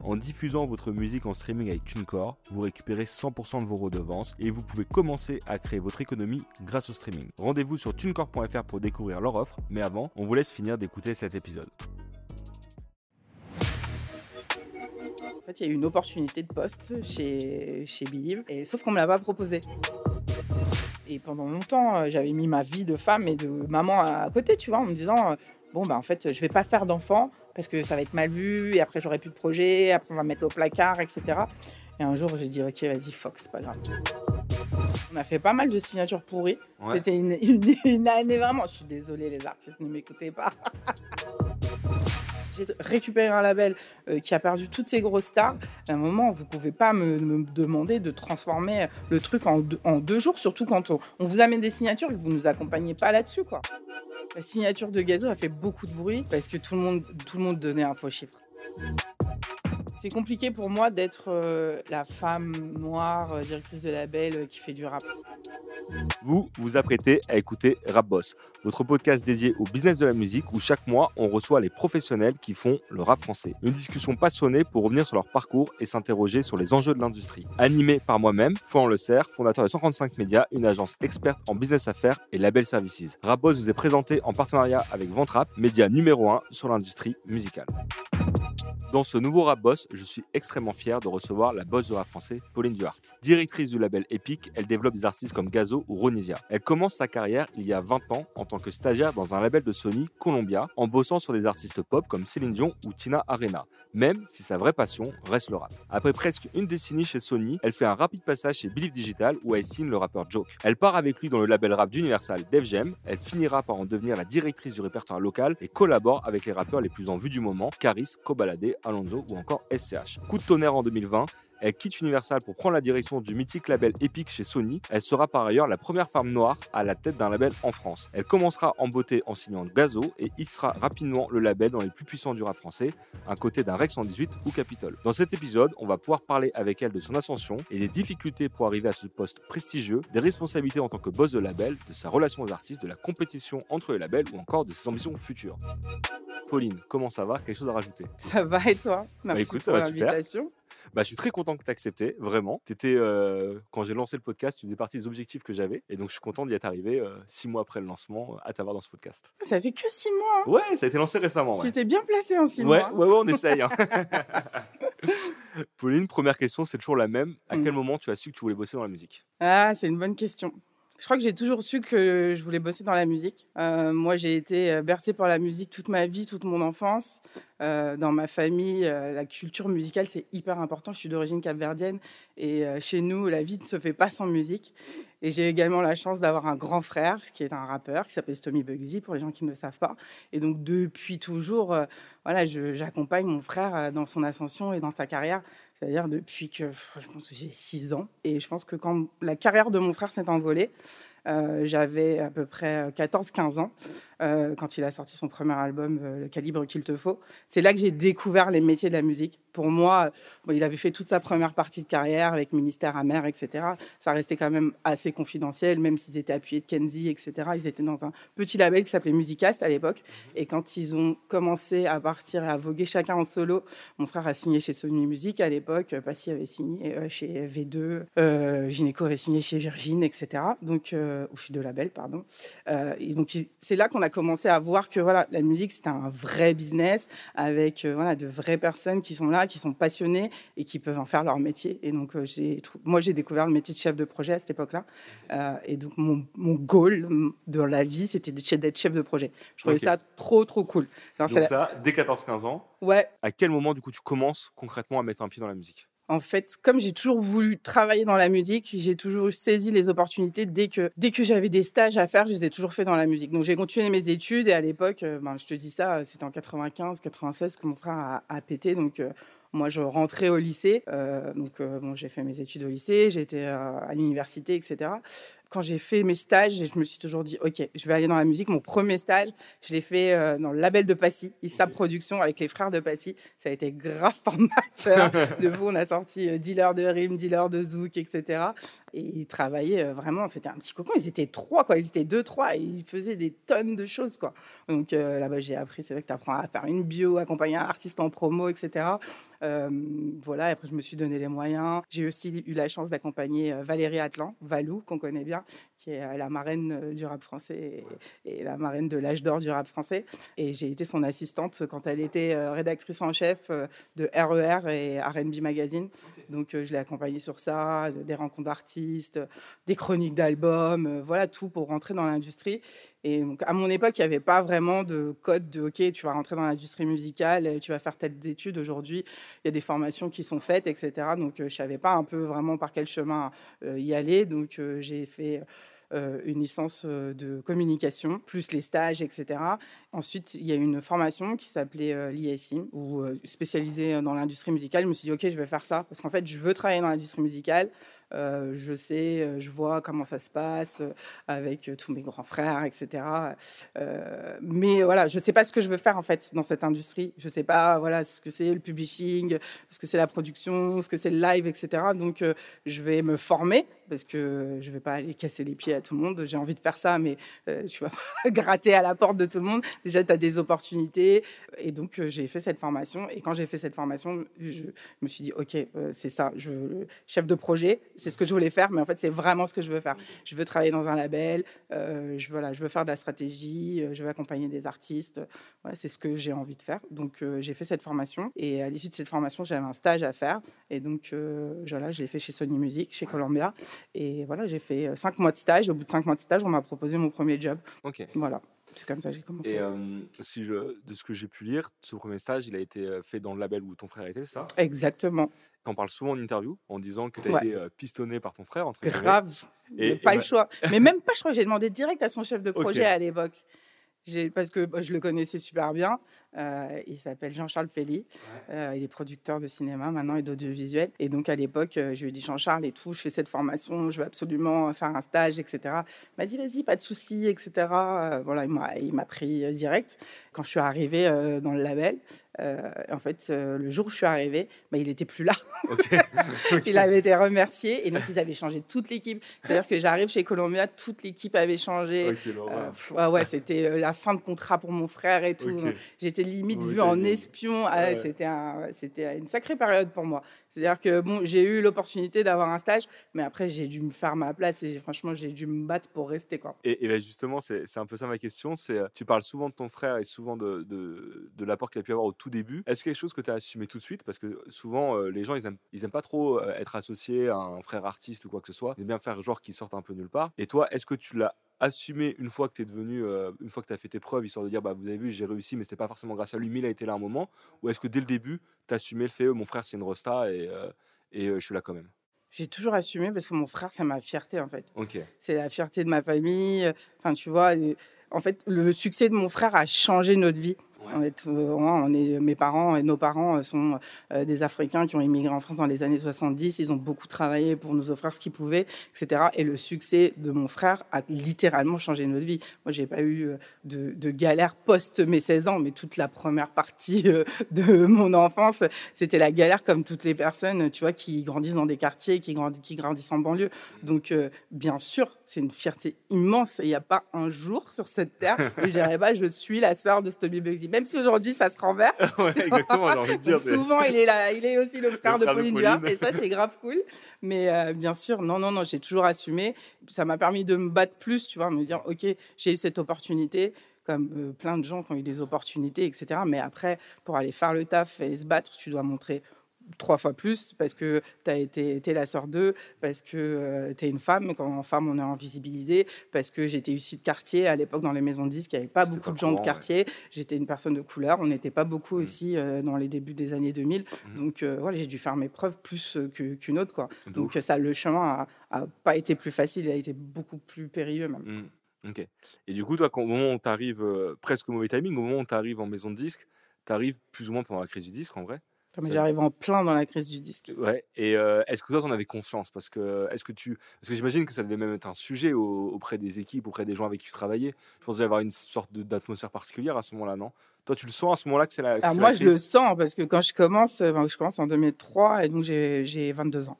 en diffusant votre musique en streaming avec TuneCore, vous récupérez 100% de vos redevances et vous pouvez commencer à créer votre économie grâce au streaming. Rendez-vous sur tunecore.fr pour découvrir leur offre, mais avant, on vous laisse finir d'écouter cet épisode. En fait, il y a eu une opportunité de poste chez, chez Believe, et sauf qu'on ne me l'a pas proposé. Et pendant longtemps, euh, j'avais mis ma vie de femme et de maman à côté, tu vois, en me disant, euh, bon, bah, en fait, je vais pas faire d'enfant parce que ça va être mal vu, et après, j'aurai plus de projet, après, on va me mettre au placard, etc. Et un jour, j'ai dit, ok, vas-y, Fox, c'est pas grave. On a fait pas mal de signatures pourries. Ouais. C'était une, une- une année vraiment. Je suis désolée, les artistes, ne m'écoutez pas. J'ai récupéré un label euh, qui a perdu toutes ses grosses stars. À un moment, vous pouvez pas me, demander de transformer le truc en deux, jours, surtout quand on, vous amène des signatures et que vous nous accompagnez pas là-dessus, quoi. La signature de Gazo a fait beaucoup de bruit parce que tout le monde, tout le monde donnait un faux chiffre. C'est compliqué pour moi d'être euh, la femme noire, euh, directrice de label euh, qui fait du rap. Vous vous apprêtez à écouter Rap Boss, votre podcast dédié au business de la musique où chaque mois on reçoit les professionnels qui font le rap français. Une discussion passionnée pour revenir sur leur parcours et s'interroger sur les enjeux de l'industrie. Animé par moi-même, Florent Le Cerf, fondateur de 135 Médias, une agence experte en business affaires et label services. Rap Boss vous est présenté en partenariat avec Ventrap, média numéro 1 sur l'industrie musicale. Dans ce nouveau Rap Boss, je suis extrêmement fier de recevoir la boss de rap français, Pauline Duhart. Directrice du label Epic, elle développe des artistes comme Gazo ou Ronisia. Elle commence sa carrière il y a 20 ans en tant que stagiaire dans un label de Sony, Columbia, en bossant sur des artistes pop comme Céline Dion ou Tina Arena, même si sa vraie passion reste le rap. Après presque une décennie chez Sony, elle fait un rapide passage chez Believe Digital où elle signe le rappeur Joke. Elle part avec lui dans le label rap d'Universal Def Jam, elle finira par en devenir la directrice du répertoire local et collabore avec les rappeurs les plus en vue du moment, Caris, Kobalade, Alonso ou encore SCH. Coup de tonnerre en 2020, elle quitte Universal pour prendre la direction du mythique label Epic chez Sony. Elle sera par ailleurs la première femme noire à la tête d'un label en France. Elle commencera en beauté en signant Gazo et hissera rapidement le label dans les plus puissants du rap français, à côté d'un Rex 118 ou Capitol. Dans cet épisode, on va pouvoir parler avec elle de son ascension et des difficultés pour arriver à ce poste prestigieux, des responsabilités en tant que boss de label, de sa relation aux artistes, de la compétition entre les labels ou encore de ses ambitions futures. Pauline, comment ça va? Quelque chose à rajouter? Ça va et toi? Merci écoute, ça pour l'invitation. Bah, je suis très content que tu accepté, vraiment. T'étais, euh, quand j'ai lancé le podcast, tu faisais partie des objectifs que j'avais. Et donc, je suis content d'y être arrivé euh, six mois après le lancement à t'avoir dans ce podcast. Ça fait que six mois. hein. Ouais, ça a été lancé récemment. Tu t'es bien placé en six ouais, mois. ouais, ouais, on essaye. hein. Pauline, première question, c'est toujours la même. À Mm. quel moment tu as su que tu voulais bosser dans la musique? Ah, c'est une bonne question. Je crois que j'ai toujours su que je voulais bosser dans la musique. Euh, moi, j'ai été euh, bercée par la musique toute ma vie, toute mon enfance. Euh, dans ma famille, la culture musicale, c'est hyper important. Je suis d'origine capverdienne et chez nous, la vie ne se fait pas sans musique. Et j'ai également la chance d'avoir un grand frère qui est un rappeur, qui s'appelle Stomy Bugsy, pour les gens qui ne le savent pas. Et donc, depuis toujours, voilà, j'accompagne mon frère dans son ascension et dans sa carrière. C'est-à-dire depuis que je pense que j'ai 6 ans. Et je pense que quand la carrière de mon frère s'est envolée, j'avais à peu près 14-15 ans, euh, quand il a sorti son premier album, euh, Le calibre qu'il te faut. C'est là que j'ai découvert les métiers de la musique. Pour moi, bon, il avait fait toute sa première partie de carrière avec Ministère amer, etc. Ça restait quand même assez confidentiel, même s'ils étaient appuyés de Kenzie, etc. Ils étaient dans un petit label qui s'appelait Musicast à l'époque. Et quand ils ont commencé à partir et à voguer chacun en solo, mon frère a signé chez Sony Music à l'époque, Passy avait signé euh, chez V2, euh, Gynéco avait signé chez Virgin, etc. Donc, euh, ou chez De Label, pardon. Euh, et donc, c'est là qu'on a commencé à voir que voilà, la musique, c'était un vrai business avec euh, voilà, de vraies personnes qui sont là, qui sont passionnées et qui peuvent en faire leur métier. Et donc, euh, j'ai moi, j'ai découvert le métier de chef de projet à cette époque-là. Euh, et donc, mon, mon goal dans la vie, c'était de d'être chef de projet. Je trouvais ça trop, trop cool. C'est Donc ça, dès 14-15 ans. Ouais, À quel moment, du coup, tu commences concrètement à mettre un pied dans la musique? En fait, comme j'ai toujours voulu travailler dans la musique, j'ai toujours saisi les opportunités dès que, dès que j'avais des stages à faire, je les ai toujours fait dans la musique. Donc j'ai continué mes études et à l'époque, euh, ben, je te dis ça, c'était en 95, 96 que mon frère a, pété. Donc euh, moi, je rentrais au lycée. Euh, donc bon, j'ai fait mes études au lycée, j'ai été à l'université, etc quand j'ai fait mes stages, je me suis toujours dit, OK, je vais aller dans la musique. Mon premier stage, je l'ai fait euh, dans le label de Passy, Issa Production, avec les frères de Passy. Ça a été grave formateur. de vous, on a sorti euh, dealer de rime, dealer de zouk, etc. Et ils travaillaient euh, vraiment, c'était un petit cocon. Ils étaient trois, quoi. Ils étaient deux, trois, et ils faisaient des tonnes de choses, quoi. Donc là-bas, j'ai appris, c'est vrai que tu apprends à faire une bio, accompagner un artiste en promo, etc. voilà, après, je me suis donné les moyens. J'ai aussi eu la chance d'accompagner Valérie Atlan, Valou, qu'on connaît bien, qui est euh, la marraine euh, du rap français et, la marraine de l'âge d'or du rap français. Et j'ai été son assistante quand elle était euh, rédactrice en chef de RER e et RB Magazine. Donc je l'ai accompagnée sur ça, des rencontres d'artistes, des chroniques d'albums, voilà tout pour rentrer dans l'industrie. Et donc, à mon époque, il n'y avait pas vraiment de code de OK, tu vas rentrer dans l'industrie musicale, tu vas faire telle étude. Aujourd'hui, il y a des formations qui sont faites, etc. Donc, je ne savais pas un peu vraiment par quel chemin y aller. Donc, j'ai fait euh, une licence euh, de communication, plus les stages, etc. Ensuite, il y a une formation qui s'appelait euh, l'ISI, ou spécialisée dans l'industrie musicale. Je me suis dit, OK, je vais faire ça, parce qu'en fait, je veux travailler dans l'industrie musicale. Euh, je sais, euh, je vois comment ça se passe euh, avec tous mes grands frères, etc. mais voilà, je ne sais pas ce que je veux faire en fait dans cette industrie. Je ne sais pas voilà, ce que c'est le publishing, ce que c'est la production, ce que c'est le live, etc. Donc je vais me former parce que je ne vais pas aller casser les pieds à tout le monde. J'ai envie de faire ça, mais tu vas pas gratter à la porte de tout le monde. Déjà, tu as des opportunités. Et donc, j'ai fait cette formation. Et quand j'ai fait cette formation, je me suis dit, OK, c'est ça, je, chef de projet, c'est ce que je voulais faire, mais en fait, c'est vraiment ce que je veux faire. Je veux travailler dans un label, euh, je, voilà, je veux faire de la stratégie, euh, je veux accompagner des artistes. Voilà, c'est ce que j'ai envie de faire. Donc, euh, j'ai fait cette formation. Et à l'issue de cette formation, j'avais un stage à faire. Et donc, voilà, je l'ai fait chez Sony Music, chez Columbia. Et voilà, j'ai fait cinq mois de stage. Au bout de cinq mois de stage, on m'a proposé mon premier job. Ok. Voilà. C'est comme ça que j'ai commencé. Et si je, de ce que j'ai pu lire, ce premier stage, il a été fait dans le label où ton frère était, ça? Exactement. Tu en parles souvent en interview en disant que tu as été pistonné par ton frère. Entre Grave. Et, pas le choix. Mais même pas, je crois que j'ai demandé direct à son chef de projet à l'époque parce que bah, je le connaissais super bien. Euh, il s'appelle Jean-Charles Félix. Euh, il est producteur de cinéma maintenant et d'audiovisuel. Et donc à l'époque, euh, je lui ai dit Jean-Charles et tout, je fais cette formation, je veux absolument faire un stage, etc. Il m'a dit vas-y, pas de souci, etc. voilà, il m'a pris direct. Quand je suis arrivée dans le label, en fait, le jour où je suis arrivée, bah, il n'était plus là. il avait été remercié et donc ils avaient changé toute l'équipe. C'est-à-dire que j'arrive chez Columbia, toute l'équipe avait changé. ouais, c'était la fin de contrat pour mon frère et tout. J'étais limite vue en espion. Ah, c'était un, une sacrée période pour moi. C'est-à-dire que bon, j'ai eu l'opportunité d'avoir un stage, mais après, j'ai dû me faire ma place et franchement, j'ai dû me battre pour rester. Quoi. Et, ben, justement, c'est un peu ça ma question. C'est euh, Tu parles souvent de ton frère et souvent de, de, de l'apport qu'il a pu avoir au tout début. Est-ce quelque chose que tu as assumé tout de suite? Parce que souvent, euh, les gens, ils n'aiment ils aiment pas trop euh, être associés à un frère artiste ou quoi que ce soit. Ils aiment bien faire genre qui sortent un peu nulle part. Et toi, est-ce que tu l'as assumé une fois que tu es devenu, une fois que tu as fait tes preuves, histoire de dire, bah, vous avez vu, j'ai réussi, mais c'était pas forcément grâce à lui, mais il a été là un moment Ou est-ce que dès le début, tu as assumé le fait, mon frère, c'est une rosta et, et je suis là quand même? J'ai toujours assumé parce que mon frère, c'est ma fierté en fait. C'est la fierté de ma famille. Enfin, tu vois, en fait, le succès de mon frère a changé notre vie. Euh, on est, mes parents et nos parents euh, sont euh, des Africains qui ont immigré en France dans les années 70. Ils ont beaucoup travaillé pour nous offrir ce qu'ils pouvaient, etc. Et le succès de mon frère a littéralement changé notre vie. Moi, j'ai pas eu de, de, galère post mes 16 ans, mais toute la première partie de mon enfance, c'était la galère comme toutes les personnes, tu vois, qui grandissent dans des quartiers, qui, grandissent, qui grandissent en banlieue. Donc, bien sûr, c'est une fierté immense. Il n'y a pas un jour sur cette terre où je dirais pas, je suis la sœur de Stoby Bugsy même si aujourd'hui ça se renverse. exactement, j'ai envie de dire. souvent, il est, là, il est aussi le frère, de Pauline Duarte, et ça, c'est grave cool. Mais euh, bien sûr, non, non, non, j'ai toujours assumé. Ça m'a permis de me battre plus, tu vois, me dire, OK, j'ai eu cette opportunité comme euh, plein de gens qui ont eu des opportunités, etc. Mais après, pour aller faire le taf et se battre, tu dois montrer trois fois plus parce que tu as été es la sœur d'eux, parce que euh, tu es une femme, quand en femme on est invisibilisé, parce que j'étais issue de quartier. À l'époque, dans les maisons de disques, il n'y avait pas beaucoup de gens de quartier. J'étais une personne de couleur. On n'était pas beaucoup mmh. aussi euh, dans les débuts des années 2000. Mmh. Donc euh, voilà, j'ai dû faire mes preuves plus qu'une autre. Quoi. Donc ça, le chemin a, pas été plus facile, il a été beaucoup plus périlleux même. Mmh. Ok. Et du coup, toi, au moment où tu arrives, presque au mauvais timing, au moment où tu arrives en maison de disque, tu arrives plus ou moins pendant la crise du disque en vrai? J'arrive en plein dans la crise du disque. Ouais. Et euh, est-ce que toi, tu en avais conscience? Parce que, est-ce que tu, parce que j'imagine que ça devait même être un sujet auprès des équipes, auprès des gens avec qui tu travaillais. Je pense qu'il y avoir une sorte d'atmosphère particulière à ce moment-là, non? Toi, tu le sens à ce moment-là que c'est la. Alors moi, je le sens parce que quand je commence, euh, je commence en 2003 et donc j'ai 22 ans.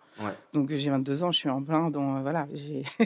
Donc j'ai 22 ans, je suis en plein, donc euh, voilà,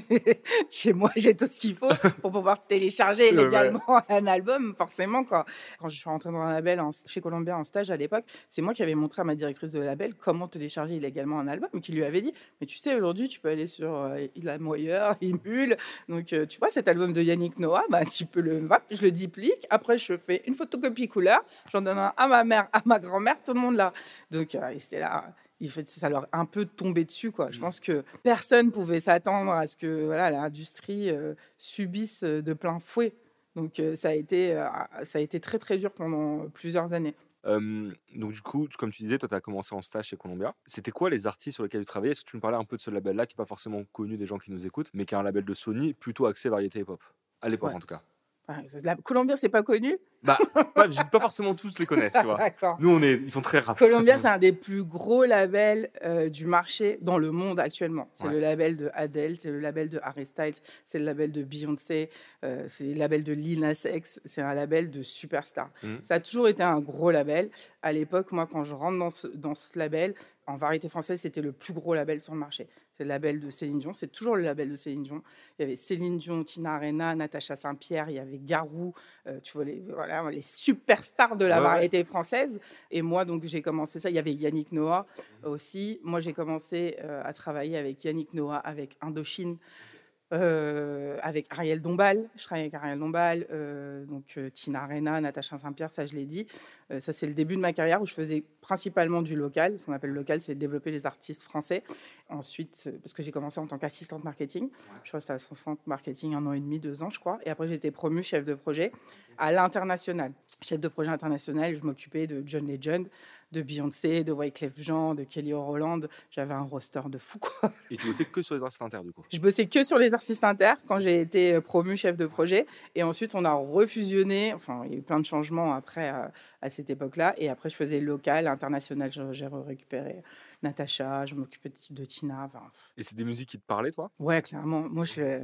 chez moi, j'ai tout ce qu'il faut pour pouvoir télécharger légalement un album, forcément. Quoi. Quand je suis rentrée dans un label chez Columbia en stage à l'époque, c'est moi qui avais montré à ma directrice de label comment télécharger illégalement un album, qui lui avait dit, mais tu sais, aujourd'hui, tu peux aller sur euh, Il a Moyer, Imul, donc tu vois cet album de Yannick Noah, bah, tu peux le, je le duplique, après je fais une photo puis couleur. J'en donne un à ma mère, à ma grand-mère, tout le monde là. Donc, euh, c'était là. Il fait, ça leur un peu tombé dessus. Quoi. Je mm. pense que personne pouvait s'attendre à ce que voilà, l'industrie euh, subisse euh, de plein fouet. Donc, ça, a été, ça a été très, très dur pendant plusieurs années. donc du coup, comme tu disais, toi, tu as commencé en stage chez Columbia. C'était quoi les artistes sur lesquels tu travaillais? Est-ce que tu me parlais un peu de ce label-là, qui n'est pas forcément connu des gens qui nous écoutent, mais qui est un label de Sony, plutôt axé variété hip-hop? À l'époque, en tout cas. La Columbia, c'est pas connu? Bah, pas, pas, forcément tous les connaissent, tu vois. Nous, on est, ils sont très rapides. Columbia, c'est un des plus gros labels euh, du marché dans le monde actuellement. C'est le label de Adele, c'est le label de Harry Styles, c'est le label de Beyoncé, euh, c'est le label de Lil Nas X, c'est un label de superstars. Mmh. Ça a toujours été un gros label. À l'époque, moi, quand je rentre dans ce, dans ce label, en variété française, c'était le plus gros label sur le marché. C'est le label de Céline Dion. C'est toujours le label de Céline Dion. Il y avait Céline Dion, Tina Arena, Natacha Saint-Pierre, il y avait Garou, euh, tu vois, les, voilà, les superstars de la variété française. Et moi, donc, j'ai commencé ça. Il y avait Yannick Noah aussi. Moi, j'ai commencé euh, à travailler avec Yannick Noah, avec Indochine. Avec Ariel Dombal, je travaille avec Ariel Dombal, donc Tina Arena, Natacha Saint-Pierre, ça je l'ai dit. ça c'est le début de ma carrière où je faisais principalement du local. Ce qu'on appelle local, c'est développer les artistes français. Ensuite, parce que j'ai commencé en tant qu'assistante marketing, je suis à centre marketing un an et demi, deux ans je crois, et après j'ai été promue chef de projet à l'international. Chef de projet international, je m'occupais de John Legend, de Beyoncé, de Wyclef Jean, de Kelly Rowland. J'avais un roster de fou, quoi. Et tu bossais que sur les artistes inter, du coup Je bossais que sur les artistes inter quand j'ai été euh, promu chef de projet. Et ensuite, on a refusionné. Enfin, il y a eu plein de changements après, à, euh, à cette époque-là. Et après, je faisais local, international. J'ai récupéré Natacha, je m'occupais de Tina. Et c'est des musiques qui te parlaient, toi? Ouais, clairement. Moi, je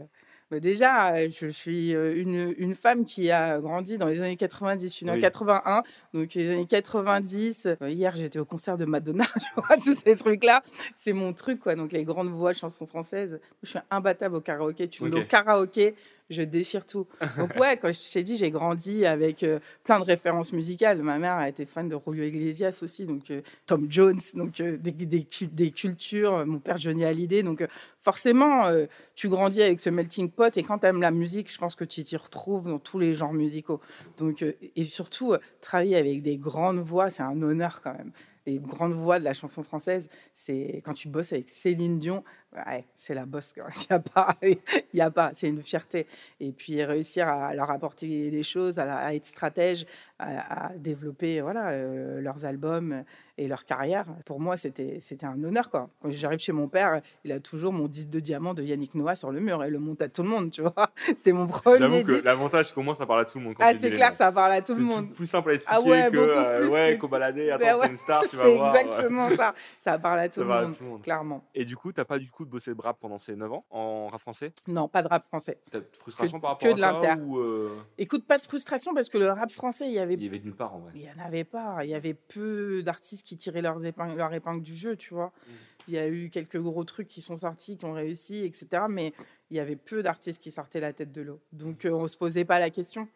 déjà, euh, je suis une, une, femme qui a grandi dans les années 90. Je suis née en 81, donc les années 90. Euh, hier, j'étais au concert de Madonna, tu vois, tous ces trucs-là. C'est mon truc, quoi. Donc les grandes voix, chansons françaises. Je suis imbattable au karaoké. Tu me mets au karaoké, je déchire tout. Donc ouais, quand je t'ai dit, j'ai grandi avec euh, plein de références musicales. Ma mère a été fan de Julio Iglesias aussi, donc euh, Tom Jones, donc euh, des, des, cultures. Mon père Johnny Hallyday, donc forcément, tu grandis avec ce melting pot. Et quand tu aimes la musique, je pense que tu t'y retrouves dans tous les genres musicaux. Donc et surtout, travailler avec des grandes voix, c'est un honneur quand même les grandes voix de la chanson française, c'est quand tu bosses avec Céline Dion, ouais, c'est la bosse. Il n'y a pas, il y a pas, c'est une fierté. Et puis réussir à leur apporter des choses, à, être stratège, à, développer voilà euh, leurs albums et leur carrière. Pour moi, c'était c'était un honneur quoi. Quand j'arrive chez mon père, il a toujours mon disque de diamant de Yannick Noah sur le mur et le monte à tout le monde, tu vois. C'était mon premier. J'avoue que l'avantage, c'est qu'au moins ça parle à tout le monde. ah, c'est clair, ça parle à tout le monde. C'est plus simple à expliquer ah ouais, que euh, ouais, qu'au balader. Attends, ben c'est une star, tu vas voir. C'est exactement ça. Ça parle à tout, le, monde, tout le monde, clairement. Et du coup, t'as pas du coup de bosser le rap pendant ces 9 ans en rap français? Non, pas de rap français. T'as de frustration par rapport que à de ou euh Écoute, pas de frustration parce que le rap français, il y avait. Il y avait nulle part en vrai. Il y en avait pas. Il y avait peu d'artistes qui tiraient leurs épingles, leur épingle du jeu, tu vois. Mmh. Il y a eu quelques gros trucs qui sont sortis, qui ont réussi, etc. Mais il y avait peu d'artistes qui sortaient la tête de l'eau. Donc, euh, on ne se posait pas la question.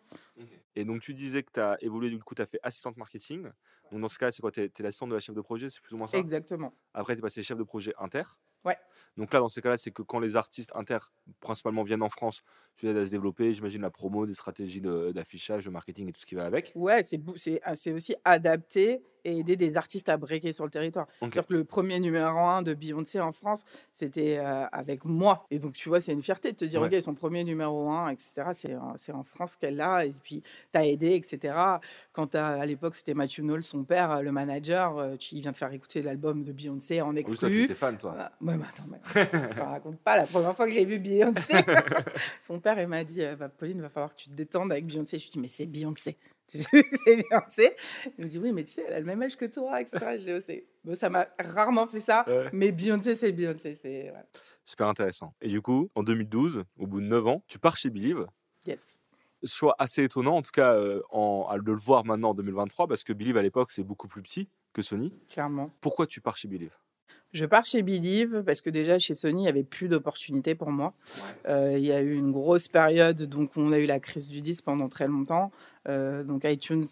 Et donc, tu disais que tu as évolué, du coup, tu as fait assistante marketing. Donc, dans ce cas, c'est quoi Tu es, l'assistante de la chef de projet, c'est plus ou moins ça? Exactement. Après, tu es passé chef de projet inter. Ouais. Donc là, dans ces cas-là, c'est que quand les artistes inter, principalement, viennent en France, tu aides à se développer, j'imagine, la promo, des stratégies d'affichage, de, marketing et tout ce qui va avec. Ouais, c'est ah, aussi adapter et aider des artistes à breaker sur le territoire. Ok. C'est-à-dire que le premier numéro un de Beyoncé en France, c'était euh, avec moi. Et donc, tu vois, c'est une fierté de te dire, Ouais. OK, son premier numéro un, etc., c'est en, France qu'elle l'a. Et puis, tu as aidé, etc. Quand t'as- à l'époque, c'était Matthew Knowles, son père, euh, le manager, euh, tu, il vient de faire écouter l'album de Beyoncé en Oui, toi, tu exclu. étais fan, toi. Voilà. Ouais, mais attends, mais je ne raconte pas. La première fois que j'ai vu Beyoncé, son père, il m'a dit euh, bah, Pauline, il va falloir que tu te détendes avec Beyoncé. Je lui dis Mais c'est Beyoncé. c'est Beyoncé. Il me dit Oui, mais tu sais, elle a le même âge que toi, etc. Je dis, Oh, bon, ça m'a rarement fait ça. Ouais. Mais Beyoncé, c'est Beyoncé. C'est ouais. Super intéressant. Et du coup, en 2012, au bout de 9 ans, tu pars chez Believe. Yes. Choix assez étonnant, en tout cas, euh, en, à- de le voir maintenant en 2023, parce que Believe à l'époque, c'est beaucoup plus petit que Sony. Clairement. Pourquoi tu pars chez Believe? Je pars chez Believe parce que déjà chez Sony, il n'y avait plus d'opportunités pour moi. Euh, il y a eu une grosse période, donc on a eu la crise du disque pendant très longtemps. Euh, donc iTunes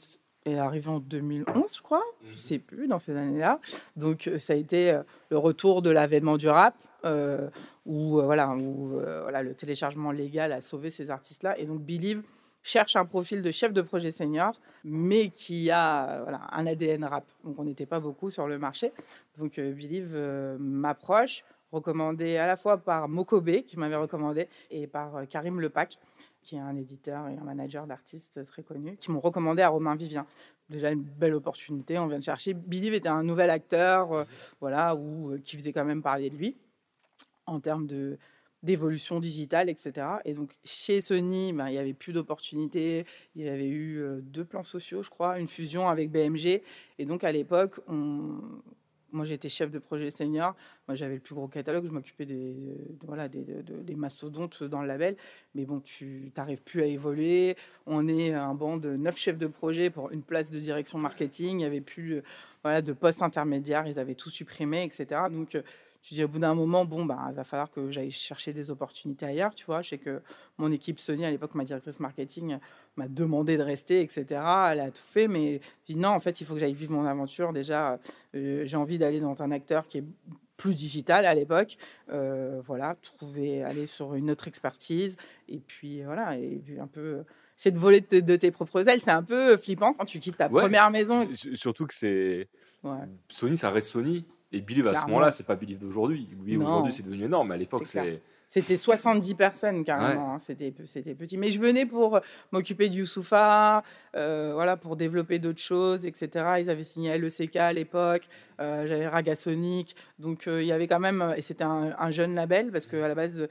est arrivé en 2011, je crois, je sais plus, dans ces années-là. Donc euh, ça a été le retour de l'avènement du rap, euh, où, voilà, où voilà, le téléchargement légal a sauvé ces artistes-là. Et donc Believe cherche un profil de chef de projet senior, mais qui a euh, voilà, un ADN rap. Donc on n'était pas beaucoup sur le marché. Donc euh, Believe euh, m'approche, recommandé à la fois par Mokobe, qui m'avait recommandé, et par euh, Karim Lepac, qui est un éditeur et un manager d'artistes très connu, qui m'ont recommandé à Romain Vivien. Déjà une belle opportunité, on vient de chercher. Believe était un nouvel acteur, euh, voilà, qui faisait quand même parler de lui en termes de d'évolution digitale, etc. Et donc chez Sony, ben, il n'y avait plus d'opportunités. Il y avait eu euh, deux plans sociaux, je crois, une fusion avec BMG. Et donc à l'époque, moi j'étais chef de projet senior. Moi j'avais le plus gros catalogue. Je m'occupais des, de- voilà, des, de- de- des mastodontes dans le label. Mais bon, tu n'arrives plus à évoluer. On est un banc de neuf chefs de projet pour une place de direction marketing. Il n'y avait plus euh, de poste intermédiaire. Ils avaient tout supprimé, etc. Donc tu dis au bout d'un moment, bon, bah, il va falloir que j'aille chercher des opportunités ailleurs, tu vois. Je sais que mon équipe Sony, à l'époque, ma directrice marketing m'a demandé de rester, etc. Elle a tout fait, mais je dis non, en fait, il faut que j'aille vivre mon aventure. Déjà, euh, j'ai envie d'aller dans un acteur qui est plus digital à l'époque, Euh, voilà, trouver, aller sur une autre expertise, et puis voilà, et puis un peu, c'est de voler de, tes propres ailes, c'est un peu flippant quand tu quittes ta Ouais. première maison. Surtout que c'est. Ouais. Sony, ça reste Sony. Et Believe, à ce moment-là, c'est pas Believe d'aujourd'hui. Believe, aujourd'hui, c'est devenu énorme. mais À l'époque, C'est. C'était 70 personnes carrément, hein, c'était c'était petit. Mais je venais pour m'occuper du Youssoufa, euh, voilà, pour développer d'autres choses, etc. Ils avaient signé LECK à l'époque, euh, j'avais Ragasonic, donc euh, il y avait quand même, et c'était un, un jeune label parce qu'à la base,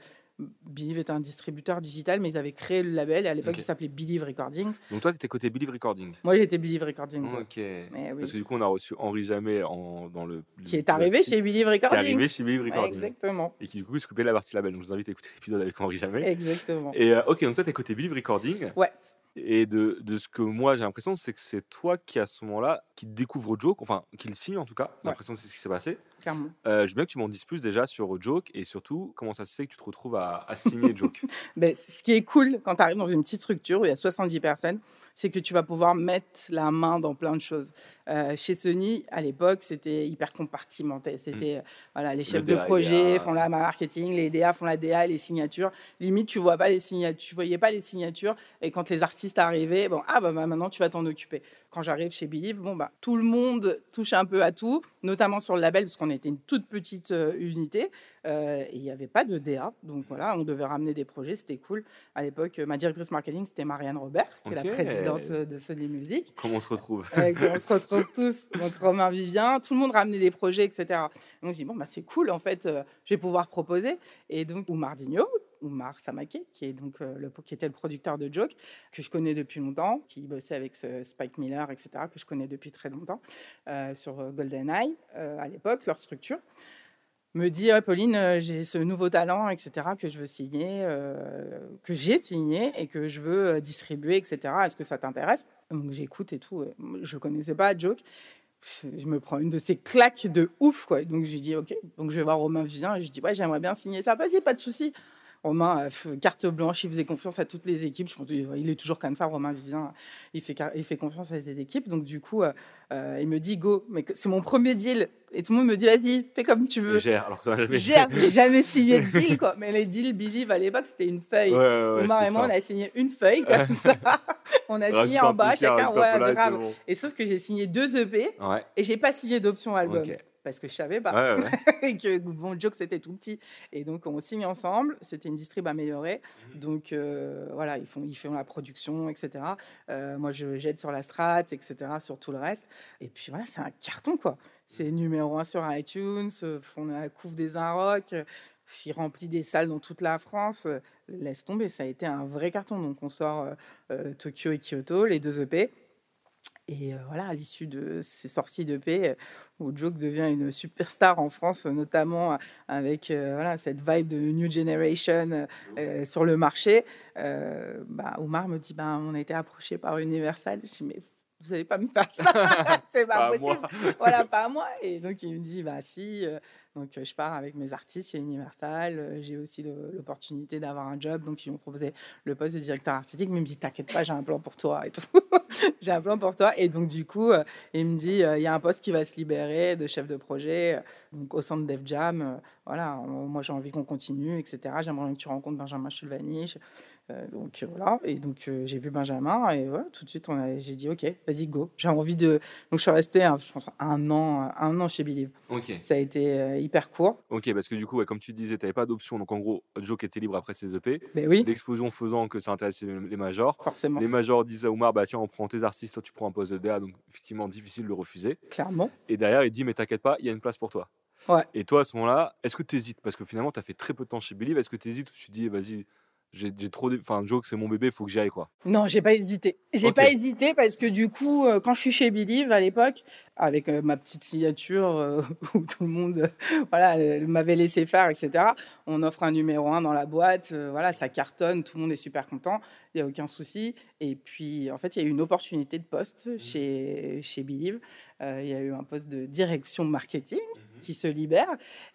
Believe est un distributeur digital, mais ils avaient créé le label et à l'époque il s'appelait Believe Recordings. Donc toi, tu étais côté Believe Recording. Moi j'étais Believe Recordings, ouais. Ok. Mais oui. Parce que du coup, on a reçu Henri Jamais en, dans le. qui est arrivé chez Believe Qui est Recordings. arrivé chez Believe Ouais, Recording. exactement, Et qui du coup s'occupait de la partie label. Donc je vous invite à écouter l'épisode avec Henri Jamais. exactement. Et euh, ok, donc toi, tu es côté Believe Recording. Ouais. Et de, de ce que moi j'ai l'impression, c'est que c'est toi qui, à ce moment-là, qui découvre Joke, enfin, qui le signe en tout cas. J'ai Ouais. l'impression que c'est ce qui s'est passé. Clairement. Euh, je veux bien que tu m'en dises plus déjà sur Joke et surtout comment ça se fait que tu te retrouves à, à signer Joke. Ben, ce qui est cool quand tu arrives dans une petite structure où il y a 70 personnes, c'est que tu vas pouvoir mettre la main dans plein de choses. Euh, chez Sony, à l'époque, c'était hyper compartimenté. C'était euh, voilà, les chefs de DA, projet font la marketing, les DA font la DA, les signatures. Limite, tu vois pas les signatures, tu voyais pas les signatures. Et quand les artistes arrivaient, bon, ah bah, bah, maintenant tu vas t'en occuper. Quand j'arrive chez Believe, bon bah tout le monde touche un peu à tout, notamment sur le label parce qu'on était une toute petite euh, unité. Euh, et il n'y avait pas de DA. Donc voilà, on devait ramener des projets, c'était cool. À l'époque, ma directrice marketing, c'était Marianne Robert, qui est la présidente de Sony Music. comment on se retrouve Euh, on se retrouve tous, donc Romain Vivien, tout le monde ramenait des projets, etc. Donc je dis, bon, bah, c'est cool, en fait, euh, je vais pouvoir proposer. Et donc, Oumar Digno, Oumar Samake, qui, est donc, euh, le, qui était le producteur de Joke, que je connais depuis longtemps, qui bossait avec ce Spike Miller, etc., que je connais depuis très longtemps, euh, sur GoldenEye, euh, à l'époque, leur structure me dit Ah, Pauline, euh, j'ai ce nouveau talent, etc., que je veux signer, euh, que j'ai signé et que je veux euh, distribuer, etc. Est-ce que ça t'intéresse? Donc j'écoute et tout. Je connaissais pas Joke. Je me prends une de ces claques de ouf, quoi. Donc je lui dis Ok. Donc je vais voir Romain Vivien et je lui dis Ouais, j'aimerais bien signer ça. Vas-y, pas de souci. Romain, carte blanche, il faisait confiance à toutes les équipes. Je pense il est toujours comme ça, Romain Vivien. Il fait, il fait confiance à ses équipes. Donc, du coup, il me dit go, mais c'est mon premier deal. Et tout le monde me dit vas-y, fais comme tu veux. Gère, alors que jamais... Gère, jamais signé de deal, quoi. Mais les deals Believe à l'époque, c'était une feuille. Omar et moi, on a signé une feuille comme ça. on a signé en bas, chacun. Ouais, grave. Et sauf que j'ai signé deux EP et j'ai pas signé d'option album parce que je savais pas et que bon joke c'était tout petit. Et donc on signe ensemble. C'était une distrib améliorée. Mmh. donc euh, voilà ils font ils font la production etc euh, moi je j'aide sur la strat etc sur tout le reste. Et puis voilà c'est un carton quoi. C'est numéro un sur iTunes on a la couve des Inrock s'il remplit des salles dans toute la France laisse tomber. Ça a été un vrai carton. Donc on sort euh, Tokyo et Kyoto les deux EP et voilà, à l'issue de ces sorties de paix, où Joke devient une superstar en France, notamment avec voilà, cette vibe de New Generation sur le marché, bah, Omar me dit bah, on a été approché par Universal. Je dis mais vous n'allez pas me faire ça, c'est pas, possible. Voilà, pas moi. Et donc il me dit bah si. Donc, je pars avec mes artistes chez Universal. J'ai aussi l'opportunité d'avoir un job. Donc, ils m'ont proposé le poste de directeur artistique. Mais il me dit T'inquiète pas, j'ai un plan pour toi. et tout. j'ai un plan pour toi. Et donc, du coup, il me dit Il y a un poste qui va se libérer de chef de projet au centre Def Jam. Voilà, moi, j'ai envie qu'on continue, etc. J'aimerais que tu rencontres Benjamin Chulvani. donc, voilà. Et donc, j'ai vu Benjamin. Et voilà, tout de suite, j'ai dit Ok, vas-y, go. J'ai envie de. Donc, je suis resté, je pense, un an, un an chez Believe. Ça a été hyper court. Ok, parce que du coup, comme tu disais, tu n'avais pas d'option. Donc en gros, Joe était libre après ses EP. Ben oui. L'explosion faisant que ça intéressait les majors. Forcément. Les majors disaient à Omar, bah tiens, on prend tes artistes, toi tu prends un poste de DA. Donc effectivement, difficile de le refuser. Clairement. Et derrière, il dit, mais t'inquiète pas, il y a une place pour toi. Ouais. Et toi, à ce moment-là, est-ce que tu hésites Parce que finalement, tu as fait très peu de temps chez Believe. Est-ce que tu hésites ou tu dis, vas-y, j'ai trop enfin joke c'est mon bébé faut que j'y aille quoi. Non j'ai pas hésité. J'ai pas hésité parce que du coup euh, quand je suis chez Believe à l'époque avec euh, ma petite signature euh, où tout le monde voilà m'avait laissé faire etc on offre un numéro un dans la boîte voilà ça cartonne tout le monde est super content il y a aucun souci. Et puis en fait il y a eu une opportunité de poste mmh. chez chez Believe. Il y a eu un poste de direction marketing mmh qui se libère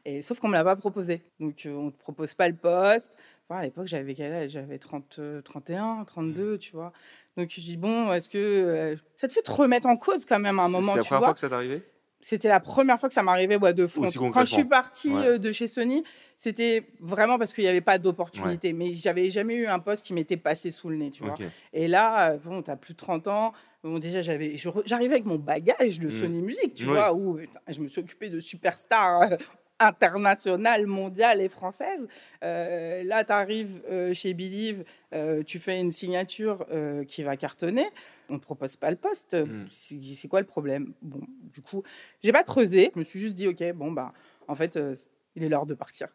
et sauf qu'on me l'a pas proposé. Donc on ne te propose pas le poste à l'époque, j'avais J'avais 30, 31, 32, tu vois. Donc, je dis, bon, est-ce que euh, ça te fait te remettre en cause quand même à un moment C'était la première fois que ça t'arrivait C'était la première fois que ça m'arrivait ouais, de front. Quand je suis partie euh, de chez Sony, c'était vraiment parce qu'il n'y avait pas d'opportunité. Mais j'avais jamais eu un poste qui m'était passé sous le nez, tu vois. Et là, euh, bon, tu as plus de 30 ans. Bon, déjà, j'avais, j'arrivais avec mon bagage de mmh. Sony Music, tu vois, où je me suis occupée de superstars internationale, mondiale et française. Euh, là, tu arrives euh, chez Believe, euh, tu fais une signature qui va cartonner. On ne te propose pas le poste. Hmm. C'est quoi le problème? Bon, du coup, j'ai pas creusé. Je me suis juste dit, OK, bon, bah, en fait, il est l'heure de partir.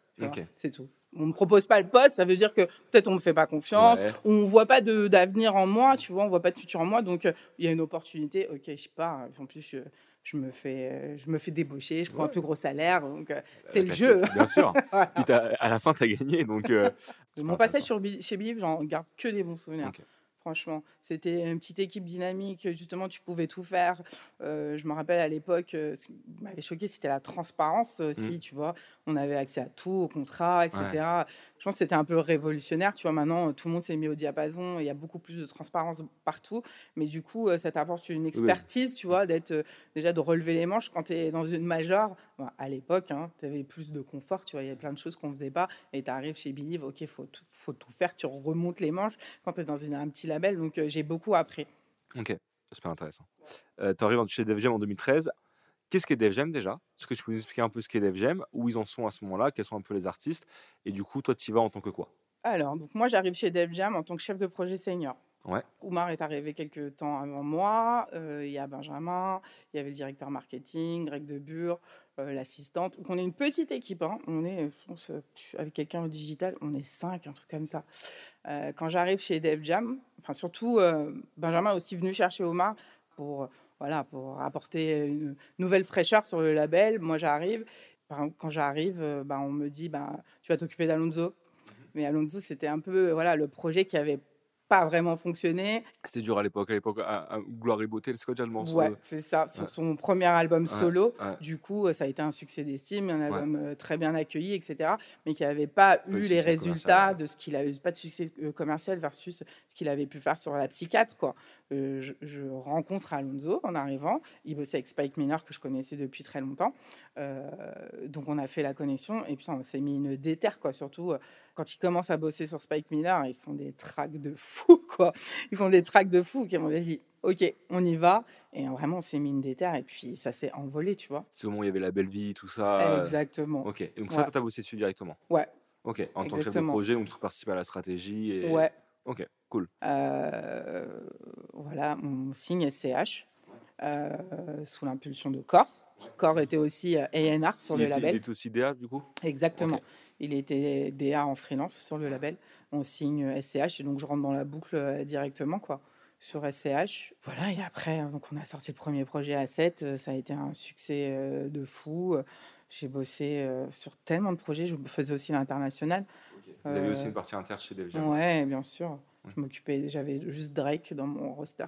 C'est tout. On ne me propose pas le poste, ça veut dire que peut-être on me fait pas confiance, on on voit pas d'avenir en moi, tu vois, on voit pas de futur en moi, donc il y a une opportunité, ok, je pars. En plus, je, je me fais, euh, je me fais débaucher, je prends un plus gros salaire. Donc, euh, c'est le jeu. Bien sûr. Puis à la fin, tu as gagné. Donc, euh, Mon passage sur, chez Biliv, j'en garde que des bons souvenirs. Franchement, c'était une petite équipe dynamique. Justement, tu pouvais tout faire. je me rappelle à l'époque, ce qui m'avait choqué, c'était la transparence aussi. Mmh. Tu vois, on avait accès à tout, au contrat, etc je pense que c'était un peu révolutionnaire. Tu vois, maintenant, tout le monde s'est mis au diapason. Il y a beaucoup plus de transparence partout. Mais du coup, euh, ça t'apporte une expertise, tu vois, d'être euh, déjà de relever les manches quand tu es dans une majeure. à l'époque, hein, tu avais plus de confort. Tu vois, il y a plein de choses qu'on faisait pas. Et tu arrives chez Believe, OK, il faut, faut tout faire. Tu remontes les manches quand tu es dans une, un petit label. Donc, euh, j'ai beaucoup appris. Ok, super intéressant. tu arrives chez en 2013. Qu'est-ce qu'est DevGem déjà? Est-ce que tu peux nous expliquer un peu ce qu'est DevGem Où ils en sont à ce moment-là? Quels sont un peu les artistes? Et du coup, toi, tu y vas en tant que quoi? Alors, donc moi, j'arrive chez DevGem en tant que chef de projet senior. Ouais. Oumar est arrivé quelques temps avant moi. Euh, il y a Benjamin, il y avait le directeur marketing, Greg Debure, euh, l'assistante. Donc on est une petite équipe. Hein. On est, je pense, euh, avec quelqu'un au digital, on est cinq, un truc comme ça. quand j'arrive chez DevJam, enfin surtout, Benjamin est aussi venu chercher Omar pour voilà, pour apporter une nouvelle fraîcheur sur le label. Moi, j'arrive. Quand j'arrive, euh, ben, on me dit ben, Tu vas t'occuper d'Alonso. Mhm. Mais Alonso, c'était un peu voilà, le projet qui avait pas vraiment fonctionné. C'était dur à l'époque. À l'époque, à, à Gloire et Beauté, le morceau Ouais, euh, c'est ça. Sur Ouais. son premier album Ouais, solo, ouais. du coup, euh, ça a été un succès d'estime, un Ouais. album euh, très bien accueilli, etc. Mais qui n'avait pas eu de eu les résultats ouais. de ce qu'il a eu, pas de succès commercial versus qu'il avait pu faire sur la psychiatre, quoi. Euh, je, je rencontre Alonso en arrivant. Il bossait avec Spike Miller que je connaissais depuis très longtemps. Euh, donc on a fait la connexion et puis on s'est mis une déterre, quoi. Surtout euh, quand ils commencent à bosser sur Spike Miller, ils font des tracks de fou, quoi. Ils font des tracks de fou qui m'ont dit, ok, on y va. Et vraiment, on s'est mis une déterre et puis ça s'est envolé, tu vois. C'est au moment où il y avait la belle vie, tout ça. Exactement. Ok. Et donc ça, Ouais. toi, t'as bossé dessus directement? Ouais, Ok. En tant que chef de projet, donc tu participes à la stratégie. Et... ouais. Ok. Cool. Euh, voilà, on signe SCH euh, sous l'impulsion de Core. Core était aussi euh, A&R sur il, le était, il label. était aussi DA du coup? Exactement. Il était DA en freelance sur le label. On signe SCH et donc je rentre dans la boucle directement quoi sur SCH. Voilà et après euh, donc on a sorti le premier projet à 7, ça a été un succès de fou. J'ai bossé sur tellement de projets, je faisais aussi l'international. Vous avez aussi Euh, une partie inter chez Jam. Ouais, bien sûr. Je m'occupais, j'avais juste Drake dans mon roster.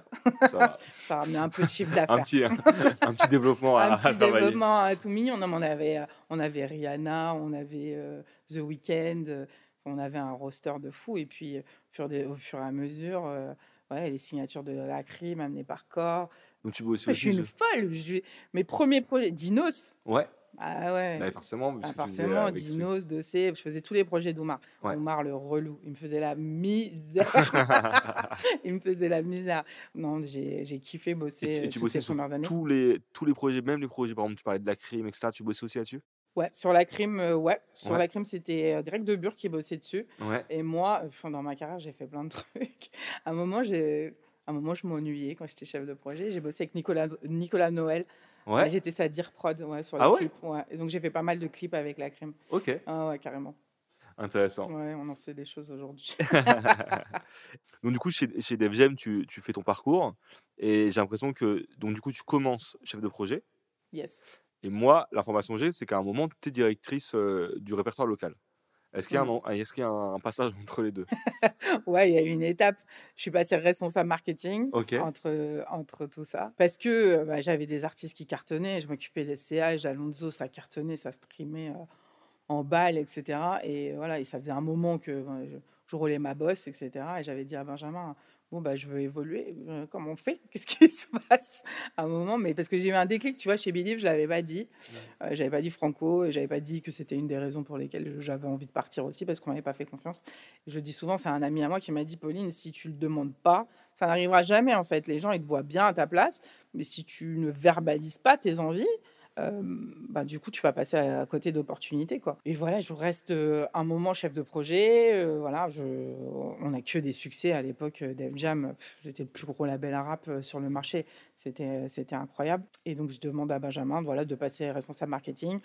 Ça. Ça ramenait un peu de chiffre un d'affaires. petit, un petit développement à, un à petit développement euh, tout mignon. Non, mais on avait, on avait Rihanna, on avait euh, The Weeknd, euh, on avait un roster de fou. Et puis, au fur, des- au fur et à mesure, euh, ouais, les signatures de la crime amenées par corps. Donc tu bosses Je aussi. suis une folle. je- Mes premiers projets, Dinos. Ouais. Ah ouais. Bah, forcément. Ah, forcément, Dinos, Dossé, je faisais tous les projets d'Oumar. Ouais. Oumar le relou, il me faisait la misère. il me faisait la misère. Non, j'ai kiffé bosser Et tu, euh, tu bossais sur tous les, tous les projets, même les projets, par exemple, tu parlais de la crime, etc. Tu bossais aussi là-dessus? Ouais, sur la crime, euh, ouais. Sur Ouais. la crime, c'était euh, Greg Debure qui bossait dessus. Ouais. Et moi, enfin, dans ma carrière, j'ai fait plein de trucs. À un moment, j'ai. À un moment, je m'ennuyais quand j'étais chef de projet. J'ai bossé avec Nicolas, Nicolas Noël. Ouais. J'étais sa dire prod ouais, sur les Ah ouais clips. Et donc, j'ai fait pas mal de clips avec la crime. Ok. Ah ouais, carrément. Intéressant. Ouais, on en sait des choses aujourd'hui. donc du coup, chez, chez Def Jam, tu, tu fais ton parcours. Et j'ai l'impression que, donc du coup, tu commences chef de projet. yes. Et moi, l'information que j'ai, c'est qu'à un moment, tu es directrice euh, du répertoire local. Est-ce qu'il y a, un, Mm. en- est-ce qu'il y a un, un passage entre les deux? Ouais, il y a eu une étape. Je suis passée responsable marketing Ok. entre, entre tout ça. Parce que euh, bah, j'avais des artistes qui cartonnaient. Je m'occupais des CH, d'Alonso, ça cartonnait, ça streamait euh, en balle, etc. Et voilà, et ça faisait un moment que euh, je, je roulais ma bosse, etc. Et j'avais dit à Benjamin, bon, bah, je veux évoluer. euh, Comment on fait Qu'est-ce qui se passe à un moment? Mais parce que j'ai eu un déclic, tu vois, chez Believe, je l'avais pas dit. Euh, j'avais pas dit Franco, et j'avais pas dit que c'était une des raisons pour lesquelles j'avais envie de partir aussi, parce qu'on m'avait pas fait confiance. Je dis souvent, c'est un ami à moi qui m'a dit, Pauline, si tu le demandes pas, ça n'arrivera jamais en fait. Les gens, ils te voient bien à ta place, mais si tu ne verbalises pas tes envies, euh, bah, du coup, tu vas passer à côté d'opportunités. quoi. Et voilà, je reste euh, un moment chef de projet. euh, voilà, je, on n'a que des succès à l'époque. Def Jam, j'étais le plus gros label euh, sur le marché. C'était, c'était incroyable. Et donc, je demande à Benjamin voilà, de passer responsable marketing.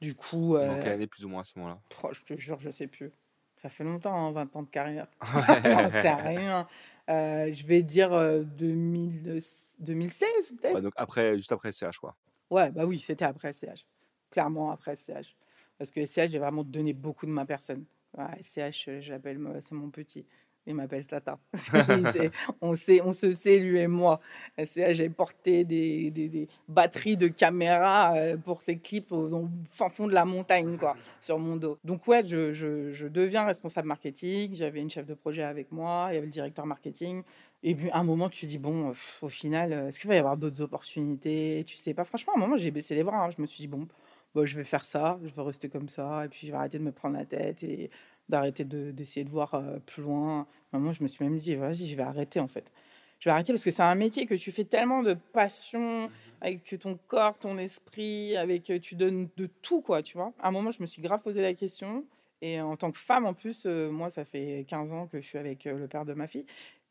Du coup, euh, quelle année plus ou moins à ce moment-là? Oh, je te jure, je sais plus. Ça fait longtemps, hein, 20 ans de carrière. J'en sais rien. Euh, je vais dire euh, 2000 2016, peut-être. Ouais, Donc après, juste après CH, quoi. Ouais, bah oui, c'était après SCH. Clairement après SCH. Parce que SCH, j'ai vraiment donné beaucoup de ma personne. Ouais, SCH, euh, moi, c'est mon petit. Il m'appelle Tata. On, se sait, lui et moi. J'ai porté des, batteries de caméras euh, pour ses clips au, fond de la montagne, quoi, sur mon dos. Donc, ouais, je, deviens responsable marketing. J'avais une chef de projet avec moi. Il y avait le directeur marketing. Et puis, à un moment, tu dis, bon, au final, euh, est-ce qu'il va y avoir d'autres opportunités? Tu sais pas. Franchement, à un moment, j'ai baissé les bras. hein. Je me suis dit, bon, bah, je vais faire ça, je vais rester comme ça. Et puis, je vais arrêter de me prendre la tête et d'arrêter de- d'essayer de, voir euh, plus loin. Moment, je me suis même dit, vas-y, je vais arrêter, en fait. Je vais arrêter parce que c'est un métier que tu fais tellement de passion, avec ton corps, ton esprit, avec euh, tu donnes de tout, quoi, tu vois. À un moment, je me suis grave posé la question. Et en tant que femme, en plus, euh, moi, ça fait 15 ans que je suis avec euh, le père de ma fille.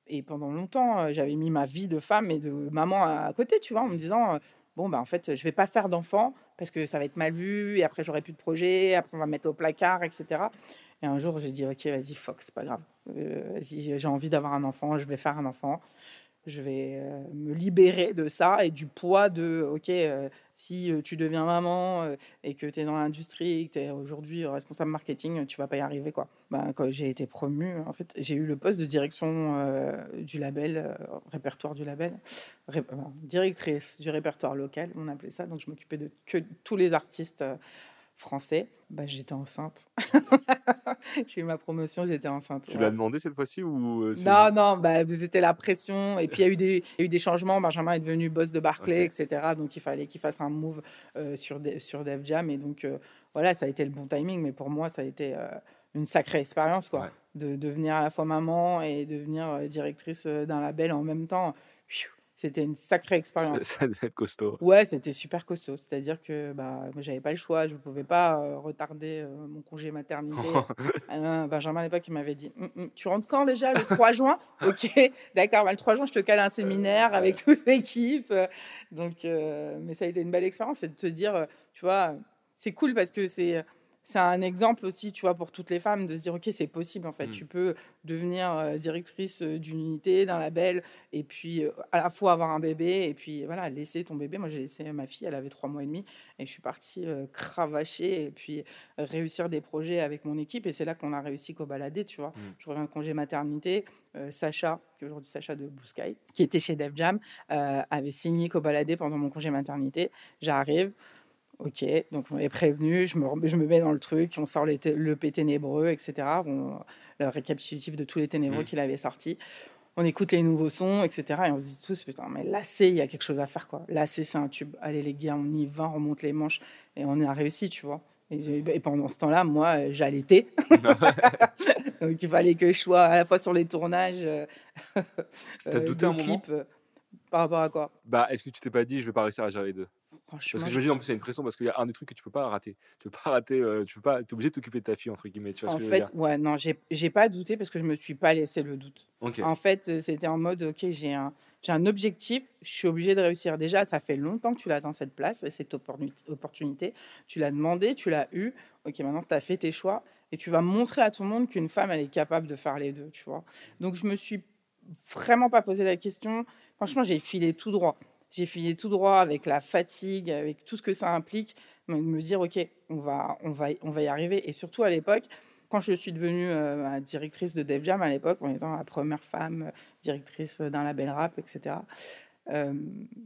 Et pendant longtemps, euh, j'avais mis ma vie de femme et de maman à, à côté, tu vois, en me disant, bon, ben, en fait, je vais pas faire d'enfant parce que ça va être mal vu, et après, j'aurai plus de projet, après, on va me mettre au placard, etc. Et un jour, j'ai dit, ok, vas-y, fuck, c'est pas grave. Euh, j'ai envie d'avoir un enfant, je vais faire un enfant. je vais me libérer de ça et du poids de, ok, si tu deviens maman et que tu es dans l'industrie, que tu es aujourd'hui responsable marketing, tu vas pas y arriver. Quoi. Ben, quand j'ai été promue, en fait, j'ai eu le poste de direction du label, répertoire du label, directrice du répertoire local, on appelait ça. Donc je m'occupais de tous les artistes français, bah, j'étais enceinte. j'ai eu ma promotion, j'étais enceinte. Tu l'as demandé cette fois-ci ou euh, Non, non, bah, c'était la pression. Et puis il y, a eu des, y a eu des changements. Benjamin est devenu boss de Barclay, etc. Donc il fallait qu'il fasse un move euh, sur, sur Def Jam. Et donc euh, voilà, ça a été le bon timing. Mais pour moi, ça a été une sacrée expérience, quoi. De devenir à la fois maman et devenir directrice d'un label en même temps. C'était une sacrée expérience. Ça, devait être costaud. Ouais, c'était super costaud. C'est-à-dire que bah, j'avais pas le choix. Je ne pouvais pas euh, retarder euh, mon congé maternité. Ah Benjamin à l'époque, il m'avait dit «Hum, hum, Tu rentres quand déjà Le 3 juin? Ok, d'accord. Bah, le 3 juin, je te cale un séminaire avec toute l'équipe. Donc, euh, mais ça a été une belle expérience. C'est de te dire, tu vois, c'est cool parce que c'est c'est un exemple aussi, tu vois, pour toutes les femmes de se dire, ok, c'est possible en fait. Mmh. Tu peux devenir euh, directrice euh, d'une unité, d'un label, et puis euh, à la fois avoir un bébé, et puis voilà, laisser ton bébé. Moi, j'ai laissé ma fille, elle avait trois mois et demi, et je suis partie cravacher et puis réussir des projets avec mon équipe. Et c'est là qu'on a réussi qu'au balader, tu vois. Mmh. Je reviens de congé maternité. Sacha, qui est aujourd'hui Sacha de Blue Sky, qui était chez Def Jam, avait signé qu'au balader pendant mon congé maternité. J'arrive. Ok, donc on est prévenu, je me, je me mets dans le truc, on sort le l'EP ténébreux, etc. le récapitulatif de tous les ténébreux mmh. qu'il avait sortis. On écoute les nouveaux sons, etc. Et on se dit tous, putain, mais là, c'est, il y a quelque chose à faire, quoi. Là, c'est un tube. Allez, les gars, on y va, on remonte les manches. Et on a réussi, tu vois. Et, pendant ce temps-là, moi, j'allaitais. donc il fallait que je sois à la fois sur les tournages. Euh, T'as douté un moment euh, Par rapport à quoi? Bah, est-ce que tu t'es pas dit, je vais pas réussir à gérer les deux? Parce que j'imagine en plus a une pression parce qu'il y a un des trucs que tu peux pas rater. Tu peux pas rater, euh, tu peux pas, es obligé de t'occuper de ta fille entre guillemets. Tu vois en fait, ouais, non, j'ai pas douté parce que je me suis pas laissé le doute. En fait, euh, c'était en mode, ok, j'ai un, j'ai un objectif, je suis obligé de réussir. Déjà, ça fait longtemps que tu l'as dans cette place et cette opportunité. Tu l'as demandé, tu l'as eu. Ok, maintenant, tu as fait tes choix et tu vas montrer à tout le monde qu'une femme, elle est capable de faire les deux, tu vois? Donc, je me suis vraiment pas posé la question. Franchement, j'ai filé tout droit j'ai filé tout droit avec la fatigue, avec tout ce que ça implique, de me dire, OK, on va, on va, on va y arriver. Et surtout à l'époque, quand je suis devenue euh, directrice de Def Jam à l'époque, en étant la première femme euh, directrice d'un label rap, etc., euh,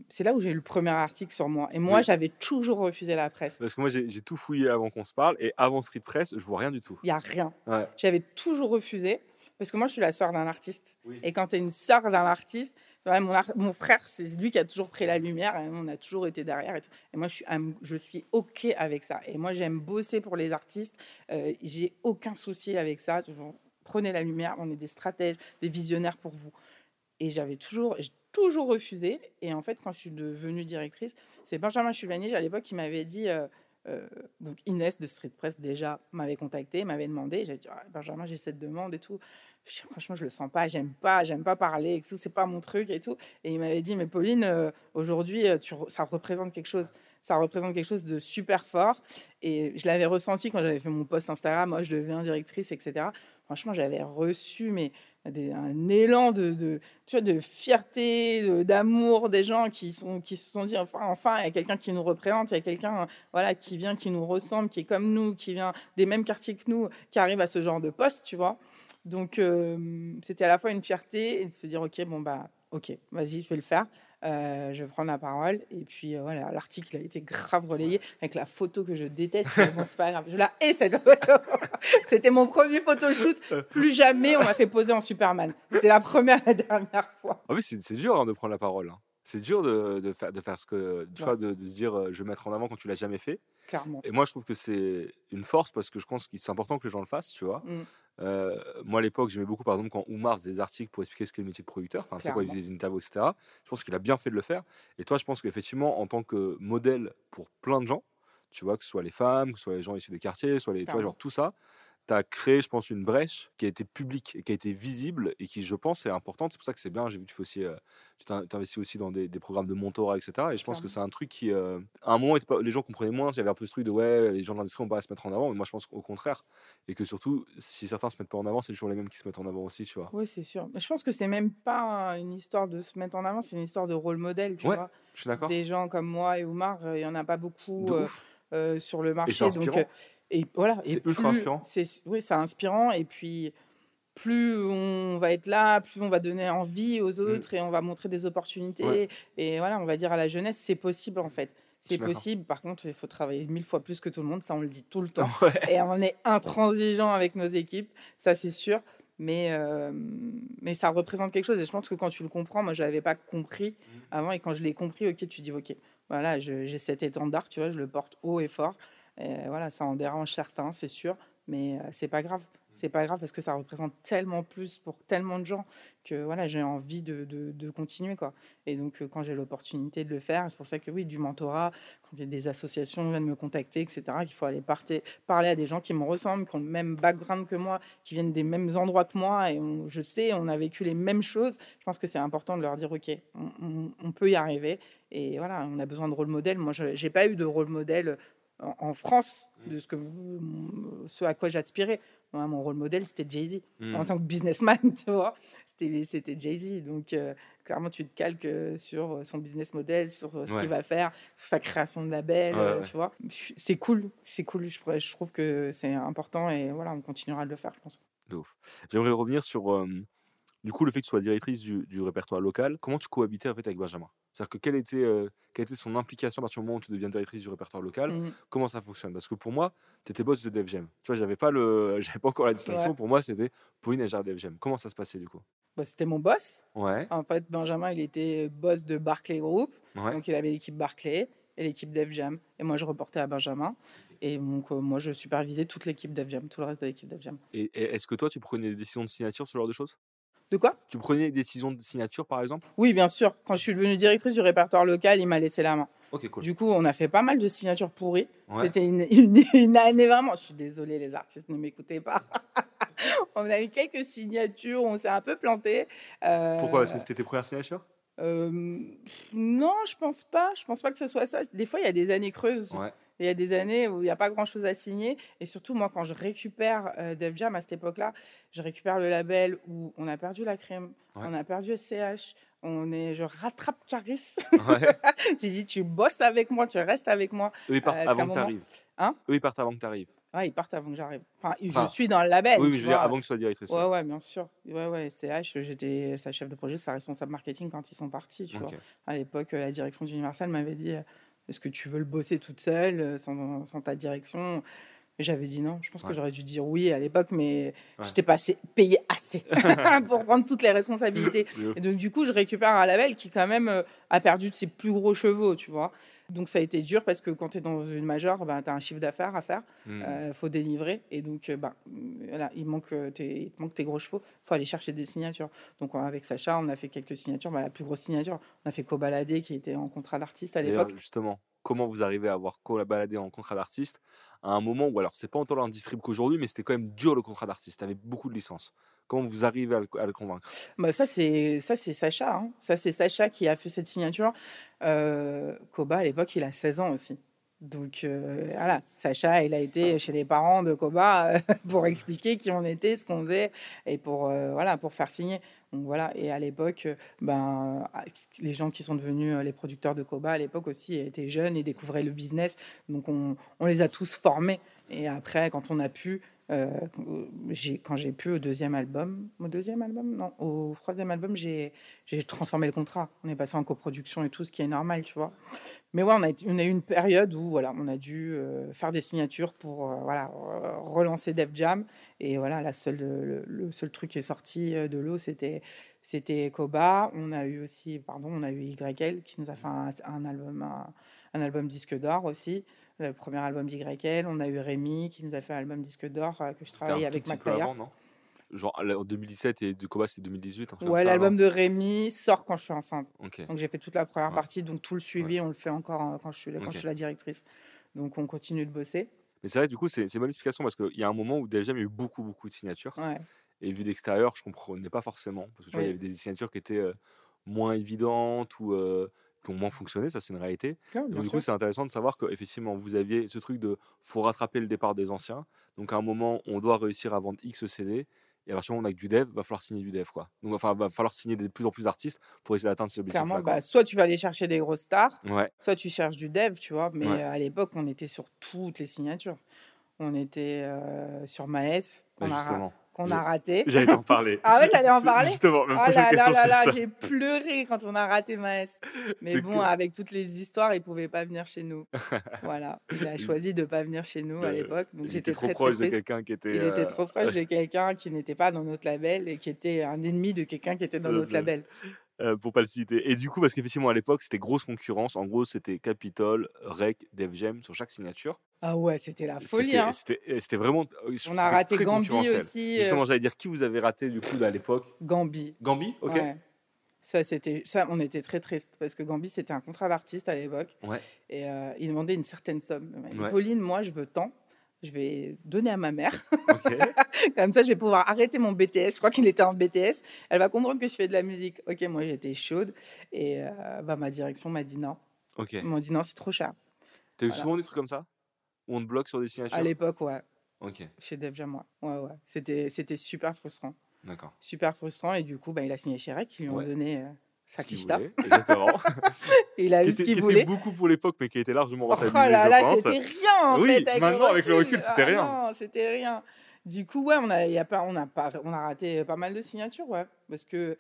c'est là où j'ai eu le premier article sur moi. Et moi, j'avais toujours refusé la presse. Parce que moi, j'ai tout fouillé avant qu'on se parle. Et avant Street Press, je vois rien du tout. Il n'y a rien. J'avais toujours refusé. Parce que moi, je suis la sœur d'un artiste. Et quand tu es une sœur d'un artiste, mon, frère, c'est lui qui a toujours pris la lumière on a toujours été derrière. Et, et moi, je suis, OK avec ça. Et moi, j'aime bosser pour les artistes. Euh, J'ai aucun souci avec ça. Prenez la lumière, on est des stratèges, des visionnaires pour vous. Et j'avais toujours, toujours refusé. Et en fait, quand je suis devenue directrice, c'est Benjamin Chuvanier, à l'époque, qui m'avait dit. Euh, euh, donc Inès de Street Press déjà m'avait contacté, m'avait demandé. J'avais dit ah, Benjamin, j'ai cette demande et tout franchement, je le sens pas, j'aime pas, j'aime pas parler tout, c'est pas mon truc et tout. Et il m'avait dit, mais Pauline, euh, aujourd'hui, euh, ça représente quelque chose, ça représente quelque chose de super fort. Et je l'avais ressenti quand j'avais fait mon post Instagram, moi, je deviens directrice, etc. Franchement, j'avais reçu mais un élan de, de, tu vois, de fierté, d'amour des gens qui, sont, qui se sont dit enfin, enfin il y a quelqu'un qui nous représente, il y a quelqu'un voilà, qui vient, qui nous ressemble, qui est comme nous, qui vient des mêmes quartiers que nous, qui arrive à ce genre de poste, tu vois. Donc, euh, c'était à la fois une fierté et de se dire, OK, bon, bah, OK, vas-y, je vais le faire. Euh, je vais prendre la parole. Et puis, euh, voilà, l'article a été grave relayé avec la photo que je déteste. bon, c'est pas grave, je la hais, cette photo. C'était mon premier photoshoot. Plus jamais on m'a fait poser en Superman. C'était la première et la dernière fois. Ah oui, c'est dur hein, de prendre la parole. Hein. C'est dur de, de, faire, de faire ce que. Tu vois, de, se dire, je vais mettre en avant quand tu l'as jamais fait. Clairement. Et moi, je trouve que c'est une force parce que je pense que c'est important que les gens le fassent, tu vois. Mmh. Euh, moi, à l'époque, j'aimais beaucoup, par exemple, quand Oumar faisait des articles pour expliquer ce qu'est le métier de producteur, enfin, c'est quoi, il faisait des interviews, etc. Je pense qu'il a bien fait de le faire. Et toi, je pense qu'effectivement, en tant que modèle pour plein de gens, tu vois, que ce soit les femmes, que ce soit les gens issus des quartiers, soit les, tu vois, genre tout ça, tu as créé, je pense, une brèche qui a été publique et qui a été visible et qui, je pense, est importante. C'est pour ça que c'est bien. J'ai vu que tu fais aussi, euh, tu t'investis aussi dans des, des, programmes de mentorat, etc. Et je pense que c'est un truc qui, euh, à un moment, les gens comprenaient moins. Il y avait un peu ce truc de ouais, les gens de l'industrie vont pas se mettre en avant. Mais moi, je pense au contraire. Et que surtout, si certains se mettent pas en avant, c'est toujours les mêmes qui se mettent en avant aussi, tu vois. Oui, c'est sûr. Mais je pense que c'est même pas une histoire de se mettre en avant, c'est une histoire de rôle modèle, tu ouais, vois. Je suis d'accord. Des gens comme moi et Oumar, il y en a pas beaucoup euh, sur le marché. Donc, et voilà. C'est ultra inspirant. Oui, c'est inspirant. Et puis, plus on va être là, plus on va donner envie aux mmh. autres et on va montrer des opportunités. Et voilà, on va dire à la jeunesse, c'est possible en fait. C'est possible. Par contre, il faut travailler mille fois plus que tout le monde. Ça, on le dit tout le temps. Et on est intransigeant avec nos équipes. Ça, c'est sûr. Mais, euh, mais ça représente quelque chose. Et je pense que quand tu le comprends, moi, je l'avais pas compris mmh. avant. Et quand je l'ai compris, ok, tu dis, ok, voilà, j'ai cet étendard, tu vois, je le porte haut et fort. Et voilà, ça en dérange certains, c'est sûr, mais c'est pas grave. C'est pas grave parce que ça représente tellement plus pour tellement de gens que voilà, j'ai envie de, de, continuer. Quoi. Et donc, quand j'ai l'opportunité de le faire, c'est pour ça que oui, du mentorat, quand il y a des associations viennent me contacter, etc., qu'il faut aller parter, parler à des gens qui me ressemblent, qui ont le même background que moi, qui viennent des mêmes endroits que moi, et je sais, on a vécu les mêmes choses. Je pense que c'est important de leur dire, OK, on, on, peut y arriver. Et voilà, on a besoin de rôle modèle. Moi, je n'ai pas eu de rôle modèle en, France de ce, que, ce à quoi j'aspirais. mon rôle modèle, c'était Jay-Z. Mmh. En tant que businessman, tu vois, c'était Jay-Z. Donc, euh, clairement, tu te calques euh, sur son business model, sur euh, ce qu'il va faire, sur sa création de label, tu vois. C'est cool, c'est cool. Je, je, trouve que c'est important et voilà, on continuera de le faire, je pense. J'aimerais revenir sur du coup, le fait que tu sois directrice du, du répertoire local, comment tu cohabitais en fait avec Benjamin? C'est-à-dire que quelle était, euh, quelle était son implication à partir du moment où tu deviens directrice du répertoire local mmh. Comment ça fonctionne? Parce que pour moi, tu étais boss de DevGem. Tu vois, j'avais pas, le, j'avais pas encore la distinction. Pour moi, c'était Pauline et Jarre DevGem. Comment ça se passait du coup? Bah, C'était mon boss. Ouais. En fait, Benjamin, il était boss de Barclay Group. Donc, il avait l'équipe Barclay et l'équipe DevJam. Et moi, je reportais à Benjamin. Et donc, euh, moi, je supervisais toute l'équipe DevJam, tout le reste de l'équipe DevJam. Et, et est-ce que toi, tu prenais des décisions de signature, ce genre de choses? De quoi? Tu prenais des décisions de signature, par exemple? Oui, bien sûr. Quand je suis devenue directrice du répertoire local, il m'a laissé la main. Ok, cool. Du coup, on a fait pas mal de signatures pourries. C'était une, une, année vraiment. Je suis désolée, les artistes, ne m'écoutez pas. on a eu quelques signatures, on s'est un peu planté. Euh... Pourquoi? Est-ce que c'était tes premières signatures? euh, non, je pense pas. Je pense pas que ce soit ça. Des fois, il y a des années creuses. Ouais. Il y a des années où il n'y a pas grand-chose à signer. Et surtout, moi, quand je récupère euh, Def Jam à cette époque-là, je récupère le label où on a perdu la crème, on a perdu SCH, on est, je rattrape Caris. J'ai dit, tu bosses avec moi, tu restes avec moi. Eux, ils partent euh, avant que tu arrives. Hein? Eux, ils partent avant que tu arrives. Ouais, ils partent avant que j'arrive. Enfin, je suis dans le label. Oui, je veux dire, avant que tu sois directrice. Ouais, ouais, bien sûr. Ouais, ouais, SCH, j'étais sa chef de projet, sa responsable marketing quand ils sont partis. Tu vois. À l'époque, la direction d'Universal m'avait dit est-ce que tu veux le bosser toute seule, euh, sans, sans ta direction? J'avais dit non. Je pense que j'aurais dû dire oui à l'époque, mais je j'étais pas assez, payé assez pour prendre toutes les responsabilités. Et donc, du coup, je récupère un label qui, quand même, euh, a perdu de ses plus gros chevaux, tu vois. Donc, ça a été dur parce que quand tu es dans une majeure, ben, tu as un chiffre d'affaires à faire. Il hmm. euh, faut délivrer. Et donc, ben, voilà, il, manque tes, il manque tes gros chevaux. Il faut aller chercher des signatures. Donc, avec Sacha, on a fait quelques signatures. Ben, la plus grosse signature, on a fait Cobaladé qui était en contrat d'artiste à l'époque. Justement, comment vous arrivez à avoir baladé en contrat d'artiste à un moment où, alors c'est pas autant un distrib qu'aujourd'hui, mais c'était quand même dur le contrat d'artiste, avec beaucoup de licences. Comment vous arrivez à le, convaincre? Bah Ça, c'est Sacha. Hein. Ça, c'est Sacha qui a fait cette signature. Euh, Koba, à l'époque, il a 16 ans aussi. Donc euh, voilà, Sacha, il a été chez les parents de Koba euh, pour expliquer qui on était, ce qu'on faisait et pour euh, voilà pour faire signer. Donc voilà, et à l'époque, ben les gens qui sont devenus les producteurs de Koba à l'époque aussi étaient jeunes et découvraient le business. Donc on, on les a tous formés. Et après, quand on a pu, euh, quand j'ai pu au deuxième album, au deuxième album, non, au troisième album, j'ai transformé le contrat. On est passé en coproduction et tout, ce qui est normal, tu vois. Mais ouais, on a, eu une période où voilà, on a dû euh, faire des signatures pour euh, relancer Def Jam. Et voilà, le, seul truc qui est sorti de l'eau, c'était c'était Koba. On a eu aussi, pardon, on a eu YL qui nous a fait un album disque d'or aussi le premier album d'YL. On a eu Rémi qui nous a fait un album disque d'or euh, que je travaillais avec Mactayer. Genre en 2017 et de Koba c'est 2018 Ouais, l'album de Rémi sort quand je suis enceinte. Donc j'ai fait toute la première partie, donc tout le suivi on le fait encore euh, quand je suis, quand je suis la directrice. Donc on continue de bosser. Mais c'est vrai, du coup, c'est une bonne explication parce qu'il y a un moment où déjà, il y a eu beaucoup, beaucoup de signatures. Ouais. Et vu d'extérieur, je comprenais pas forcément. Parce que tu vois, il y avait des signatures qui étaient euh, moins évidentes ou euh, qui ont moins fonctionné, ça c'est une réalité. Bien donc, du sûr. coup, c'est intéressant de savoir qu'effectivement, vous aviez ce truc de faut rattraper le départ des anciens. Donc, à un moment, on doit réussir à vendre X CD. Et à partir du moment où on a que du dev, va falloir signer du dev. Quoi. Donc, enfin, va falloir signer de plus en plus d'artistes pour essayer d'atteindre ces objectifs-là. Clairement, bah, soit tu vas aller chercher des grosses stars, Ouais, soit tu cherches du dev, tu vois. Mais Ouais. euh, à l'époque, on était sur toutes les signatures. On était euh, sur Maes, bah, a. qu'on a raté. J'allais t'en parler. Ah ouais, t'allais en parler? Justement, ma Oh prochaine là là question, là j'ai pleuré quand on a raté Maes. Mais bon, avec toutes les histoires, il pouvait pas venir chez nous. voilà, il a choisi de pas venir chez nous à Euh, l'époque. Donc Il j'étais était trop très, très proche de quelqu'un qui était. Il était euh, trop proche de quelqu'un qui n'était pas dans notre label et qui était un ennemi de quelqu'un qui était dans Euh, notre euh, label. euh, pour pas le citer. Et du coup, parce qu'effectivement, à l'époque, c'était grosse concurrence. En gros, c'était Capitol, Rec, Def Jam sur chaque signature. Ah ouais, c'était la folie. C'était Hein. vraiment. euh, On a raté Gambi aussi. euh, Justement, j'allais dire qui vous avez raté du coup à l'époque? Gambi. Gambi Ok. Ouais. Ça, c'était, ça, on était très triste parce que Gambi, c'était un contrat d'artiste à l'époque. Ouais. Et euh, il demandait une certaine somme. Ouais. Pauline, moi, je veux tant. Je vais donner à ma mère. Ok. Comme ça, je vais pouvoir arrêter mon BTS. Je crois qu'il était en BTS. Elle va comprendre que je fais de la musique. Ok, moi, j'étais chaude. Et euh, bah, ma direction m'a dit non. Ok. Ils m'ont dit non, c'est trop cher. T'as eu Voilà. souvent des trucs comme ça? Où on te bloque sur des signatures À l'époque, ouais. Ok. Chez Def Jam, ouais. ouais, ouais. C'était, c'était super frustrant. D'accord. Super frustrant. Et du coup, bah, il a signé chez Rec. Ils lui ont Ouais. donné euh, sa quicheta. Exactement. Il a eu ce qu'il qui voulait. était beaucoup pour l'époque, mais qui était largement Oh rentabilisé, là je là, pense. c'était rien en Oui, fait. Avec maintenant, le avec le recul, c'était Ah rien. Non, c'était rien. Du coup, ouais, on a, y a pas, on, a pas, on a raté pas mal de signatures, ouais. Parce que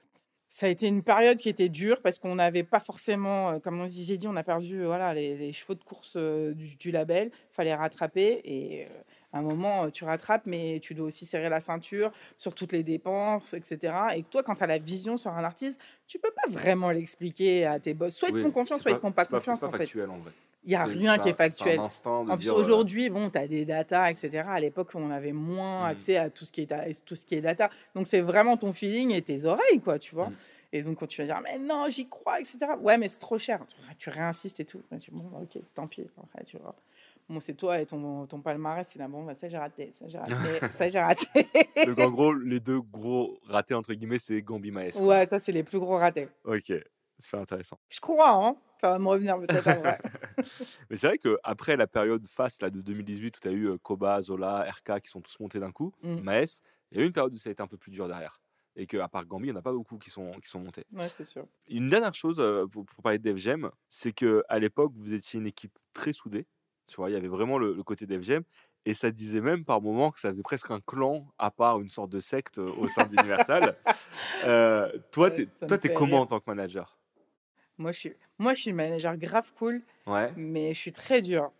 ça a été une période qui était dure parce qu'on n'avait pas forcément, euh, comme on j'ai dit, on a perdu euh, voilà, les, les chevaux de course euh, du, du label. fallait rattraper et à un moment, tu rattrapes, mais tu dois aussi serrer la ceinture sur toutes les dépenses, etc. Et toi, quand tu as la vision sur un artiste, tu peux pas vraiment l'expliquer à tes boss. Soit ils te Oui, font confiance, soit ils te font pas confiance, c'est en pas fait. factuel en vrai. Il n'y a rien qui est factuel. Euh, aujourd'hui, bon, tu as des datas, etc. À l'époque, on avait moins Mm. accès à tout ce qui est, tout ce qui est data. Donc, c'est vraiment ton feeling et tes oreilles, quoi, tu vois. Mm. Et donc, quand tu vas dire, mais non, j'y crois, etc. Ouais, mais c'est trop cher. Tu, réinsistes et tout. Tu, bon, bah, ok, tant pis. Après, tu vois. Bon, c'est toi et ton, ton palmarès, tu dis, bon, bah, ça, j'ai raté, ça, j'ai raté, ça, j'ai raté. Donc en gros, les deux gros ratés entre guillemets, c'est Gambi Maes. ouais, ça, c'est les plus gros ratés. Ok, c'est intéressant. Je crois, hein. Ça va me revenir peut-être après. Mais c'est vrai qu'après la période fast là, de 2018 où tu as eu euh, Koba, Zola, RK qui sont tous montés d'un coup, Mm. Maes, il y a eu une période où ça a été un peu plus dur derrière. Et qu'à part Gambi, il n'y en a pas beaucoup qui sont, qui sont montés. Ouais, c'est sûr. Une dernière chose euh, pour, pour parler de Def Jam, c'est qu'à l'époque, vous étiez une équipe très soudée. Tu vois, il y avait vraiment le, le côté Def Jam. Et ça disait même par moments que ça faisait presque un clan, à part une sorte de secte euh, au sein d'Universal. Euh, toi, t'es fait comment rire. en tant que manager? Moi, je suis, moi, je suis manager grave cool, Ouais, mais je suis très dur.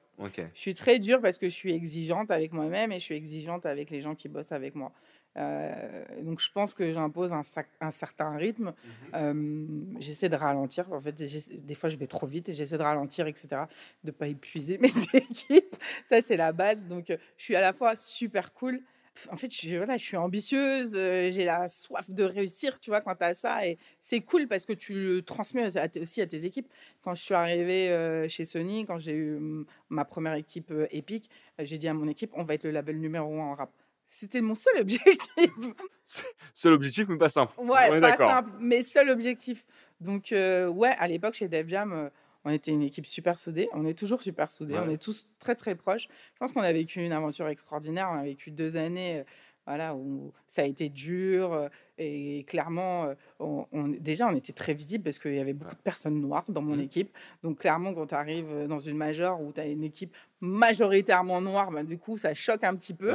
Je suis très dure parce que je suis exigeante avec moi-même et je suis exigeante avec les gens qui bossent avec moi. Euh, donc je pense que j'impose un, certain rythme. Euh, j'essaie de ralentir. En fait, des fois je vais trop vite et j'essaie de ralentir, etc. De pas épuiser mes équipes. Ça c'est la base. Donc euh, je suis à la fois super cool. En fait, je, suis- voilà, je suis ambitieuse, euh, j'ai la soif de réussir, tu vois, quand tu as ça. Et c'est cool parce que tu le transmets à aussi à tes équipes. Quand je suis arrivée euh, chez Sony, quand j'ai eu ma première équipe Epic, euh, j'ai dit à mon équipe, on va être le label numéro un en rap. C'était mon seul objectif. Seul objectif, mais pas simple. Ouais, On est pas simple, mais seul objectif. Donc, euh, ouais, à l'époque, chez Def Jam, on était une équipe super soudée. On est toujours super soudés. Ouais. On est tous très, très proches. Je pense qu'on a vécu une aventure extraordinaire. On a vécu deux années euh, voilà, où ça a été dur. Et clairement, euh, déjà, on était très visible parce qu'il y avait beaucoup de personnes noires dans mon mmh. équipe. Donc, clairement, quand tu arrives euh, dans une majeure où tu as une équipe majoritairement noire, bah, du coup, ça choque un petit peu.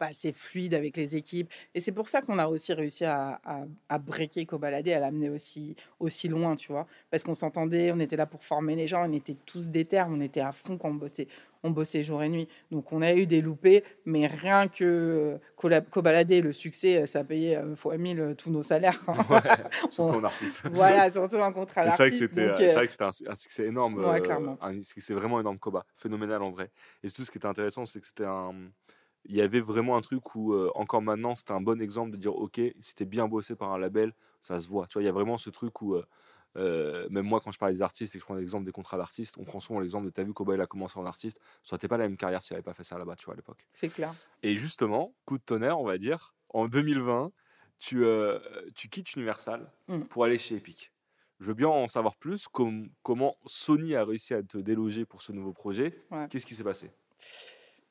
Bah, c'est fluide avec les équipes. Et c'est pour ça qu'on a aussi réussi à, à, à breaker à l'amener aussi, aussi loin, tu vois. Parce qu'on s'entendait, on était là pour former les gens, on était tous déter, on était à fond quand on bossait on bossait jour et nuit. Donc on a eu des loupés, mais rien que euh, Kobalade, le succès, ça payait euh, fois 1000 euh, tous nos salaires. Hein. Surtout en artiste. voilà, surtout un contrat d'artiste. C'est euh, vrai que c'était un, énorme. Euh, c'est vraiment énorme, Koba. Phénoménal en vrai. Et tout ce qui était intéressant, c'est que c'était un il y avait vraiment un truc où, encore maintenant, c'était un bon exemple de dire Ok, si t'es bien bossé par un label, ça se voit. Tu vois, il y a vraiment ce truc où, même moi, quand je parlais des artistes et que je prends l'exemple des contrats d'artistes, on prend souvent l'exemple de T'as vu, Koba, il a commencé en artiste. Ça n'était pas la même carrière s'il n'avait pas fait ça là-bas, tu vois, à l'époque. C'est clair. Et justement, coup de tonnerre, on va dire, en 2020, tu, euh, tu quittes Universal Mm. pour aller chez Epic. Je veux bien en savoir plus, com- comment Sony a réussi à te déloger pour ce nouveau projet. Ouais. Qu'est-ce qui s'est passé?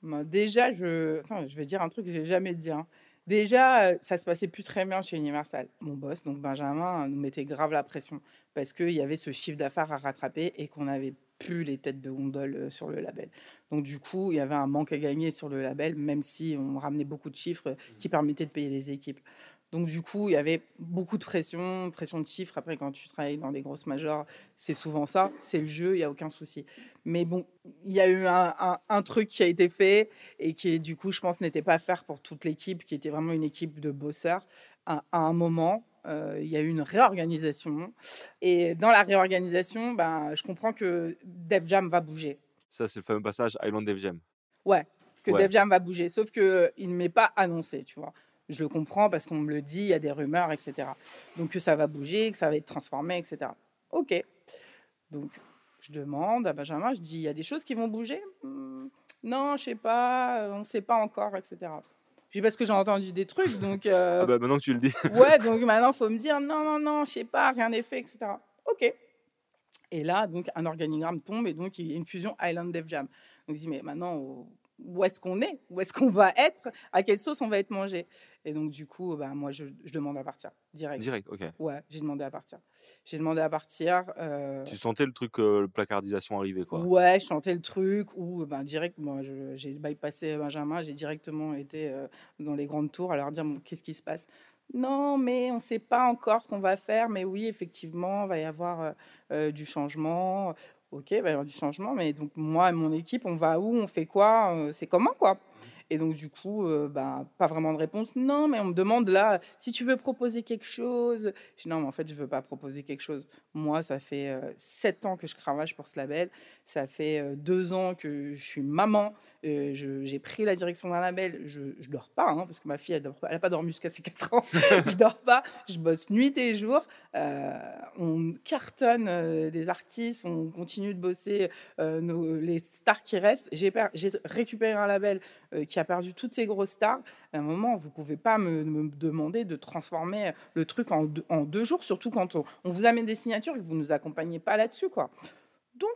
Moi, déjà, je... Attends, je vais dire un truc que j'ai jamais dit. hein. Déjà, euh, ça se passait plus très bien chez Universal. Mon boss, donc Benjamin, nous mettait grave la pression parce qu'il y avait ce chiffre d'affaires à rattraper et qu'on n'avait plus les têtes de gondole euh, sur le label. Donc du coup, il y avait un manque à gagner sur le label, même si on ramenait beaucoup de chiffres euh, qui permettaient de payer les équipes. Donc du coup, il y avait beaucoup de pression, pression de chiffres. Après, quand tu travailles dans des grosses majors, c'est souvent ça, c'est le jeu, il n'y a aucun souci. Mais bon, il y a eu un, un- un truc qui a été fait et qui, du coup, je pense, n'était pas à faire pour toute l'équipe, qui était vraiment une équipe de bosseurs. À, à un moment, euh, il y a eu une réorganisation. Et dans la réorganisation, ben, je comprends que Def Jam va bouger. Ça, c'est le fameux passage Island Def Jam. Ouais, que Ouais. Def Jam va bouger. Sauf qu'il ne m'est pas annoncé, tu vois. Je le comprends parce qu'on me le dit, il y a des rumeurs, etc. Donc que ça va bouger, que ça va être transformé, etc. Ok. Donc je demande à Benjamin, je dis, il y a des choses qui vont bouger? Hmm, Non, je sais pas, euh, on ne sait pas encore, etc. Je dis parce que j'ai entendu des trucs, donc euh, Ah bah, maintenant que tu le dis. ouais, donc maintenant, il faut me dire non, non, non, je sais pas, rien n'est fait, etc. Ok. Et là, donc, un organigramme tombe et donc, il y a une fusion Island Def Jam. Donc, je dis, mais maintenant, où est-ce qu'on est? Où est-ce qu'on va être? À quelle sauce on va être mangé? Et donc, du coup, bah, moi, je, je demande à partir, direct. Direct, ok. Ouais, j'ai demandé à partir. J'ai demandé à partir. euh, Tu sentais le truc, euh, le placardisation arriver, quoi. Ouais, je chantais le truc ou ben, direct, moi j'ai bypassé Benjamin, j'ai directement été euh, dans les grandes tours à leur dire Bon, qu'est-ce qui se passe? Non, mais on ne sait pas encore ce qu'on va faire, mais oui, effectivement, il va y avoir euh, du changement. Ok, il va y avoir du changement, mais donc moi et mon équipe, on va où, on fait quoi, c'est comment quoi? Et donc du coup, euh, ben, pas vraiment de réponse. Non, mais on me demande là, si tu veux proposer quelque chose. Je dis non, mais en fait, je veux pas proposer quelque chose. Moi, ça fait euh, sept ans que je cravache pour ce label. Ça fait euh, deux ans que je suis maman. Euh, J'ai pris la direction d'un label. Je, je dors pas, hein, parce que ma fille, elle n'a pas dormi jusqu'à ses quatre ans. je dors pas. Je bosse nuit et jour. On cartonne des artistes. On continue de bosser nos- les stars qui restent. J'ai récupéré un label qui a perdu toutes ces grosses stars. À un moment, vous pouvez pas me, me demander de transformer le truc en deux, en deux jours, surtout quand on, on vous amène des signatures et que vous nous accompagnez pas là-dessus, quoi. Donc,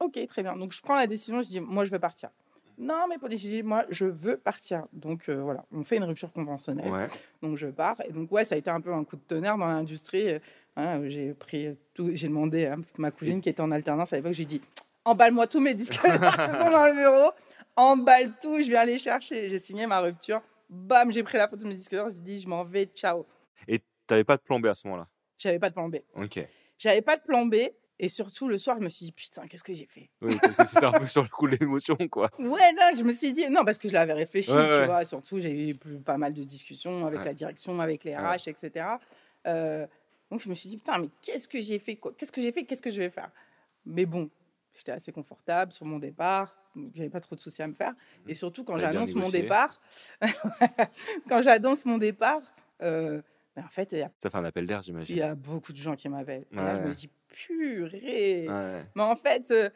ok, très bien. Donc, je prends la décision, je dis, moi, je veux partir. Non, mais Pauline, je dis, moi, je veux partir. Donc, euh, voilà, on fait une rupture conventionnelle. Ouais. Donc, je pars. Et donc, ouais, ça a été un peu un coup de tonnerre dans l'industrie. euh, hein, j'ai pris tout, j'ai demandé à ma cousine qui était en alternance à l'époque, j'ai dit, emballe-moi tous mes disques dans le bureau, emballe tout, je viens les chercher. J'ai signé ma rupture. Bam, j'ai pris la photo de mes disques d'or, j'ai dit, je m'en vais, ciao. Et t'avais pas de plan B à ce moment-là? J'avais pas de plan B. Ok. J'avais pas de plan B. Et surtout, le soir, je me suis dit, putain, qu'est-ce que j'ai fait? Oui, parce que c'était un peu sur le coup de l'émotion, quoi. Ouais, non, je me suis dit, non, parce que je l'avais réfléchi, Ouais, tu ouais. vois. Surtout, j'ai eu pas mal de discussions avec Ouais. la direction, avec les. RH, etc. Euh, donc, je me suis dit, putain, mais qu'est-ce que j'ai fait? Qu'est-ce que j'ai fait? Qu'est-ce que je vais faire? Mais bon, j'étais assez confortable sur mon départ. J'avais pas trop de soucis à me faire. Et surtout, quand j'annonce mon départ, quand j'annonce mon départ, euh, ben, en fait, il a- Ça fait un appel d'air, il j'imagine. y a beaucoup de gens qui m'appellent. Et là, je me dis, purée. Ouais. Mais en fait, euh,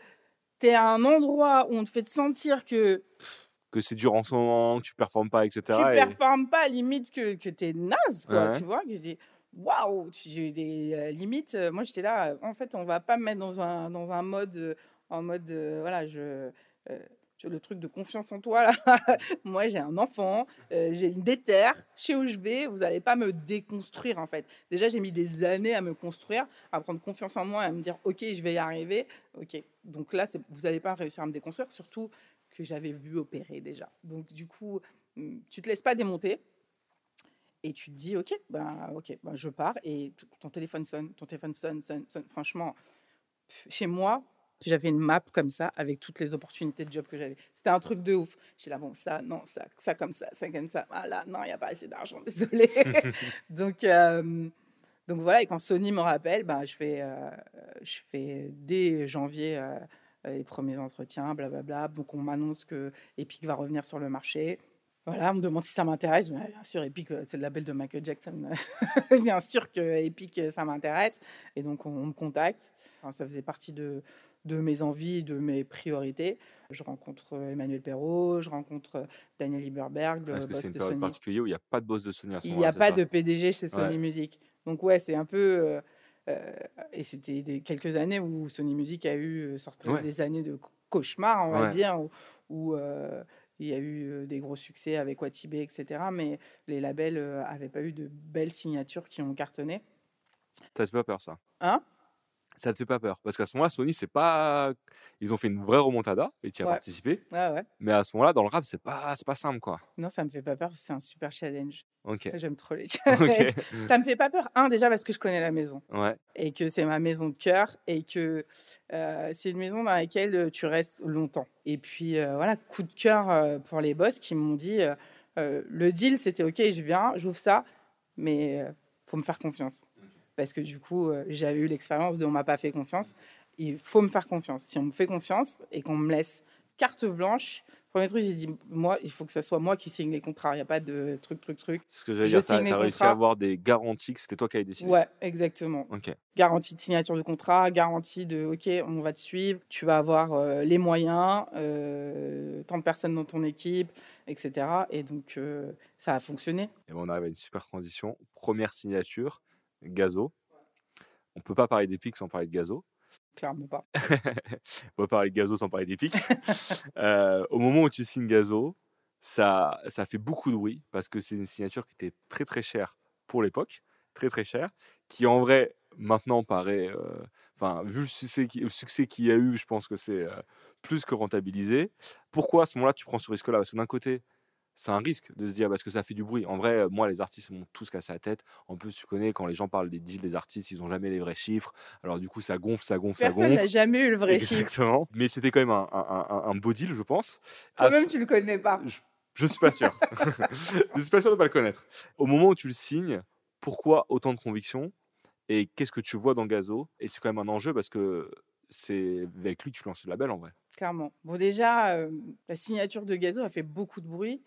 t'es à un endroit où on te fait te sentir que Que c'est dur en ce moment, que tu performes pas, etc. tu et- performes pas, limite que, que t'es naze, quoi, Ouais. tu vois. Que je dis, waouh, tu- des euh, limites. euh, moi, j'étais là, en fait, on va pas me mettre dans un, dans un mode, euh, en mode, voilà, je. Euh, le truc de confiance en toi, là. moi, j'ai un enfant, euh, j'ai une déterre, sais où je vais, vous n'allez pas me déconstruire, en fait. Déjà, j'ai mis des années à me construire, à prendre confiance en moi, à me dire, OK, je vais y arriver. OK. Donc là, vous n'allez pas réussir à me déconstruire, surtout que j'avais vu opérer déjà. Donc, du coup, hum, tu te laisses pas démonter. Et tu te dis, OK, ben, ok, ben, je pars. Et ton téléphone sonne, ton téléphone sonne, sonne, sonne. Franchement, chez moi, j'avais une map comme ça avec toutes les opportunités de job que j'avais. C'était un truc de ouf. J'étais là, bon, ça, non, ça, ça comme ça, ça comme ça. Ah là, non, il n'y a pas assez d'argent, désolé. donc, euh, donc voilà, et quand Sony me rappelle, ben, je, fais, euh, je fais dès janvier euh, les premiers entretiens, blablabla. Donc on m'annonce que Epic va revenir sur le marché. Voilà, on me demande si ça m'intéresse. Bien sûr, Epic, c'est le label de Michael Jackson. bien sûr que Epic, ça m'intéresse. Et donc, on, me contacte. ça faisait partie de, de mes envies, de mes priorités. Je rencontre Emmanuel Perrault, je rencontre Daniel Lieberberg, Est-ce que c'est une période particulière où il n'y a pas de boss de Sony à ce Il n'y a pas de PDG chez Sony Music. Donc ouais, c'est un peu... Euh, et c'était des, quelques années où Sony Music a eu euh, des années de cauchemar, on va dire, où, euh, il y a eu des gros succès avec Watibé, etc. Mais les labels n'avaient pas eu de belles signatures qui ont cartonné. Fait pas peur, ça? Hein? Ça te fait pas peur Parce qu'à ce moment-là, Sony, c'est pas. Ils ont fait une vraie remontada et tu as participé. Ouais, ouais. Mais à ce moment-là, dans le rap, c'est pas, pas simple, quoi. Non, ça me fait pas peur, c'est un super challenge. Ok. J'aime trop les challenges. ça me fait pas peur, un, déjà parce que je connais la maison. Ouais. Et que c'est ma maison de cœur et que euh, c'est une maison dans laquelle euh, tu restes longtemps. Et puis, euh, voilà, coup de cœur pour les boss qui m'ont dit le deal, c'était OK, je viens, j'ouvre ça, mais faut me faire confiance parce que du coup, euh, j'avais eu l'expérience de on m'a pas fait confiance. Il faut me faire confiance. Si on me fait confiance et qu'on me laisse carte blanche, premier truc, j'ai dit, moi, il faut que ce soit moi qui signe les contrats. Il n'y a pas de truc, truc, truc. C'est ce que j'allais dire. Tu as, réussi à avoir des garanties que c'était toi qui avais décidé. Ouais, exactement. Ok. Garantie de signature de contrat, garantie de, OK, on va te suivre, tu vas avoir euh, les moyens, euh, tant de personnes dans ton équipe, etc. Et donc, ça a fonctionné. Et bon, on arrive à une super transition. Première signature. Gazo. On peut pas parler d'Epic sans parler de Gazo. Clairement pas. on peut parler de Gazo sans parler d'Epic. Euh, au moment où tu signes Gazo, ça, ça fait beaucoup de bruit parce que c'est une signature qui était très très chère pour l'époque, très très chère, qui en vrai maintenant paraît, euh, enfin vu le succès qu'il y a eu, je pense que c'est euh, plus que rentabilisé. Pourquoi à ce moment-là tu prends ce risque-là? Parce que d'un côté, c'est un risque de se dire parce que ça fait du bruit? En vrai, moi, les artistes m'ont tous cassé la tête. En plus, tu connais quand les gens parlent des deals des artistes, ils n'ont jamais les vrais chiffres. Alors du coup, ça gonfle, ça gonfle, ça gonfle. Personne n'a jamais eu le vrai chiffre. Exactement. Mais c'était quand même un, un, un, beau deal, je pense. Toi-même, tu le connais pas. Je, ne suis pas sûr. je suis pas sûr de pas le connaître. Au moment où tu le signes, pourquoi autant de conviction? Et qu'est-ce que tu vois dans Gazo? Et c'est quand même un enjeu parce que c'est avec lui que tu lances le label en vrai. Clairement. Bon, déjà, euh, la signature de Gazo a fait beaucoup de bruit.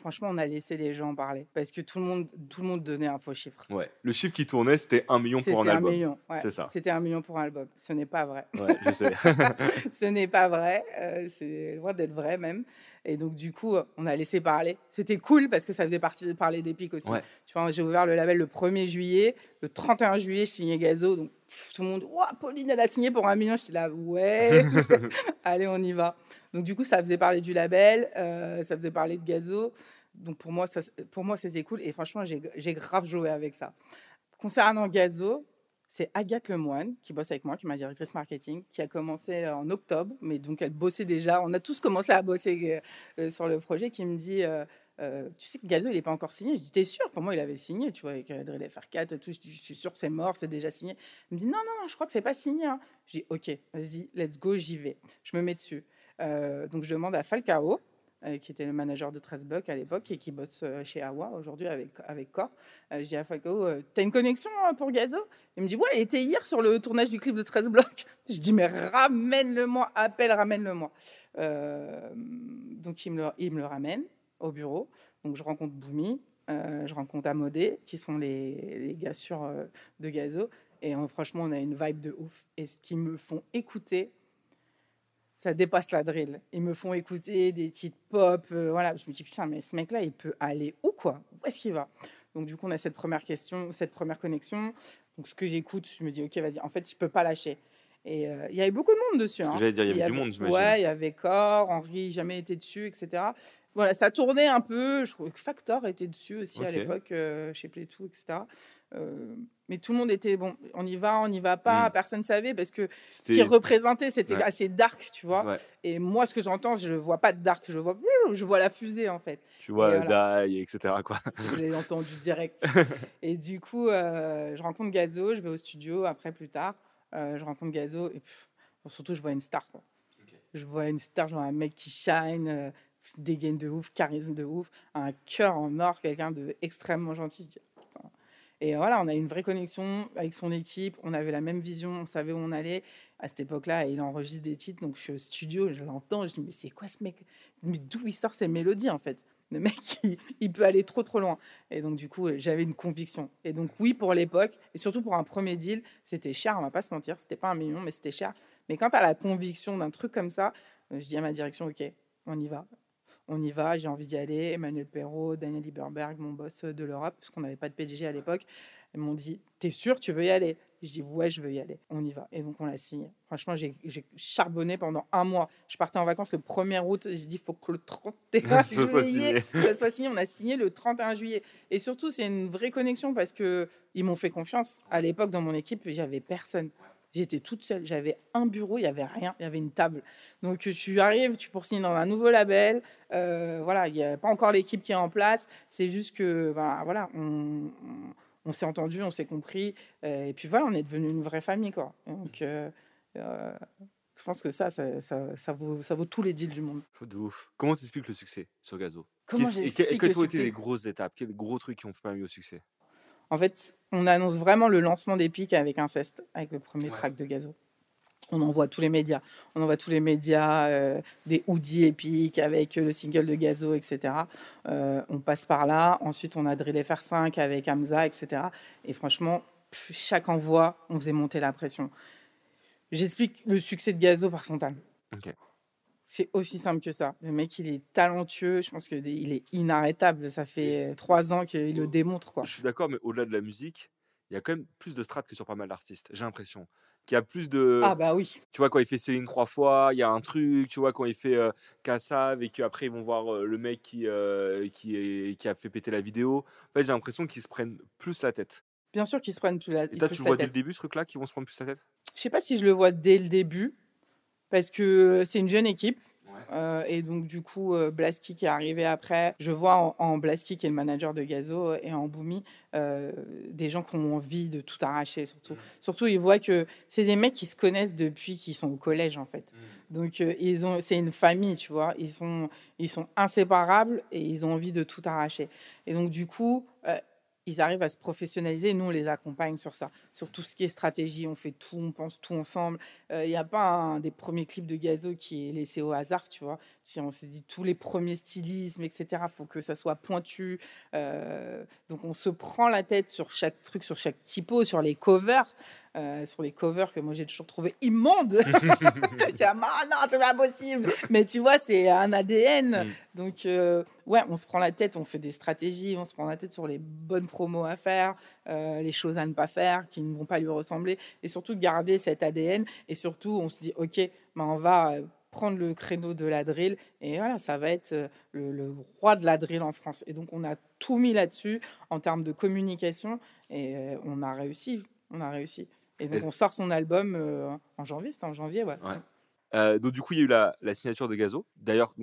Franchement, on a laissé les gens parler parce que tout le monde, tout le monde donnait un faux chiffre. Ouais. Le chiffre qui tournait, c'était un million pour un, album. Million, C'est ça. C'était un million pour un album. Ce n'est pas vrai. Ouais, je sais. Ce n'est pas vrai. Euh, c'est loin d'être vrai même. Et donc, du coup, on a laissé parler. C'était cool parce que ça faisait partie de parler d'Epic aussi. Tu vois, j'ai ouvert le label le 1er juillet. Le 31 juillet, je signais Gazo. Donc, tout le monde, Ouah, Pauline, elle a signé pour un million. Je suis là, ouais, allez, on y va. Donc, du coup, ça faisait parler du label, euh, ça faisait parler de Gazo. Donc, pour moi, pour moi c'était cool. Et franchement, j'ai grave joué avec ça. Concernant Gazo, c'est Agathe Lemoine qui bosse avec moi, qui est ma directrice marketing, qui a commencé en octobre, mais donc elle bossait déjà. On a tous commencé à bosser euh, euh, sur le projet, qui me dit euh, Tu sais que Gazo, il n'est pas encore signé. Je dis T'es sûr? Pour moi, il avait signé, tu vois, avec Drill FR4 tout. Je suis sûr que c'est mort, c'est déjà signé. Il me dit Non, non, non, je crois que c'est pas signé. Hein. Je dis Ok, vas-y, let's go, j'y vais. Je me mets dessus. Donc je demande à Falcao, euh, qui était le manager de 13 Blocs à l'époque et qui bosse euh, chez Awa aujourd'hui avec, avec Core. Euh, je dis à Falco, t'as une connexion pour Gazo? Il me dit, ouais, il était hier sur le tournage du clip de 13 Blocs. Je dis, mais ramène-le-moi, appelle, ramène-le-moi. donc il me, le, ramène au bureau. Donc je rencontre Boumi, je rencontre Amodé, qui sont les, gars sur, de Gazo. Et franchement, on a une vibe de ouf. Et ce qui me font écouter, ça dépasse la drill. Ils me font écouter des titres pop. Euh, voilà, je me dis putain, mais ce mec-là, il peut aller où quoi? Où est-ce qu'il va? Donc du coup, on a cette première question, cette première connexion. Donc ce que j'écoute, je me dis ok, vas-y. En fait, je peux pas lâcher. Et euh, il y avait beaucoup de monde dessus. Hein. j'allais dire, il y avait du monde, j'imagine. Ouais, il y avait Cor, Henri, jamais été dessus, etc. Voilà, ça tournait un peu. Je crois que Factor était dessus aussi à l'époque, euh, chez Playtoo, etc. Euh, mais tout le monde était bon, on y va, on n'y va pas, mm. personne ne savait parce que ce qui est représenté c'était assez dark, tu vois. Et moi, ce que j'entends, je ne vois pas de dark, je vois, je vois la fusée en fait. Tu vois voilà. Die, etc. Quoi. Je l'ai entendu direct. et du coup, euh, je rencontre Gazo, je vais au studio après plus tard, euh, je rencontre Gazo et surtout je vois une star. Quoi. Je vois une star, je vois un mec qui shine, des gains de ouf, charisme de ouf, un cœur en or, quelqu'un de extrêmement gentil. Et voilà, on a une vraie connexion avec son équipe, on avait la même vision, on savait où on allait. à cette époque-là, il enregistre des titres, donc je suis au studio, je l'entends, je dis mais c'est quoi ce mec? Mais d'où il sort ces mélodies en fait? Le mec, il, peut aller trop trop loin. Et donc du coup, j'avais une conviction. Et donc oui, pour l'époque, et surtout pour un premier deal, c'était cher, on va pas se mentir, c'était pas un million, mais c'était cher. Mais quand tu as la conviction d'un truc comme ça, euh, je dis à ma direction, ok, on y va. On y va, j'ai envie d'y aller. Emmanuel Perrault, Daniel Lieberberg, mon boss de l'Europe, parce qu'on n'avait pas de PDG à l'époque, ils m'ont dit T'es sûr, tu veux y aller? Je dis Ouais, je veux y aller. On y va. Et donc, on l'a signé. Franchement, j'ai charbonné pendant un mois. Je partais en vacances le 1er août. J'ai dit faut que le 31 juillet, ça soit signé. On a signé le 31 juillet. Et surtout, c'est une vraie connexion parce qu'ils m'ont fait confiance. À l'époque, dans mon équipe, j'avais personne. J'étais toute seule. J'avais un bureau, il n'y avait rien, il y avait une table. Donc tu arrives, tu pour signer dans un nouveau label. Euh, voilà, il n'y a pas encore l'équipe qui est en place. C'est juste que, ben, voilà, on on s'est entendu, on s'est compris. Euh, et puis voilà, on est devenu une vraie famille. Quoi. Donc, euh, euh, je pense que ça ça, ça, vaut, ça vaut tous les deals du monde. De ouf. Comment t'expliques le succès sur Gazo? Comment Et quelles ont été les grosses étapes Quels gros trucs qui ont permis au succès? En fait, on annonce vraiment le lancement d'Epic avec Inceste, avec le premier track de Gazo on envoie tous les médias. On envoie tous les médias, euh, des hoodies épiques avec euh, le single de Gazo, etc. Euh, on passe par là. Ensuite, on a Drill FR5 avec Hamza, etc. Et franchement, chaque envoi, on faisait monter la pression. J'explique le succès de Gazo par son talent. C'est aussi simple que ça. Le mec, il est talentueux. Je pense qu'il est inarrêtable. Ça fait trois ans qu'il le démontre. Quoi. Je suis d'accord, mais au-delà de la musique, il y a quand même plus de strates que sur pas mal d'artistes. J'ai l'impression qu'il y a plus de. Ah bah oui. Tu vois, quand il fait Céline trois fois, il y a un truc. Tu vois, quand il fait euh, Kassav et qu'après ils vont voir euh, le mec qui, euh, qui, est, qui a fait péter la vidéo. En fait, j'ai l'impression qu'ils se prennent plus la tête. Bien sûr qu'ils se prennent plus la tête. Et toi, tu le vois dès le début, ce truc-là, qu'ils vont se prendre plus la tête? Je sais pas si je le vois dès le début, parce que c'est une jeune équipe. Euh, et donc, du coup, euh, Blaski qui est arrivé après, je vois en, en, Blaski, qui est le manager de Gazo, et en Boumi, euh, des gens qui ont envie de tout arracher, surtout. Mm. Surtout, ils voient que c'est des mecs qui se connaissent depuis qu'ils sont au collège, en fait. Mm. Donc, ils ont, c'est une famille, tu vois. Ils sont, ils sont inséparables et ils ont envie de tout arracher. Et donc, du coup, ils arrivent à se professionnaliser. Nous, on les accompagne sur ça, sur tout ce qui est stratégie. On fait tout, on pense tout ensemble. Il euh, n'y a pas un des premiers clips de Gazo qui est laissé au hasard, tu vois. Si on s'est dit tous les premiers stylismes, etc., il faut que ça soit pointu. Euh, donc, on se prend la tête sur chaque truc, sur chaque typo, sur les covers. Euh, sur les covers que moi j'ai toujours trouvé immondes. ah non, c'est pas possible. Mais tu vois, c'est un ADN. Mm. Donc, euh, ouais, on se prend la tête, on fait des stratégies, on se prend la tête sur les bonnes promos à faire, euh, les choses à ne pas faire qui ne vont pas lui ressembler. Et surtout, garder cet ADN. Et surtout, on se dit, OK, ben, on va prendre le créneau de la drill et voilà, ça va être le, le, roi de la drill en France. Et donc on a tout mis là-dessus en termes de communication et on a réussi, on a réussi. Et donc, on sort son album euh, en janvier, c'était en janvier, ouais. Euh, donc, du coup, il y a eu la, signature de Gazo, d'ailleurs,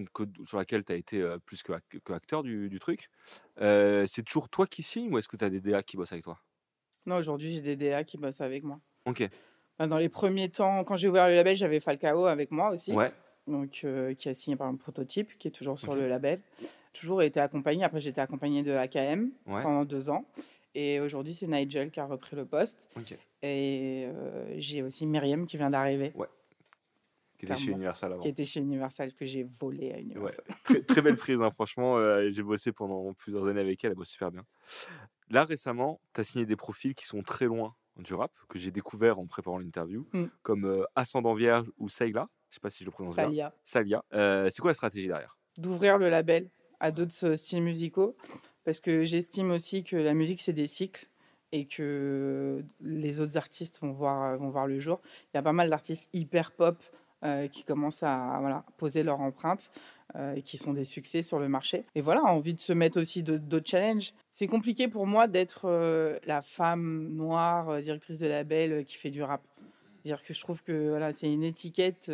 sur laquelle tu as été euh, plus que, acteur du, truc. c'est toujours toi qui signes ou est-ce que tu as des DA qui bossent avec toi? Non, aujourd'hui, j'ai des DA qui bossent avec moi. Ok. Bah, dans les premiers temps, quand j'ai ouvert le label, j'avais Falcao avec moi aussi. Ouais. Donc, qui a signé par un prototype, qui est toujours sur le label. Toujours été accompagné. Après, j'étais accompagné de AKM pendant deux ans. Et aujourd'hui, c'est Nigel qui a repris le poste. Et euh, j'ai aussi Myriam qui vient d'arriver. Ouais. Qui était chez Universal avant. Qui était chez Universal, que j'ai volé à Universal. Ouais. Très, belle prise, hein, franchement. Euh, j'ai bossé pendant plusieurs années avec elle, elle bosse super bien. Là, récemment, tu as signé des profils qui sont très loin du rap, que j'ai découvert en préparant l'interview, mm. comme euh, Ascendant Vierge ou Saïla. Je sais pas si je le prononce Salia. bien. Salia. c'est quoi la stratégie derrière? D'ouvrir le label à d'autres styles musicaux parce que j'estime aussi que la musique, c'est des cycles et que les autres artistes vont voir, vont voir le jour. Il y a pas mal d'artistes hyper pop euh, qui commencent à voilà, poser leur empreinte euh, et qui sont des succès sur le marché. Et voilà, envie de se mettre aussi d'autres challenges. C'est compliqué pour moi d'être euh, la femme noire, directrice de label, qui fait du rap. dire que je trouve que voilà, c'est une étiquette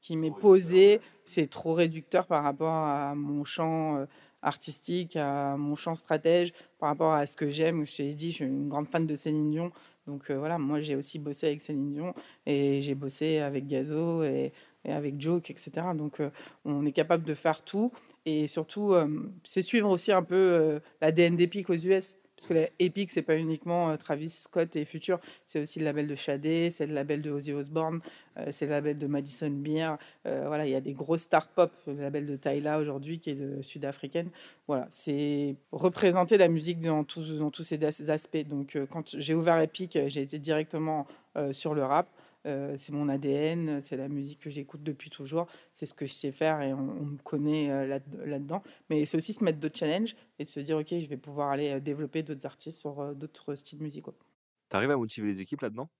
qui m'est posée. C'est trop réducteur par rapport à mon champ artistique, à mon champ stratège, par rapport à ce que j'aime. Je t'ai dit, je suis une grande fan de Céline Dion. Donc euh, voilà, moi j'ai aussi bossé avec Céline Dion et j'ai bossé avec Gazo et, avec Joke, etc. Donc euh, on est capable de faire tout et surtout, euh, c'est suivre aussi un peu la l'ADN d'Epic aux US. Parce que la Epic, c'est pas uniquement euh, Travis Scott et Future, c'est aussi le label de Shadé, c'est le label de Ozzy Osbourne, euh, c'est le label de Madison Beer. Euh, voilà, il y a des grosses stars pop, le label de Tyla aujourd'hui qui est sud-africaine. Voilà, c'est représenter la musique dans, dans tous ces aspects. Donc quand j'ai ouvert Epic, j'ai été directement sur le rap. Euh, c'est mon ADN, c'est la musique que j'écoute depuis toujours, c'est ce que je sais faire et on, me connaît euh, là-dedans. Mais c'est aussi se mettre d'autres challenges et se dire, OK, je vais pouvoir aller euh, développer d'autres artistes sur d'autres styles musicaux. Tu arrives à motiver les équipes là-dedans?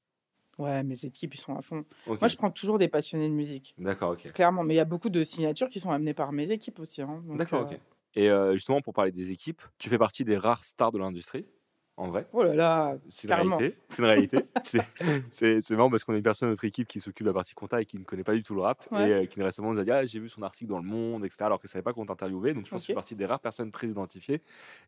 Ouais, mes équipes, ils sont à fond. Moi, je prends toujours des passionnés de musique. D'accord, ok. Clairement, mais il y a beaucoup de signatures qui sont amenées par mes équipes aussi. Hein, D'accord, ok. Et justement, pour parler des équipes, tu fais partie des rares stars de l'industrie? En vrai. Oh là là, c'est une réalité. C'est une réalité. c'est marrant parce qu'on a une personne de notre équipe qui s'occupe de la partie compta et qui ne connaît pas du tout le rap et euh, qui récemment nous a dit ah, j'ai vu son article dans le Monde, etc. Alors qu'elle savait pas qu'on t'interviewait. Donc je pense que c'est partie des rares personnes très identifiées.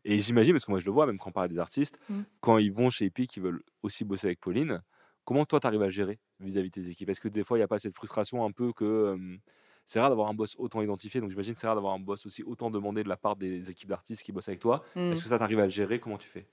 Et j'imagine parce que moi je le vois même quand on parle des artistes, mm. quand ils vont chez Epic, ils veulent aussi bosser avec Pauline. Comment toi tu arrives à gérer vis-à-vis de tes équipes? Est-ce que des fois il n'y a pas cette frustration un peu que c'est rare d'avoir un boss autant identifié, donc j'imagine c'est rare d'avoir un boss aussi autant demandé de la part des équipes d'artistes qui bossent avec toi. Mm. Est-ce que ça t'arrive à le gérer? Comment tu fais?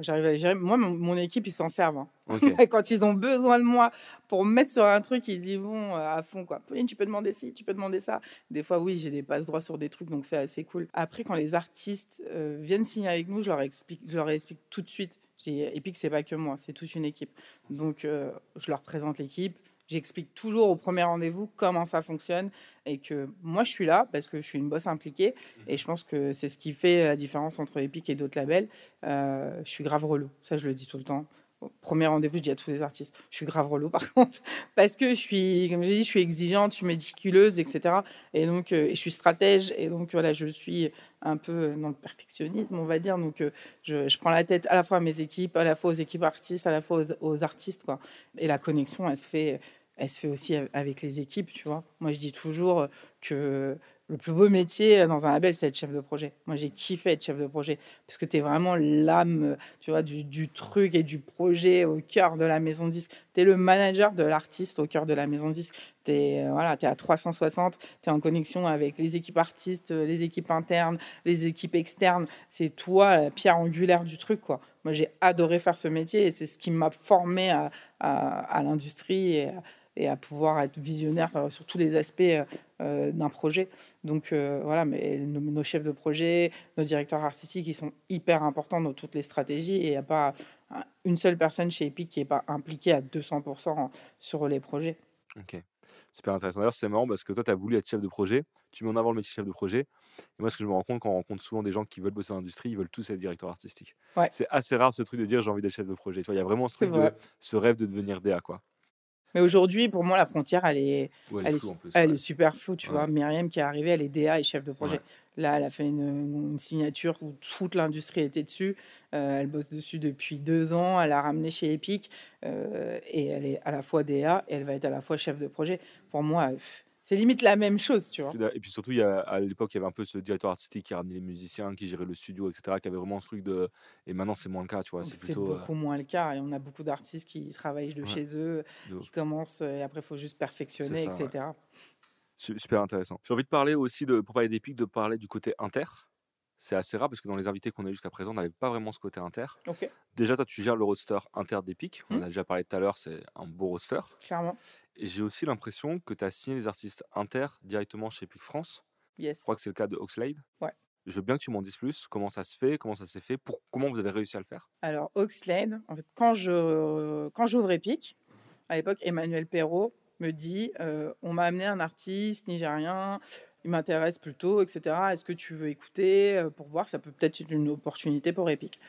J'arrive à gérer. Moi, mon, équipe, ils s'en servent. Hein. Quand ils ont besoin de moi pour me mettre sur un truc, ils y vont euh, à fond. Quoi. Pauline, tu peux demander ci, tu peux demander ça. Des fois, oui, j'ai des passes droits sur des trucs, donc c'est assez cool. Après, quand les artistes euh, viennent signer avec nous, je leur explique, je leur explique tout de suite. Epic, c'est pas que moi, c'est toute une équipe. Donc, euh, je leur présente l'équipe. J'explique toujours au premier rendez-vous comment ça fonctionne et que moi je suis là parce que je suis une bosse impliquée et je pense que c'est ce qui fait la différence entre Epic et d'autres labels. Euh, je suis grave relou, ça je le dis tout le temps. Au premier rendez-vous, je dis à tous les artistes, je suis grave relou par contre, parce que je suis, comme j'ai dit, je suis exigeante, je suis méticuleuse, etc. Et donc, euh, je suis stratège, et donc voilà, je suis un peu dans le perfectionnisme, on va dire. Donc, euh, je, je, prends la tête à la fois à mes équipes, à la fois aux équipes artistes, à la fois aux, aux artistes, quoi. Et la connexion, elle se fait elle se fait aussi avec les équipes, tu vois. Moi, je dis toujours que le plus beau métier dans un label, c'est être chef de projet. Moi, j'ai kiffé être chef de projet parce que tu es vraiment l'âme, tu vois, du, truc et du projet au cœur de la maison disque. Tu es le manager de l'artiste au cœur de la maison disque. Tu es, euh, voilà, es à 360, tu es en connexion avec les équipes artistes, les équipes internes, les équipes externes. C'est toi la pierre angulaire du truc, quoi. Moi, j'ai adoré faire ce métier et c'est ce qui m'a formé à, à, à l'industrie et et à pouvoir être visionnaire euh, sur tous les aspects euh, euh, d'un projet. Donc voilà, mais nos, chefs de projet, nos directeurs artistiques, ils sont hyper importants dans toutes les stratégies et il n'y a pas une seule personne chez Epic qui n'est pas impliquée à 200% sur les projets. Ok, super intéressant. D'ailleurs, c'est marrant parce que toi, tu as voulu être chef de projet, tu mets en avant le métier chef de projet. Et moi, ce que je me rends compte quand on rencontre souvent des gens qui veulent bosser dans l'industrie, ils veulent tous être directeurs artistiques. C'est assez rare ce truc de dire j'ai envie d'être chef de projet. Il y a vraiment ce, truc de, ce rêve de devenir DA. Quoi. Mais aujourd'hui, pour moi, la frontière, elle est, elle, est, elle est, super floue. Tu vois, Myriam qui est arrivée, elle est DA et chef de projet. Là, elle a fait une, signature où toute l'industrie était dessus. Euh, elle bosse dessus depuis deux ans. Elle a ramené chez Epic euh, et elle est à la fois DA et elle va être à la fois chef de projet. Pour moi, c'est limite la même chose, tu vois. Et puis surtout, il y a, à l'époque, il y avait un peu ce directeur artistique qui ramenait les musiciens, qui gérait le studio, etc., qui avait vraiment ce truc de. Et maintenant, c'est moins le cas, tu vois. C'est plutôt. beaucoup moins le cas. Et on a beaucoup d'artistes qui travaillent de chez eux, qui commencent, et après, il faut juste perfectionner, etc. Super intéressant. J'ai envie de parler aussi, de, pour parler d'Epic, de parler du côté inter. C'est assez rare parce que dans les invités qu'on a jusqu'à présent, on n'avait pas vraiment ce côté inter. Déjà, toi, tu gères le roster inter d'Epic. On mmh. a déjà parlé tout à l'heure, c'est un beau roster. Clairement. Et j'ai aussi l'impression que tu as signé les artistes inter directement chez Epic France. Yes. Je crois que c'est le cas de Oxlade. Ouais. Je veux bien que tu m'en dises plus. Comment ça se fait Comment ça s'est fait pour, Comment vous avez réussi à le faire? Alors, Oxlade, en fait, quand j'ouvre Epic, à l'époque, Emmanuel Perrault me dit euh, On m'a amené un artiste nigérien, il m'intéresse plutôt, etc. Est-ce que tu veux écouter euh, pour voir Ça peut peut-être être une opportunité pour Epic?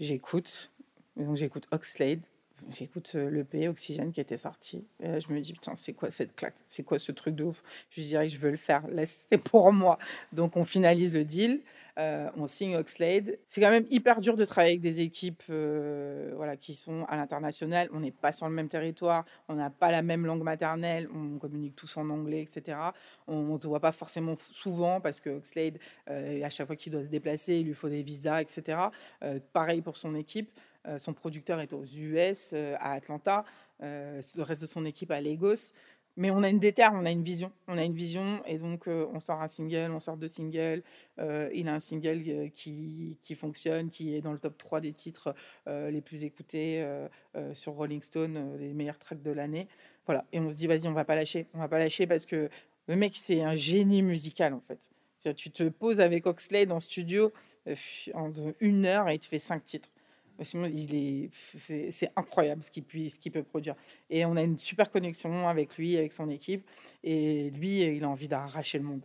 J'écoute. Donc, j'écoute Oxlade j'écoute euh, l'EP Oxygène qui était sorti. Et là, je me dis, putain, c'est quoi cette claque? C'est quoi ce truc de ouf? Je dirais que je veux le faire. Laisse, c'est pour moi. Donc, on finalise le deal. Euh, on signe Oxlade. C'est quand même hyper dur de travailler avec des équipes euh, voilà, qui sont à l'international. On n'est pas sur le même territoire. On n'a pas la même langue maternelle. On communique tous en anglais, etc. On ne se voit pas forcément souvent parce que Oxlade, à chaque fois qu'il doit se déplacer, il lui faut des visas, etc. pareil pour son équipe. Euh, son producteur est aux US, euh, à Atlanta, euh, le reste de son équipe à Lagos. mais on a une déterre, on a une vision, on a une vision, et donc on sort un single, on sort deux singles. il a un single qui, qui, fonctionne, qui est dans le top 3 des titres les plus écoutés sur Rolling Stone, les meilleurs tracks de l'année. Voilà, et on se dit vas-y, on va pas lâcher, on va pas lâcher parce que le mec c'est un génie musical en fait. Tu te poses avec Oxley dans le studio en une heure et il te fait cinq titres. C'est, incroyable ce qu'il, peut, peut produire. Et on a une super connexion avec lui, avec son équipe. Et lui, il a envie d'arracher le monde.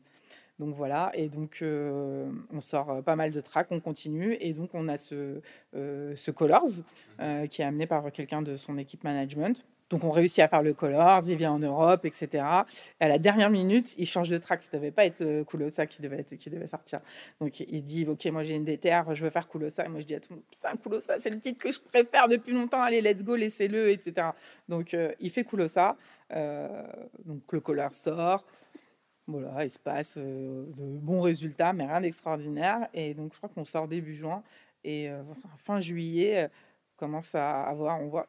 Donc voilà, et donc euh, on sort pas mal de tracks, on continue, et donc on a ce, euh, ce Colors euh, qui est amené par quelqu'un de son équipe management. Donc on réussit à faire le Colors, il vient en Europe, etc. Et à la dernière minute, il change de track. Ça devait pas être euh, Kulosa qui devait, sortir. Donc il dit, ok, moi j'ai une déterre, je veux faire Kulosa. Et moi je dis à tout le monde, putain, Kulosa, c'est le titre que je préfère depuis longtemps. Allez, let's go, laissez-le, etc. Donc euh, il fait Kulosa. Euh, donc le Colors sort. Voilà, il se passe de bons résultats, mais rien d'extraordinaire. Et donc je crois qu'on sort début juin. Et fin juillet, commence à avoir, on voit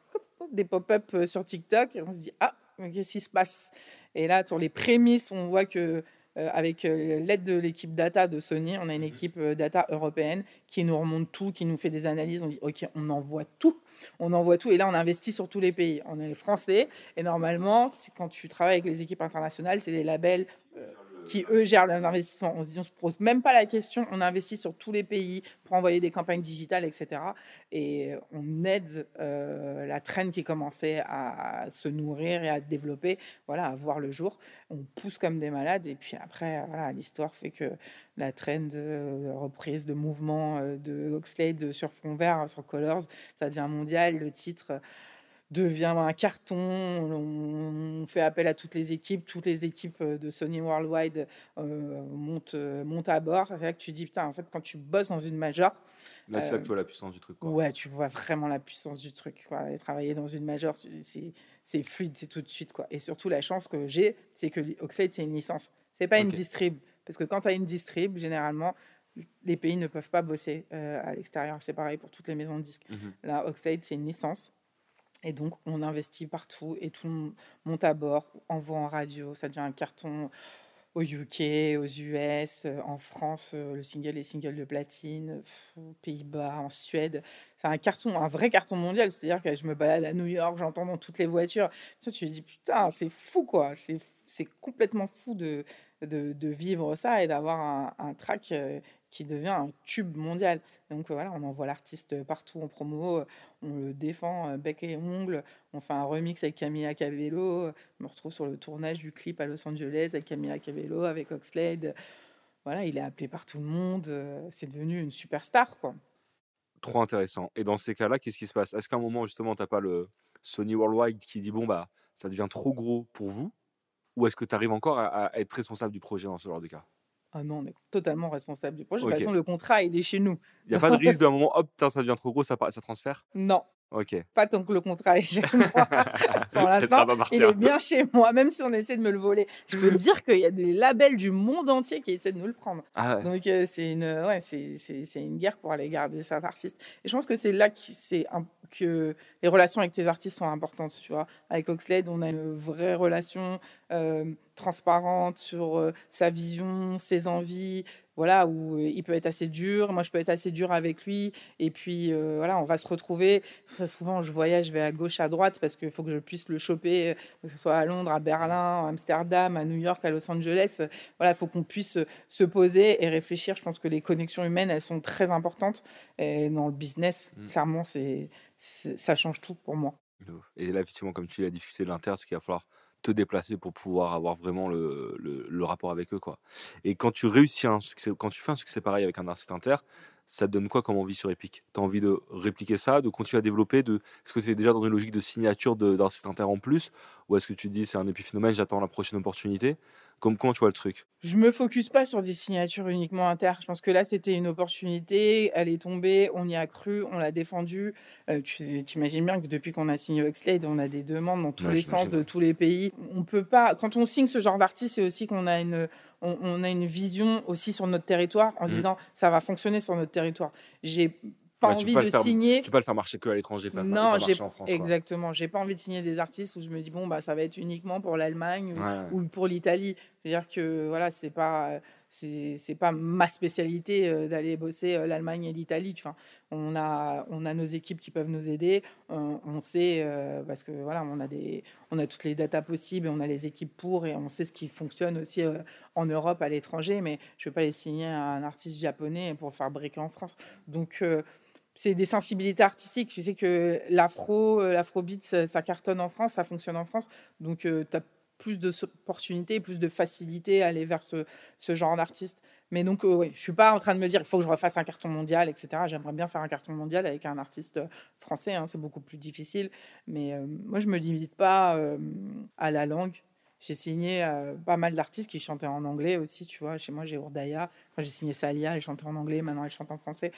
des pop-up euh, sur TikTok et on se dit ah qu'est-ce qui se passe? Et là sur les prémices, on voit que euh, avec euh, l'aide de l'équipe data de Sony, on a une mhm. équipe data européenne qui nous remonte tout, qui nous fait des analyses. On dit ok, on envoie tout, on envoie tout. Et là, on investit sur tous les pays. On est français et normalement, quand tu travailles avec les équipes internationales, c'est les labels qui eux gèrent leurs investissements. On on se pose même pas la question, on investit sur tous les pays pour envoyer des campagnes digitales, etc. Et on aide euh, la traîne qui commençait à se nourrir et à développer, voilà, à voir le jour. On pousse comme des malades et puis après, voilà, l'histoire fait que la traîne de reprise de mouvement euh, de Oxlade sur fond vert, sur Colors, ça devient mondial. Le titre devient un carton. On, fait appel à toutes les équipes. Toutes les équipes euh, de Sony Worldwide euh, montent, euh, montent, à bord. C'est là que tu dis, putain, en fait, quand tu bosses dans une major. Là, c'est là que tu vois la puissance du truc. Quoi. Ouais, tu vois vraiment la puissance du truc. Quoi. Et travailler dans une major, c'est fluide, c'est tout de suite. Quoi. Et surtout, la chance que j'ai, c'est que Oxide, c'est une licence. C'est pas une distrib. Parce que quand tu as une distrib, généralement, les pays ne peuvent pas bosser à l'extérieur. C'est pareil pour toutes les maisons de disques. Mhm. Là, Oxide, c'est une licence. Et donc, on investit partout et tout monte à bord, envoie en radio, ça devient un carton au UK, aux US, euh, en France, euh, le single est single de platine, Pays-Bas, en Suède. C'est un carton, un vrai carton mondial. C'est-à-dire que je me balade à New York, j'entends dans toutes les voitures. Ça, tu te dis, putain, c'est fou, quoi. C'est complètement fou de, de, vivre ça et d'avoir un, un track euh, qui devient un tube mondial. Donc euh, voilà, on envoie l'artiste partout en promo, euh, on le défend bec et ongle, on fait un remix avec Camilla Cabello, je me retrouve sur le tournage du clip à Los Angeles avec Camilla Cabello, avec Oxlade. Voilà, il est appelé par tout le monde, c'est devenu une superstar. Trop intéressant. Et dans ces cas-là, qu'est-ce qui se passe? Est-ce qu'à un moment justement t'as pas le Sony Worldwide qui dit bon bah ça devient trop gros pour vous? Ou est-ce que tu arrives encore à, être responsable du projet dans ce genre de cas? Ah non, on est totalement responsable du projet. De toute façon, le contrat, il est chez nous. Il n'y a pas de risque d'un moment, hop, ça devient trop gros, ça, ça transfère? Non, Ok. Pas tant que le contrat est chez moi. Pour l'instant, il est bien chez moi, même si on essaie de me le voler. Je peux dire qu'il y a des labels du monde entier qui essaient de nous le prendre. Ah ouais. Donc euh, c'est une, ouais, c'est, une guerre pour aller garder sa artiste. Et je pense que c'est là c'est que les relations avec tes artistes sont importantes. Tu vois, avec Oxlade, on a une vraie relation euh, transparente sur euh, sa vision, ses envies, voilà, où euh, il peut être assez dur, moi je peux être assez dur avec lui, et puis euh, voilà, on va se retrouver. Ça, souvent, je voyage, je vais à gauche, à droite, parce qu'il faut que je puisse le choper, que ce soit à Londres, à Berlin, à Amsterdam, à New York, à Los Angeles. Voilà, il faut qu'on puisse se poser et réfléchir. Je pense que les connexions humaines, elles sont très importantes. Et dans le business, mmh. clairement, c'est, ça change tout pour moi. Et là, effectivement, comme tu l'as discuté de l'inter, ce qu'il va falloir te déplacer pour pouvoir avoir vraiment le, le, rapport avec eux. Quoi. Et quand tu réussis un succès, quand tu fais un succès pareil avec un artiste inter, ça te donne quoi comme envie sur Epic? Tu as envie de répliquer ça, de continuer à développer de... Est-ce que c'est déjà dans une logique de signature d'artiste inter en plus? Ou est-ce que tu te dis c'est un épiphénomène, j'attends la prochaine opportunité? Comme, Comment tu vois le truc? Je me focus pas sur des signatures uniquement inter. Je pense que là, c'était une opportunité, elle est tombée, on y a cru, on l'a défendue. Euh, tu imagines bien que depuis qu'on a signé Oxlade, on a des demandes dans tous les sens de tous les pays. On peut pas... Quand on signe ce genre d'artiste, c'est aussi qu'on a une on, a une vision aussi sur notre territoire en se mmh. disant ça va fonctionner sur notre territoire. J'ai pas envie de signer. Tu peux pas le faire marcher que à l'étranger, pas, non, j'ai en France. Exactement, j'ai pas envie de signer des artistes où je me dis bon bah ça va être uniquement pour l'Allemagne ou, pour l'Italie. C'est-à-dire que voilà, c'est pas c'est pas ma spécialité euh, d'aller bosser euh, l'Allemagne et l'Italie. Enfin, on a on a nos équipes qui peuvent nous aider. On, sait euh, parce que voilà, on a des on a toutes les datas possibles, on a les équipes pour et on sait ce qui fonctionne aussi en Europe à l'étranger. Mais je vais pas les signer à un artiste japonais pour faire briquer en France. Donc c'est des sensibilités artistiques. Tu sais que l'afro, l'afrobeat, ça, ça, cartonne en France, ça fonctionne en France. Donc, tu as plus d'opportunités, plus de facilité à aller vers ce, genre d'artiste. Mais donc, euh, oui, je suis pas en train de me dire il faut que je refasse un carton mondial, etc. J'aimerais bien faire un carton mondial avec un artiste euh, français, hein, c'est beaucoup plus difficile. Mais euh, moi, je me limite pas à la langue. J'ai signé pas mal d'artistes qui chantaient en anglais aussi, tu vois. Chez moi, j'ai Urdaya. j'ai signé Salia, elle chantait en anglais, maintenant elle chante en français.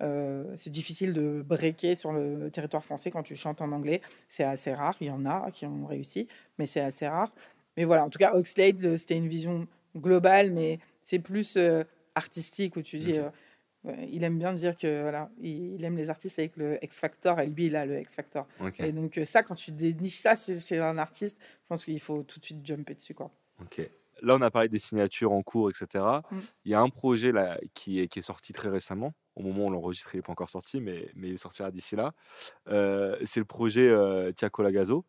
C'est difficile de breaker sur le territoire français quand tu chantes en anglais. C'est assez rare. Il y en a qui ont réussi, mais c'est assez rare. Mais voilà, en tout cas, Oxlade, c'était une vision globale, mais c'est plus artistique où tu dis. il aime bien dire que voilà, il, aime les artistes avec le X Factor et lui il a le X Factor. Et donc ça, quand tu déniches ça chez, un artiste, je pense qu'il faut tout de suite jumper dessus quoi. Ok. Là, on a parlé des signatures en cours, etc. Mmh. Il y a un projet là qui est, qui est sorti très récemment. Au moment où on l'enregistre, il n'est pas encore sorti, mais, mais il sortira d'ici là. c'est le projet euh, Tiago Lagazo.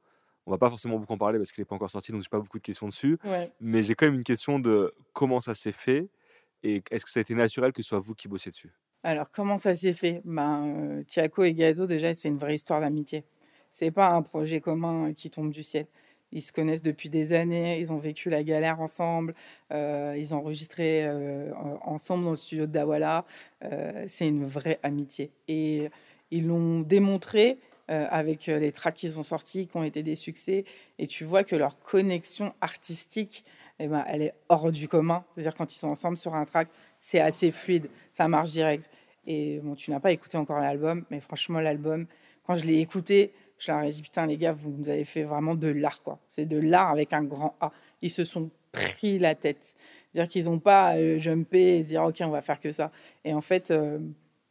On va pas forcément beaucoup en parler parce qu'il n'est pas encore sorti, donc j'ai pas beaucoup de questions dessus. Mais j'ai quand même une question de comment ça s'est fait et est-ce que ça a été naturel que ce soit vous qui bossiez dessus? Alors, comment ça s'est fait? Ben, euh, et Gazo, déjà, c'est une vraie histoire d'amitié. C'est pas un projet commun qui tombe du ciel. Ils se connaissent depuis des années, ils ont vécu la galère ensemble, euh, ils ont enregistré euh, ensemble dans le studio de Dawala. Euh, c'est une vraie amitié. Et ils l'ont démontré euh, avec les tracks qu'ils ont sortis, qui ont été des succès. Et tu vois que leur connexion artistique, eh ben, elle est hors du commun. C'est-à-dire quand ils sont ensemble sur un track, c'est assez fluide, ça marche direct. Et bon, tu n'as pas écouté encore l'album, mais franchement, l'album, quand je l'ai écouté, je leur ai dit, putain, les gars, vous nous avez fait vraiment de l'art, quoi. C'est de l'art avec un grand A. Ils se sont pris la tête. C'est-à-dire qu'ils n'ont pas euh, jumpé et se dire, OK, on va faire que ça. Et en fait,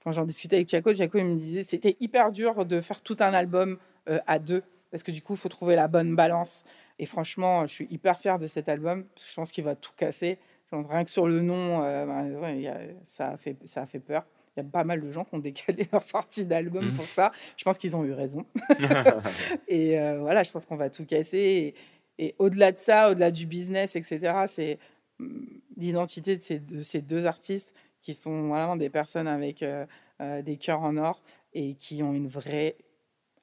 quand j'en discutais avec Tiago, Tiago il me disait c'était hyper dur de faire tout un album euh, à deux parce que du coup il faut trouver la bonne balance. Et franchement, je suis hyper fier de cet album. je pense qu'il va tout casser. rien que sur le nom, euh, bah, ça, a fait, ça a fait peur. Il y a pas mal de gens qui ont décalé leur sortie d'album mmh. pour ça. Je pense qu'ils ont eu raison. et euh, voilà, je pense qu'on va tout casser. Et, au-delà de ça, au-delà du business, etc., c'est mmh, l'identité de ces, de ces deux artistes qui sont vraiment des personnes avec euh, euh, des cœurs en or et qui ont une vraie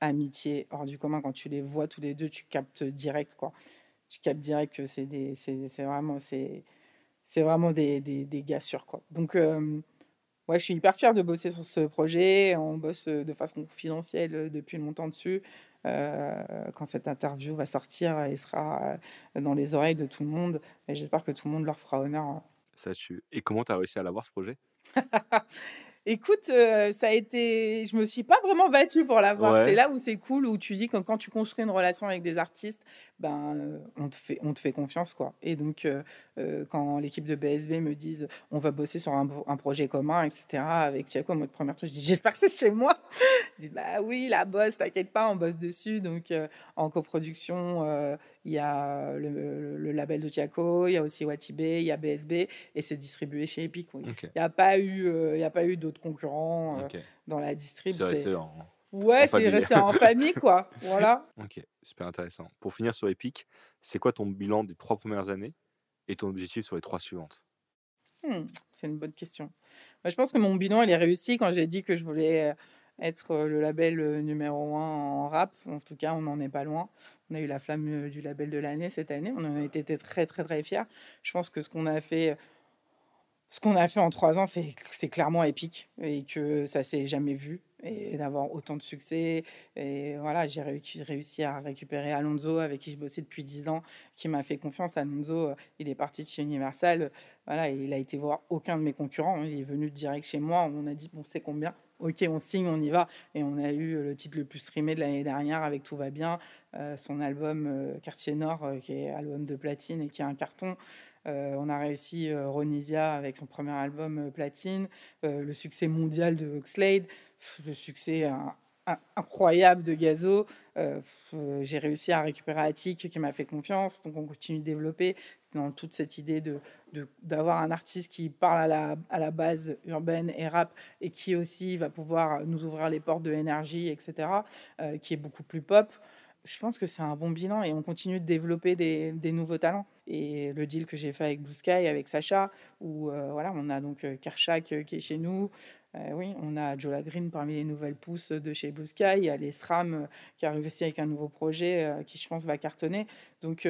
amitié hors du commun. Quand tu les vois tous les deux, tu captes direct, quoi. Tu captes direct que c'est vraiment, c'est, c'est vraiment des, des, des, gars sûrs, quoi. Donc, ouais, je suis hyper fier de bosser sur ce projet. On bosse de façon confidentielle depuis longtemps dessus. quand cette interview va sortir, elle sera dans les oreilles de tout le monde. Et j'espère que tout le monde leur fera honneur ça tue. Et comment tu as réussi à l'avoir ce projet? Écoute, euh, ça a été. Je me suis pas vraiment battue pour l'avoir. C'est là où c'est cool, où tu dis que quand tu construis une relation avec des artistes, ben, euh, on, te fait, on te fait confiance. quoi. Et donc, euh, quand l'équipe de BSB me dit on va bosser sur un, un projet commun, etc., avec Tiago, moi, de première chose, je dis j'espère que c'est chez moi. Je dis bah oui, la bosse, t'inquiète pas, on bosse dessus. Donc, en coproduction, il y a le, label de Tiago, il y a aussi Watibé, il y a BSB, et c'est distribué chez Epic. Il n'y a pas eu, il a pas eu d'autres concurrents euh, dans la distrib. C'est en, ouais, c'est resté en famille, quoi. Voilà. Ok, super intéressant. Pour finir sur Epic, c'est quoi ton bilan des trois premières années et ton objectif sur les trois suivantes? Hmm, C'est une bonne question. Moi, je pense que mon bilan, il est réussi quand j'ai dit que je voulais euh, être euh, le label numéro un en rap. En tout cas, on n'en est pas loin. On a eu la flamme du label de l'année cette année. On en a été très, très, très fiers. Je pense que ce qu'on a fait ce qu'on a fait en trois ans, c'est clairement épique et que ça s'est jamais vu et d'avoir autant de succès. Et voilà, j'ai réussi à récupérer Alonso, avec qui je bossais depuis dix ans, qui m'a fait confiance. Alonso, euh, il est parti de chez Universal. Voilà, il a été voir aucun de mes concurrents. Hein. Il est venu direct chez moi. On a dit, bon, c'est combien? Ok, on signe, on y va. Et on a eu le titre le plus streamé de l'année dernière avec Tout va bien, euh, son album euh, Quartier Nord, qui est album de platine et qui est un carton. on a réussi Ronisia avec son premier album Platine, le succès mondial de Oxlade, le succès incroyable de Gazo. J'ai réussi à récupérer Attic qui m'a fait confiance, donc on continue de développer. Dans toute cette idée de d'avoir un artiste qui parle à la, à la base urbaine et rap et qui aussi va pouvoir nous ouvrir les portes de énergie, etc., qui est beaucoup plus pop je pense que c'est un bon bilan et on continue de développer des, nouveaux talents. Et le deal que j'ai fait avec Blue Sky, avec Sacha, où euh, voilà, on a donc euh, Kershak euh, qui est chez nous. oui, on a Jola Green parmi les nouvelles pousses de chez Blue Sky. Il y a les SRAM qui arrivent aussi avec un nouveau projet qui, je pense, va cartonner. Donc,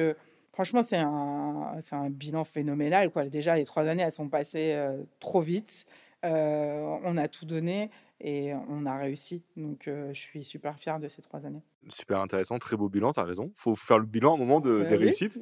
franchement, c'est un, bilan phénoménal. Déjà, les trois années, elles sont passées trop vite. on a tout donné et on a réussi. Donc, je suis super fière de ces trois années. Super intéressant, très beau bilan, tu as raison. Il faut faire le bilan à un moment de, bah des réussites.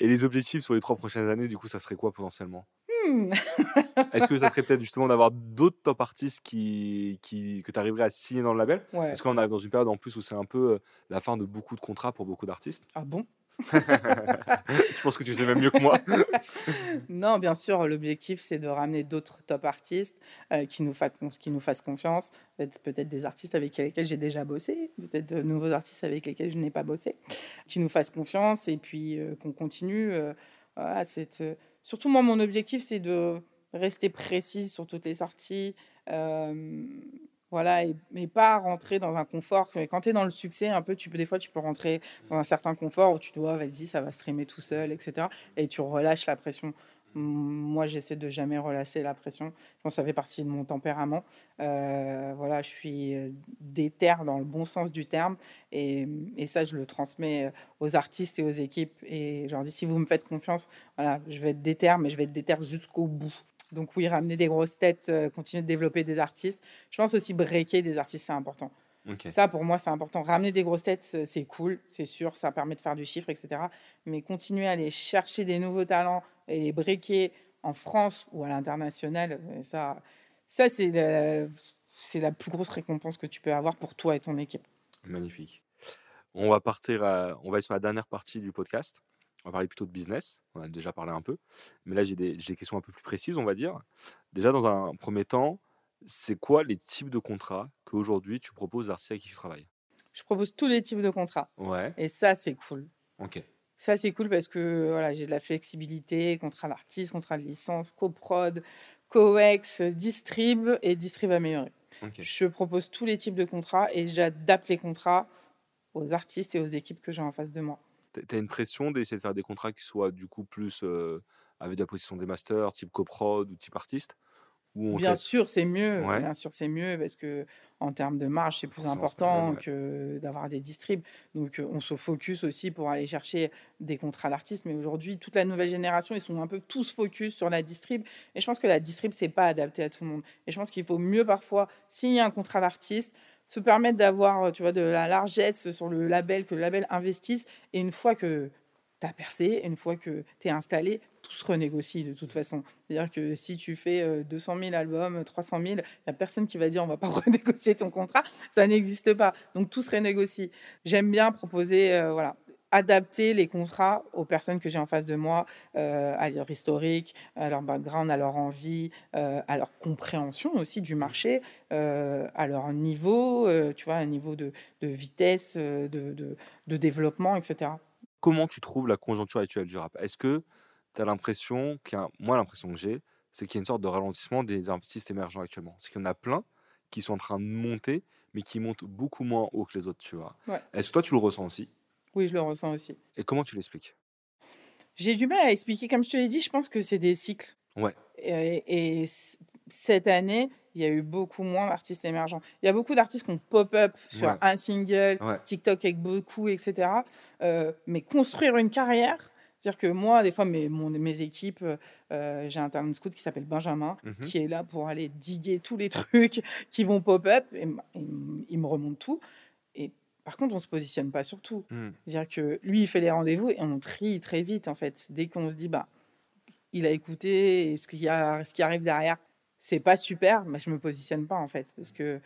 Et les objectifs sur les trois prochaines années, du coup, ça serait quoi potentiellement? Mmh. Est-ce que ça serait peut-être justement d'avoir d'autres top artistes qui, qui, que tu arriverais à signer dans le label? Parce qu'on arrive dans une période en plus où c'est un peu la fin de beaucoup de contrats pour beaucoup d'artistes. Ah bon? je pense que tu sais même mieux que moi. non, bien sûr, l'objectif, c'est de ramener d'autres top artistes euh, qui, nous fassent confiance. Peut-être des artistes avec lesquels j'ai déjà bossé, peut-être de nouveaux artistes avec lesquels je n'ai pas bossé, qui nous fassent confiance et puis euh, qu'on continue. Euh, voilà, surtout, moi, mon objectif, c'est de rester précise sur toutes les sorties. Voilà, et, pas rentrer dans un confort. Quand tu es dans le succès, un peu, tu des fois, tu peux rentrer dans un certain confort où tu dois, vas-y, ça va streamer tout seul, etc. Et tu relâches la pression. Moi, j'essaie de jamais relâcher la pression. Je pense que ça fait partie de mon tempérament. Euh, voilà, je suis euh, déter dans le bon sens du terme. Et, ça, je le transmets aux artistes et aux équipes. Et je leur dis, si vous me faites confiance, voilà, je vais être déter, mais je vais être déter jusqu'au bout. Donc oui, ramener des grosses têtes, euh, continuer de développer des artistes. Je pense aussi breaker des artistes, c'est important. Ça, pour moi, c'est important. Ramener des grosses têtes, c'est cool, c'est sûr, ça permet de faire du chiffre, etc. Mais continuer à aller chercher des nouveaux talents et les breaker en France ou à l'international, euh, ça, ça c'est la, c'est la plus grosse récompense que tu peux avoir pour toi et ton équipe. Magnifique. On va partir, on va être sur la dernière partie du podcast. On va parler plutôt de business. On a déjà parlé un peu. Mais là, j'ai des, questions un peu plus précises, on va dire. Déjà, dans un premier temps, c'est quoi les types de contrats qu'aujourd'hui tu proposes aux artistes avec qui tu travailles? Je propose tous les types de contrats. Ouais. Et ça, c'est cool. Ok. Ça, c'est cool parce que voilà, j'ai de la flexibilité, contrat d'artiste, contrat de licence, coprod, coex, distrib et distrib amélioré. Je propose tous les types de contrats et j'adapte les contrats aux artistes et aux équipes que j'ai en face de moi tu as une pression d'essayer de faire des contrats qui soient du coup plus avec la position des masters, type coprod ou type artiste? Bien sûr, c'est mieux. Bien sûr, c'est mieux parce que en termes de marge, c'est plus important que d'avoir des distribs. Donc, on se focus aussi pour aller chercher des contrats d'artistes. Mais aujourd'hui, toute la nouvelle génération, ils sont un peu tous focus sur la distrib. Et je pense que la distrib, c'est pas adapté à tout le monde. Et je pense qu'il faut mieux parfois signer un contrat d'artiste se permettre d'avoir tu vois, de la largesse sur le label, que le label investisse. Et une fois que tu as percé, une fois que tu es installé, tout se renégocie de toute façon. C'est-à-dire que si tu fais 200 000 albums, 300 000, il n'y a personne qui va dire on va pas renégocier ton contrat. Ça n'existe pas. Donc tout se renégocie. J'aime bien proposer euh, voilà, adapter les contrats aux personnes que j'ai en face de moi, euh, à leur historique, à leur background, à leur envie, euh, à leur compréhension aussi du marché, euh, à leur niveau, tu vois, un niveau de, vitesse, de, de, développement, etc. Comment tu trouves la conjoncture actuelle du rap? Est-ce que tu as l'impression, qu'il moi l'impression que j'ai, c'est qu'il y a une sorte de ralentissement des artistes émergents actuellement? C'est qu'il y en a plein qui sont en train de monter, mais qui montent beaucoup moins haut que les autres, tu vois? Est-ce que toi tu le ressens aussi? Oui, je le ressens aussi. Et comment tu l'expliques? J'ai du mal à expliquer. Comme je te l'ai dit, je pense que c'est des cycles. Ouais. Et, cette année, il y a eu beaucoup moins d'artistes émergents. Il y a beaucoup d'artistes qui ont pop-up sur un single, TikTok avec beaucoup, etc. Euh, mais construire une carrière, c'est-à-dire que moi, des fois, mes, mes équipes, euh, j'ai un talent scout qui s'appelle Benjamin, mmh qui est là pour aller diguer tous les trucs qui vont pop-up, et, il me remonte tout. Et par contre, on se positionne pas sur tout. Hmm. C'est-à-dire que lui, il fait les rendez-vous et on trie très vite, en fait. Dès qu'on se dit, bah, il a écouté, et ce, qu'il y a, ce qui arrive derrière, c'est pas super, mais je me positionne pas, en fait. Parce que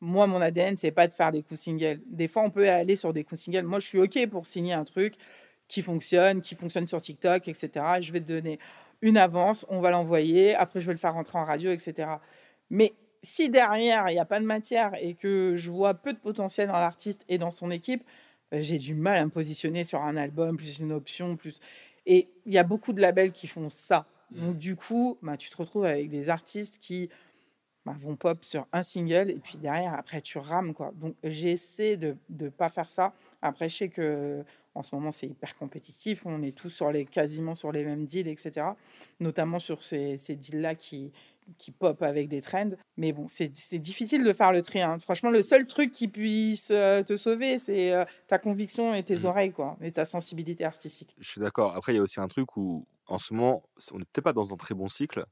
moi, mon ADN, c'est pas de faire des coups singles. Des fois, on peut aller sur des coups singles. Moi, je suis OK pour signer un truc qui fonctionne, qui fonctionne sur TikTok, etc. Je vais te donner une avance, on va l'envoyer, après je vais le faire rentrer en radio, etc. Mais si derrière, il n'y a pas de matière et que je vois peu de potentiel dans l'artiste et dans son équipe, euh, j'ai du mal à me positionner sur un album, plus une option, plus... Et il y a beaucoup de labels qui font ça. Mmh. Donc du coup, bah, tu te retrouves avec des artistes qui bah, vont pop sur un single et puis derrière, après, tu rames. Quoi. Donc j'essaie de ne pas faire ça. Après, je sais que en ce moment, c'est hyper compétitif. On est tous sur les, quasiment sur les mêmes deals, etc. Notamment sur ces, ces deals-là qui, qui pop avec des trends. Mais bon, c'est difficile de faire le tri. Hein. Franchement, le seul truc qui puisse euh, te sauver, c'est euh, ta conviction et tes mmh. oreilles, quoi, et ta sensibilité artistique. Je suis d'accord. Après, il y a aussi un truc où, en ce moment, on n'est peut-être pas dans un très bon cycle,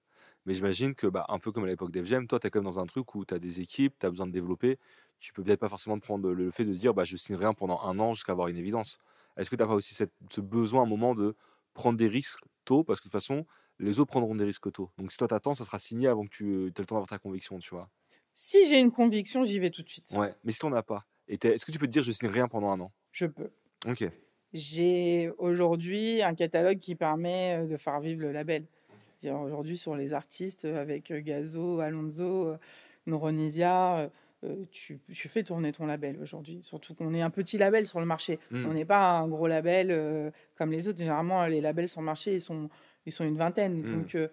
mais j'imagine que, bah, un peu comme à l'époque d'FGM, toi, tu es quand même dans un truc où tu as des équipes, tu as besoin de développer. Tu peux peut-être pas forcément prendre le fait de dire, bah, je signe rien pendant un an jusqu'à avoir une évidence. Est-ce que tu n'as pas aussi ce besoin à un moment de prendre des risques tôt? Parce que de toute façon, les autres prendront des risques tôt. Donc si toi t'attends, ça sera signé avant que tu aies le temps d'avoir ta conviction, tu vois. Si j'ai une conviction, j'y vais tout de suite. Ouais, mais si t'en as pas, est-ce que tu peux te dire je signe rien pendant un an? Je peux. Ok. J'ai aujourd'hui un catalogue qui permet euh, de faire vivre le label. Aujourd'hui, sur les artistes, euh, avec euh, Gazo, Alonso, Neuronisia, tu, fais tourner ton label aujourd'hui. Surtout qu'on est un petit label sur le marché. Hmm. On n'est pas un gros label comme les autres. Généralement, les labels sur le marché, ils sont ils sont une vingtaine. Mmh. Donc, euh,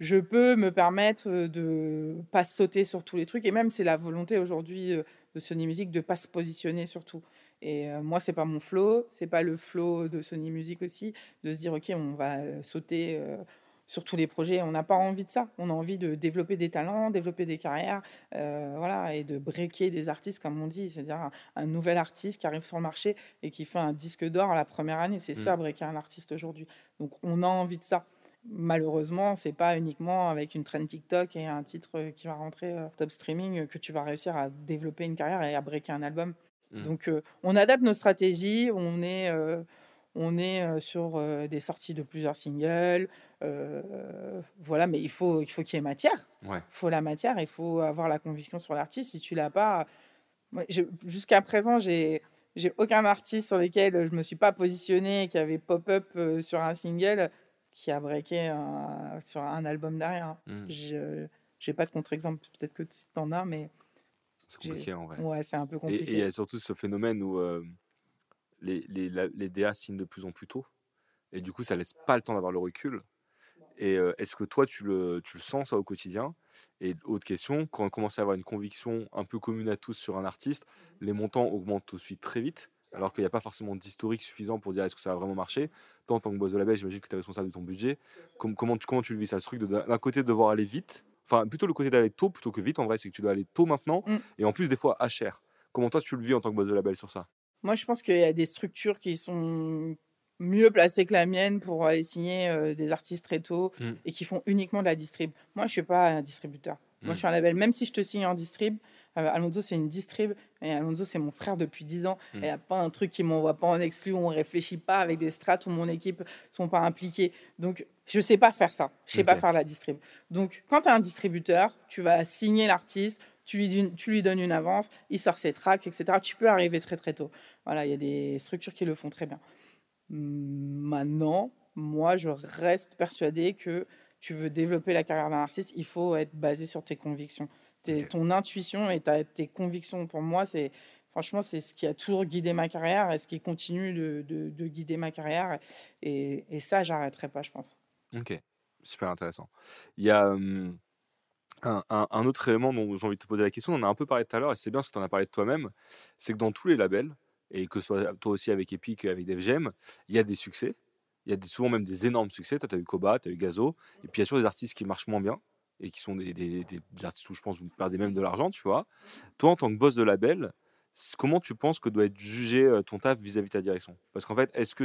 je peux me permettre de pas sauter sur tous les trucs. Et même, c'est la volonté aujourd'hui euh, de Sony Music de pas se positionner sur tout. Et euh, moi, c'est pas mon flow, c'est pas le flow de Sony Music aussi, de se dire, OK, on va sauter sur tous les projets. On n'a pas envie de ça. On a envie de développer des talents, développer des carrières, voilà, et de breaker des artistes, comme on dit, c'est-à-dire un, nouvel artiste qui arrive sur le marché et qui fait un disque d'or la première année. C'est ça, mmh. breaker un artiste aujourd'hui. Donc, on a envie de ça malheureusement, c'est pas uniquement avec une trend TikTok et un titre qui va rentrer euh, top streaming que tu vas réussir à développer une carrière et à breaker un album. Mmh. Donc, euh, on adapte nos stratégies. On est, euh, on est sur des sorties de plusieurs singles. Voilà, mais il faut, il faut qu'il y ait matière. Il faut la matière. Il faut avoir la conviction sur l'artiste. Si tu l'as pas, jusqu'à présent, j'ai j'ai aucun artiste sur lequel je me suis pas positionné qui avait pop-up sur un single qui a breaké sur un album derrière. Mmh. Je n'ai pas de contre-exemple, peut-être que tu en as, mais. C'est compliqué en vrai. Ouais, c'est un peu compliqué. Et il y a surtout ce phénomène où euh, les, les, les, DA signent de plus en plus tôt. Et du coup, ça laisse pas le temps d'avoir le recul. Et euh, est-ce que toi, tu le, tu le sens ça au quotidien? Et autre question, quand on commence à avoir une conviction un peu commune à tous sur un artiste, les montants augmentent tout de suite très vite alors qu'il n'y a pas forcément d'historique suffisant pour dire est-ce que ça a vraiment marché. Toi, en tant que boss de label, j'imagine que tu es responsable de ton budget. comment, tu, comment tu le vis ça, le truc d'un côté de devoir aller vite, enfin plutôt le côté d'aller tôt plutôt que vite, en vrai, c'est que tu dois aller tôt maintenant, mm. et en plus des fois à cher. Comment toi tu le vis en tant que boss de label sur ça? Moi, je pense qu'il y a des structures qui sont mieux placées que la mienne pour aller signer euh, des artistes très tôt mm. et qui font uniquement de la distrib. Moi, je suis pas un distributeur. Moi, mm. je suis un label. Même si je te signe en distrib, euh, Alonso, c'est une distrib. Et Alonso, c'est mon frère depuis 10 ans. Il n'y a pas un truc qui m'envoie pas en exclu, où on réfléchit pas avec des strates où mon équipe sont pas impliquées. Donc, je sais pas faire ça. Je sais pas faire la distrib. Donc, quand tu es un distributeur, tu vas signer l'artiste, tu lui, tu lui donnes une avance, il sort ses tracks, etc. Tu peux arriver très, très tôt. Voilà, il y a des structures qui le font très bien. Maintenant, moi, je reste persuadée que tu veux développer la carrière d'un artiste, il faut être basé sur tes convictions ton intuition et tes convictions. Pour moi, c'est franchement, c'est ce qui a toujours guidé ma carrière et ce qui continue de, guider ma carrière. Et, et ça, j'arrêterai pas, je pense. Ok, super intéressant. Il y a un, un, autre élément dont j'ai envie de te poser la question. On en a un peu parlé tout à l'heure et c'est bien ce que tu en as parlé de toi-même. C'est que dans tous les labels, et que ce soit toi aussi avec Epic, avec DevGem, il y a des succès. Il y a des, souvent même des énormes succès. Toi, tu as eu Koba, tu as eu Gazo. Et puis, il y a toujours des artistes qui marchent moins bien et qui sont des, des, des, artistes où je pense que vous perdez même de l'argent, tu vois. Toi, en tant que boss de label, comment tu penses que doit être jugé euh, ton taf vis-à-vis de ta direction? Parce qu'en fait, est-ce que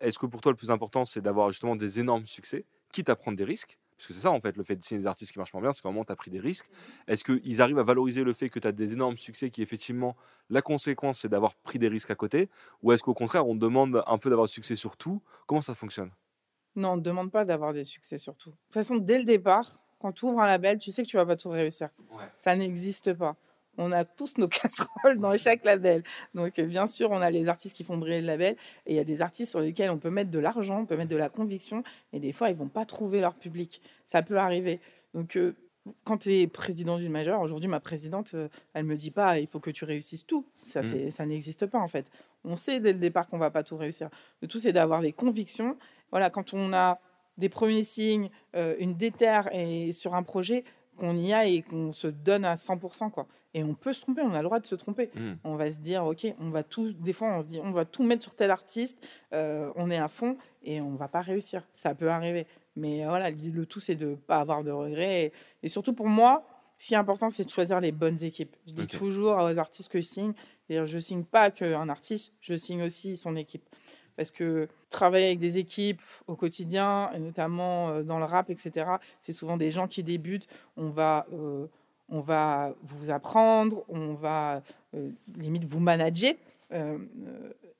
est-ce que pour toi le plus important, c'est d'avoir justement des énormes succès, quitte à prendre des risques parce que c'est ça, en fait, le fait de signer des artistes qui marchent moins bien, c'est qu'à un moment, tu as pris des risques. Est-ce qu'ils arrivent à valoriser le fait que tu as des énormes succès qui, effectivement, la conséquence, c'est d'avoir pris des risques à côté? Ou est-ce qu'au contraire, on demande un peu d'avoir du succès sur tout? Comment ça fonctionne? Non, on ne demande pas d'avoir des succès sur tout. De toute façon, dès le départ, quand tu ouvres un label, tu sais que tu vas pas tout réussir. Ça n'existe pas. On a tous nos casseroles dans chaque label. Donc, bien sûr, on a les artistes qui font briller le label et il y a des artistes sur lesquels on peut mettre de l'argent, on peut mettre de la conviction et des fois, ils vont pas trouver leur public. Ça peut arriver. Donc, quand tu es président d'une majeure, aujourd'hui, ma présidente, elle me dit pas il faut que tu réussisses tout. Ça, mmh. ça n'existe pas, en fait. On sait dès le départ qu'on va pas tout réussir. Le tout, c'est d'avoir des convictions. Voilà, quand on a des premiers signes, une déterre et sur un projet, qu'on y a et qu'on se donne à 100%. Quoi. Et on peut se tromper, on a le droit de se tromper. Mmh. On va se dire, OK, on va tout, des fois, on se dit, on va tout mettre sur tel artiste, euh, on est à fond et on va pas réussir. Ça peut arriver. Mais voilà, le tout, c'est de pas avoir de regrets. Et, surtout pour moi, ce qui est important, c'est de choisir les bonnes équipes. Je dis toujours aux artistes que je signe, je signe pas qu'un artiste, je signe aussi son équipe parce que travailler avec des équipes au quotidien, notamment euh, dans le rap, etc., c'est souvent des gens qui débutent. On va, euh, on va vous apprendre, on va euh, limite vous manager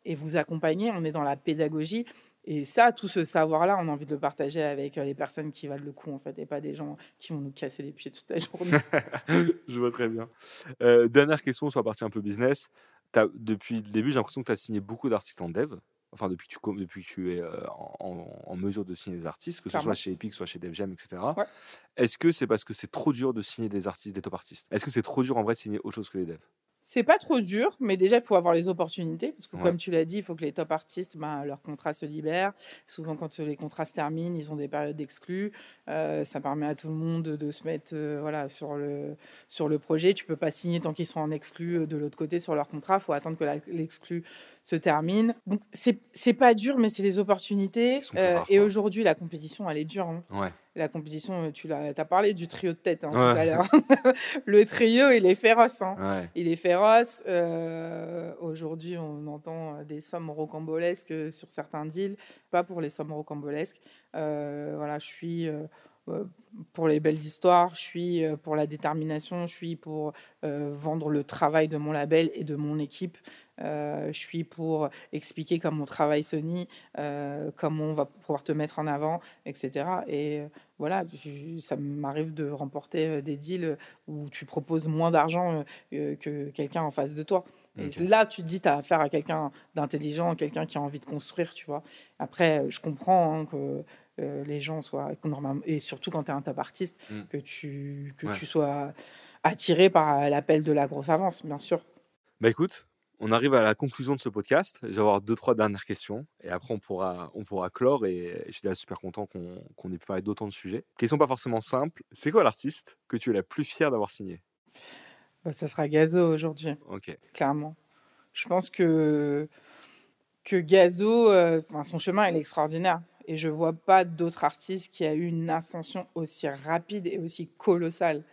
et vous accompagner. On est dans la pédagogie. Et ça, tout ce savoir-là, on a envie de le partager avec les personnes qui valent le coup, en fait, et pas des gens qui vont nous casser les pieds toute la journée. Je vois très bien. dernière question sur la partie un peu business. depuis le début, j'ai l'impression que tu as signé beaucoup d'artistes en dev enfin depuis que tu, depuis que tu es en, mesure de signer des artistes, que ce soit chez Epic, soit chez Def Jam, etc. Est-ce que c'est parce que c'est trop dur de signer des artistes, des top artistes? Est-ce que c'est trop dur en vrai de signer autre chose que les devs? C'est pas trop dur, mais déjà, il faut avoir les opportunités. Parce que, comme tu l'as dit, il faut que les top artistes, ben, leur contrat se libère. Souvent, quand les contrats se terminent, ils ont des périodes d'exclus. Euh, ça permet à tout le monde de, se mettre euh, voilà, sur, le, sur le projet. Tu peux pas signer tant qu'ils sont en exclu euh, de l'autre côté sur leur contrat. Il faut attendre que l'exclu se termine. Donc, c'est pas dur, mais c'est les opportunités. et aujourd'hui, la compétition, elle est dure. Hein. Ouais la compétition, euh, tu as, as, parlé du trio de tête hein, tout à l'heure. le trio, il est féroce. Hein. Il est féroce. Euh, aujourd'hui, on entend des sommes rocambolesques sur certains deals, pas pour les sommes rocambolesques. Euh, voilà, je suis pour les belles histoires, je suis pour la détermination, je suis pour vendre le travail de mon label et de mon équipe. je suis pour expliquer comment on travaille Sony, comment on va pouvoir te mettre en avant, etc. Et voilà, ça m'arrive de remporter des deals où tu proposes moins d'argent que quelqu'un en face de toi. Et là, tu te dis, tu as affaire à quelqu'un d'intelligent, quelqu'un qui a envie de construire, tu vois. Après, je comprends hein, que euh, les gens soient et surtout quand tu es un top artiste, mmh. que, tu, que tu sois attiré par l'appel de la grosse avance, bien sûr. Bah écoute, on arrive à la conclusion de ce podcast. Je vais avoir deux, trois dernières questions et après on pourra, on pourra clore. Et je suis super content qu'on ait pu parler d'autant de sujets. Question pas forcément simple. C'est quoi l'artiste que tu es la plus fière d'avoir signé? Bah, Ça sera Gazo aujourd'hui. Ok. Clairement. Je pense que, que Gazo, euh, son chemin est extraordinaire. Et je vois pas d'autres artistes qui a eu une ascension aussi rapide et aussi colossale.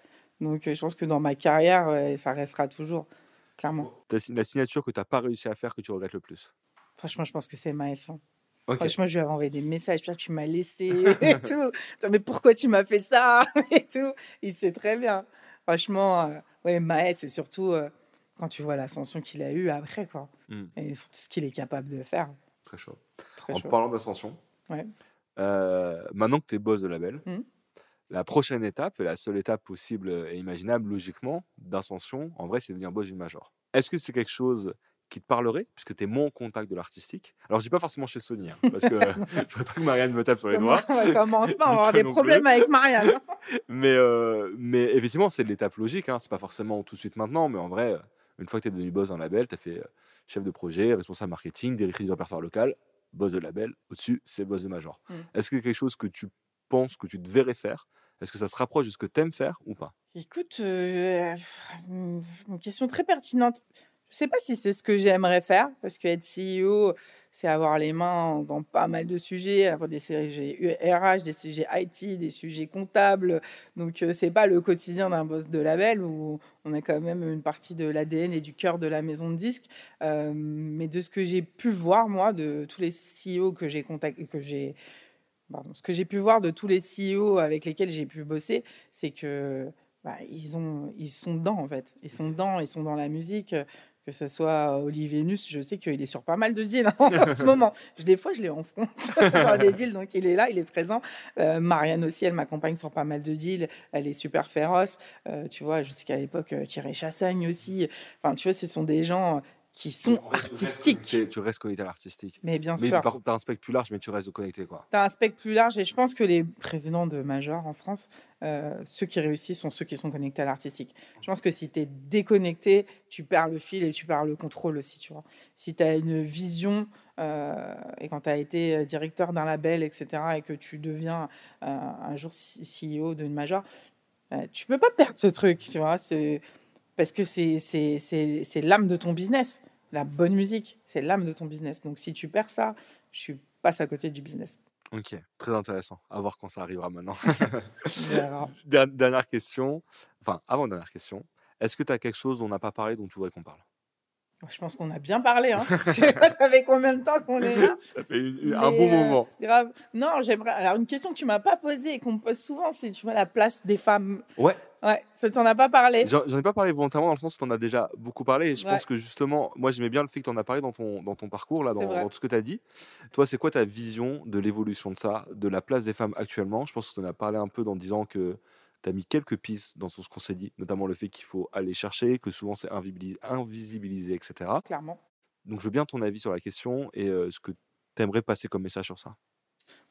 Donc euh, je pense que dans ma carrière, ça restera toujours clairement. La signature que tu n'as pas réussi à faire que tu regrettes le plus? Franchement, je pense que c'est Maës. Hein. Franchement, je lui avais envoyé des messages. Tu m'as laissé et tout. Mais pourquoi tu m'as fait ça? Et tout. Il sait très bien. Franchement, euh, ouais, Maës, c'est surtout euh, quand tu vois l'ascension qu'il a eue après. Quoi. Hmm. Et surtout ce qu'il est capable de faire. Très chaud. en parlant d'ascension, ouais. Euh, maintenant que tu es boss de label, mmh. La prochaine étape, la seule étape possible et imaginable logiquement d'ascension, en vrai, c'est devenir boss du major. Est-ce que c'est quelque chose qui te parlerait, puisque tu es mon contact de l'artistique? Alors, je dis pas forcément chez Sony, hein, parce que je ne voudrais pas que Marianne me tape sur les doigts. On commence pas, on va avoir des problèmes avec Marianne. mais, euh, mais effectivement, c'est l'étape logique. Hein, c'est pas forcément tout de suite maintenant, mais en vrai, une fois que tu es devenu boss d'un label, tu as fait euh, chef de projet, responsable marketing, directrice du répertoire local, boss de label. Au-dessus, c'est boss de major. Mmh. Est-ce que c'est quelque chose que tu penses que tu devrais faire Est-ce que ça se rapproche de ce que tu aimes faire ou pas? Écoute, euh, une question très pertinente. Je ne sais pas si c'est ce que j'aimerais faire, parce que être CEO, c'est avoir les mains dans pas mal de sujets, à la fois des sujets RH, des sujets IT, des sujets comptables. Donc, euh, c'est pas le quotidien d'un boss de label où on a quand même une partie de l'ADN et du cœur de la maison de disques. Euh, mais de ce que j'ai pu voir, moi, de tous les CEO que j'ai contactés, que j'ai ce que j'ai pu voir de tous les CEO avec lesquels j'ai pu bosser, c'est que bah, sont dedans en fait. Ils sont dedans, ils sont dans la musique. que ce soit Olivier Nuss, je sais qu'il est sur pas mal de deals hein, en ce moment. Des fois, je l'ai en front sur des deals, donc il est là, il est présent. Euh, Marianne aussi, elle m'accompagne sur pas mal de deals. Elle est super féroce. Euh, tu vois, je sais qu'à l'époque, Thierry Chassagne aussi. Enfin, tu vois, ce sont des gens qui sont artistiques. Tu restes connecté à l'artistique. Mais bien mais sûr. Tu as un spectre plus large, mais tu restes connecté. Tu as un spectre plus large et je pense que les présidents de major en France, euh, ceux qui réussissent sont ceux qui sont connectés à l'artistique. Je pense que si tu es déconnecté, tu perds le fil et tu perds le contrôle aussi. Tu vois. Si tu as une vision euh, et quand tu as été directeur d'un label, etc., et que tu deviens euh, un jour CEO d'une major, tu peux pas perdre ce truc. Tu vois. C'est parce que c'est l'âme de ton business. La bonne musique, c'est l'âme de ton business. Donc si tu perds ça, je passe à côté du business. Ok, très intéressant. À voir quand ça arrivera maintenant. dernière question, enfin avant dernière question. Est-ce que tu as quelque chose dont on n'a pas parlé dont tu voudrais qu'on parle? Je pense qu'on a bien parlé. Hein. Je sais pas, ça fait combien de temps qu'on est là? Ça fait un bon euh, moment. grave. Non, j'aimerais. Alors, une question que tu m'as pas posée et qu'on me pose souvent, c'est tu vois la place des femmes. Ouais. Ouais, ça t'en a pas parlé. J'en ai pas parlé volontairement dans le sens où t'en as déjà beaucoup parlé. Et je pense que justement, moi j'aimais bien le fait que t'en as parlé dans ton, dans ton parcours, là, dans, dans tout ce que tu as dit. Toi, c'est quoi ta vision de l'évolution de ça, de la place des femmes actuellement? Je pense que tu en as parlé un peu en disant que tu as mis quelques pistes dans ce qu'on s'est dit, notamment le fait qu'il faut aller chercher, que souvent c'est invisibilisé, etc. Clairement. Donc je veux bien ton avis sur la question et ce que tu aimerais passer comme message sur ça.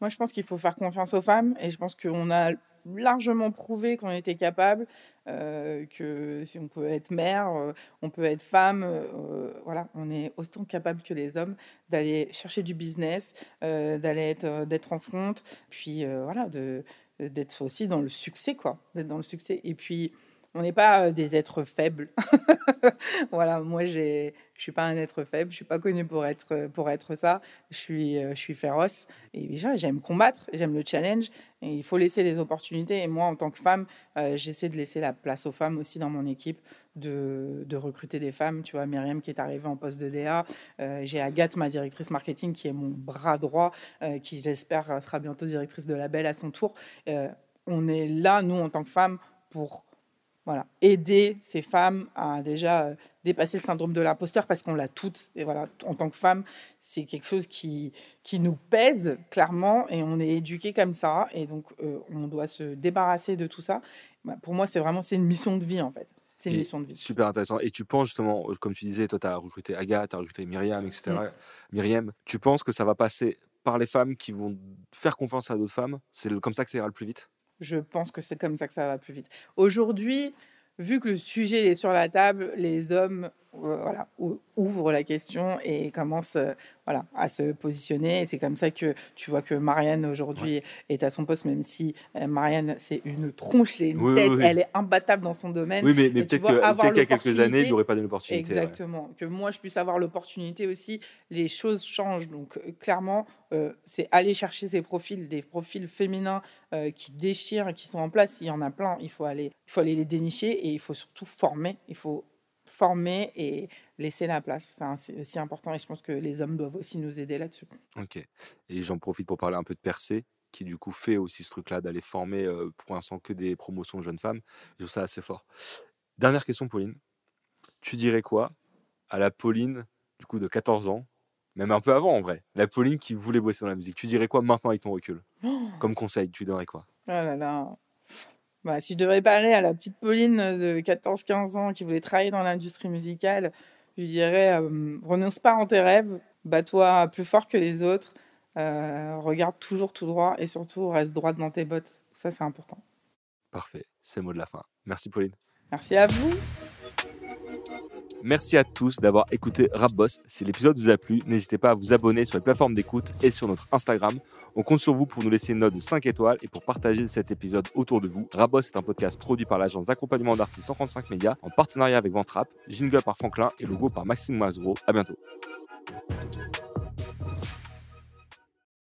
Moi, je pense qu'il faut faire confiance aux femmes et je pense qu'on a largement prouvé qu'on était capable, que si on peut être mère, on peut être femme, voilà, on est autant capable que les hommes d'aller chercher du business, d'aller être, d'être en front, puis voilà, d'être aussi dans le succès, quoi, d'être dans le succès. Et puis, on n'est pas des êtres faibles. voilà, moi, je suis pas un être faible, je suis pas connu pour être pour être ça. Je suis je suis féroce et déjà j'aime combattre, j'aime le challenge et il faut laisser les opportunités. Et moi, en tant que femme, j'essaie de laisser la place aux femmes aussi dans mon équipe, de, de recruter des femmes. Tu vois, Myriam qui est arrivée en poste de DA, j'ai Agathe, ma directrice marketing, qui est mon bras droit, qui j'espère sera bientôt directrice de label à son tour. on est là, nous, en tant que femmes, pour voilà, aider ces femmes à déjà euh, dépasser le syndrome de l'imposteur parce qu'on l'a toutes. Et voilà, en tant que femme, c'est quelque chose qui, qui nous pèse clairement et on est éduqué comme ça. Et donc, euh, on doit se débarrasser de tout ça. Bah, pour moi, c'est vraiment c'est une mission de vie en fait. C'est une mission de vie. Super intéressant. Et tu penses justement, euh, comme tu disais, toi, tu as recruté Agathe, tu as recruté Myriam, etc. Mm. Myriam, tu penses que ça va passer par les femmes qui vont faire confiance à d'autres femmes? C'est comme ça que ça ira le plus vite? Je pense que c'est comme ça que ça va plus vite. Aujourd'hui, vu que le sujet est sur la table, les hommes voilà, ouvrent la question et commencent euh, voilà, à se positionner. Et c'est comme ça que tu vois que Marianne aujourd'hui est à son poste, même si euh, Marianne, c'est une tronche, c'est une tête, elle est imbattable dans son domaine. Oui, mais, mais peut-être qu'il y a quelques années, il n'y aurait pas de l'opportunité. Exactement. Que moi, je puisse avoir l'opportunité aussi, les choses changent. Donc, clairement, c'est aller chercher ces profils, des profils féminins qui déchirent, qui sont en place. Il y en a plein. Il faut aller, il faut aller les dénicher et il faut surtout former. Il faut former et laisser la place. C'est aussi important et je pense que les hommes doivent aussi nous aider là-dessus. Ok. Et j'en profite pour parler un peu de Percé, qui du coup fait aussi ce truc-là d'aller former pour l'instant que des promotions de jeunes femmes. Je trouve ça assez fort. Dernière question, Pauline. Tu dirais quoi à la Pauline, du coup, de 14 ans, même un peu avant en vrai, la Pauline qui voulait bosser dans la musique Tu dirais quoi maintenant avec ton recul? Comme conseil, tu donnerais quoi? Oh là là bah, si je devrais parler à la petite Pauline de 14-15 ans qui voulait travailler dans l'industrie musicale, je dirais euh, renonce pas en tes rêves, bats-toi plus fort que les autres, euh, regarde toujours tout droit et surtout reste droite dans tes bottes. Ça, c'est important. Parfait, c'est le mot de la fin. Merci Pauline. Merci à vous. Merci à tous d'avoir écouté Rap Boss. Si l'épisode vous a plu, n'hésitez pas à vous abonner sur les plateformes d'écoute et sur notre Instagram. On compte sur vous pour nous laisser une note de 5 étoiles et pour partager cet épisode autour de vous. Rap Boss est un podcast produit par l'agence d'accompagnement d'artistes 135 médias en partenariat avec Ventrap, jingle par Franklin et logo par Maxime Mazuro. À bientôt.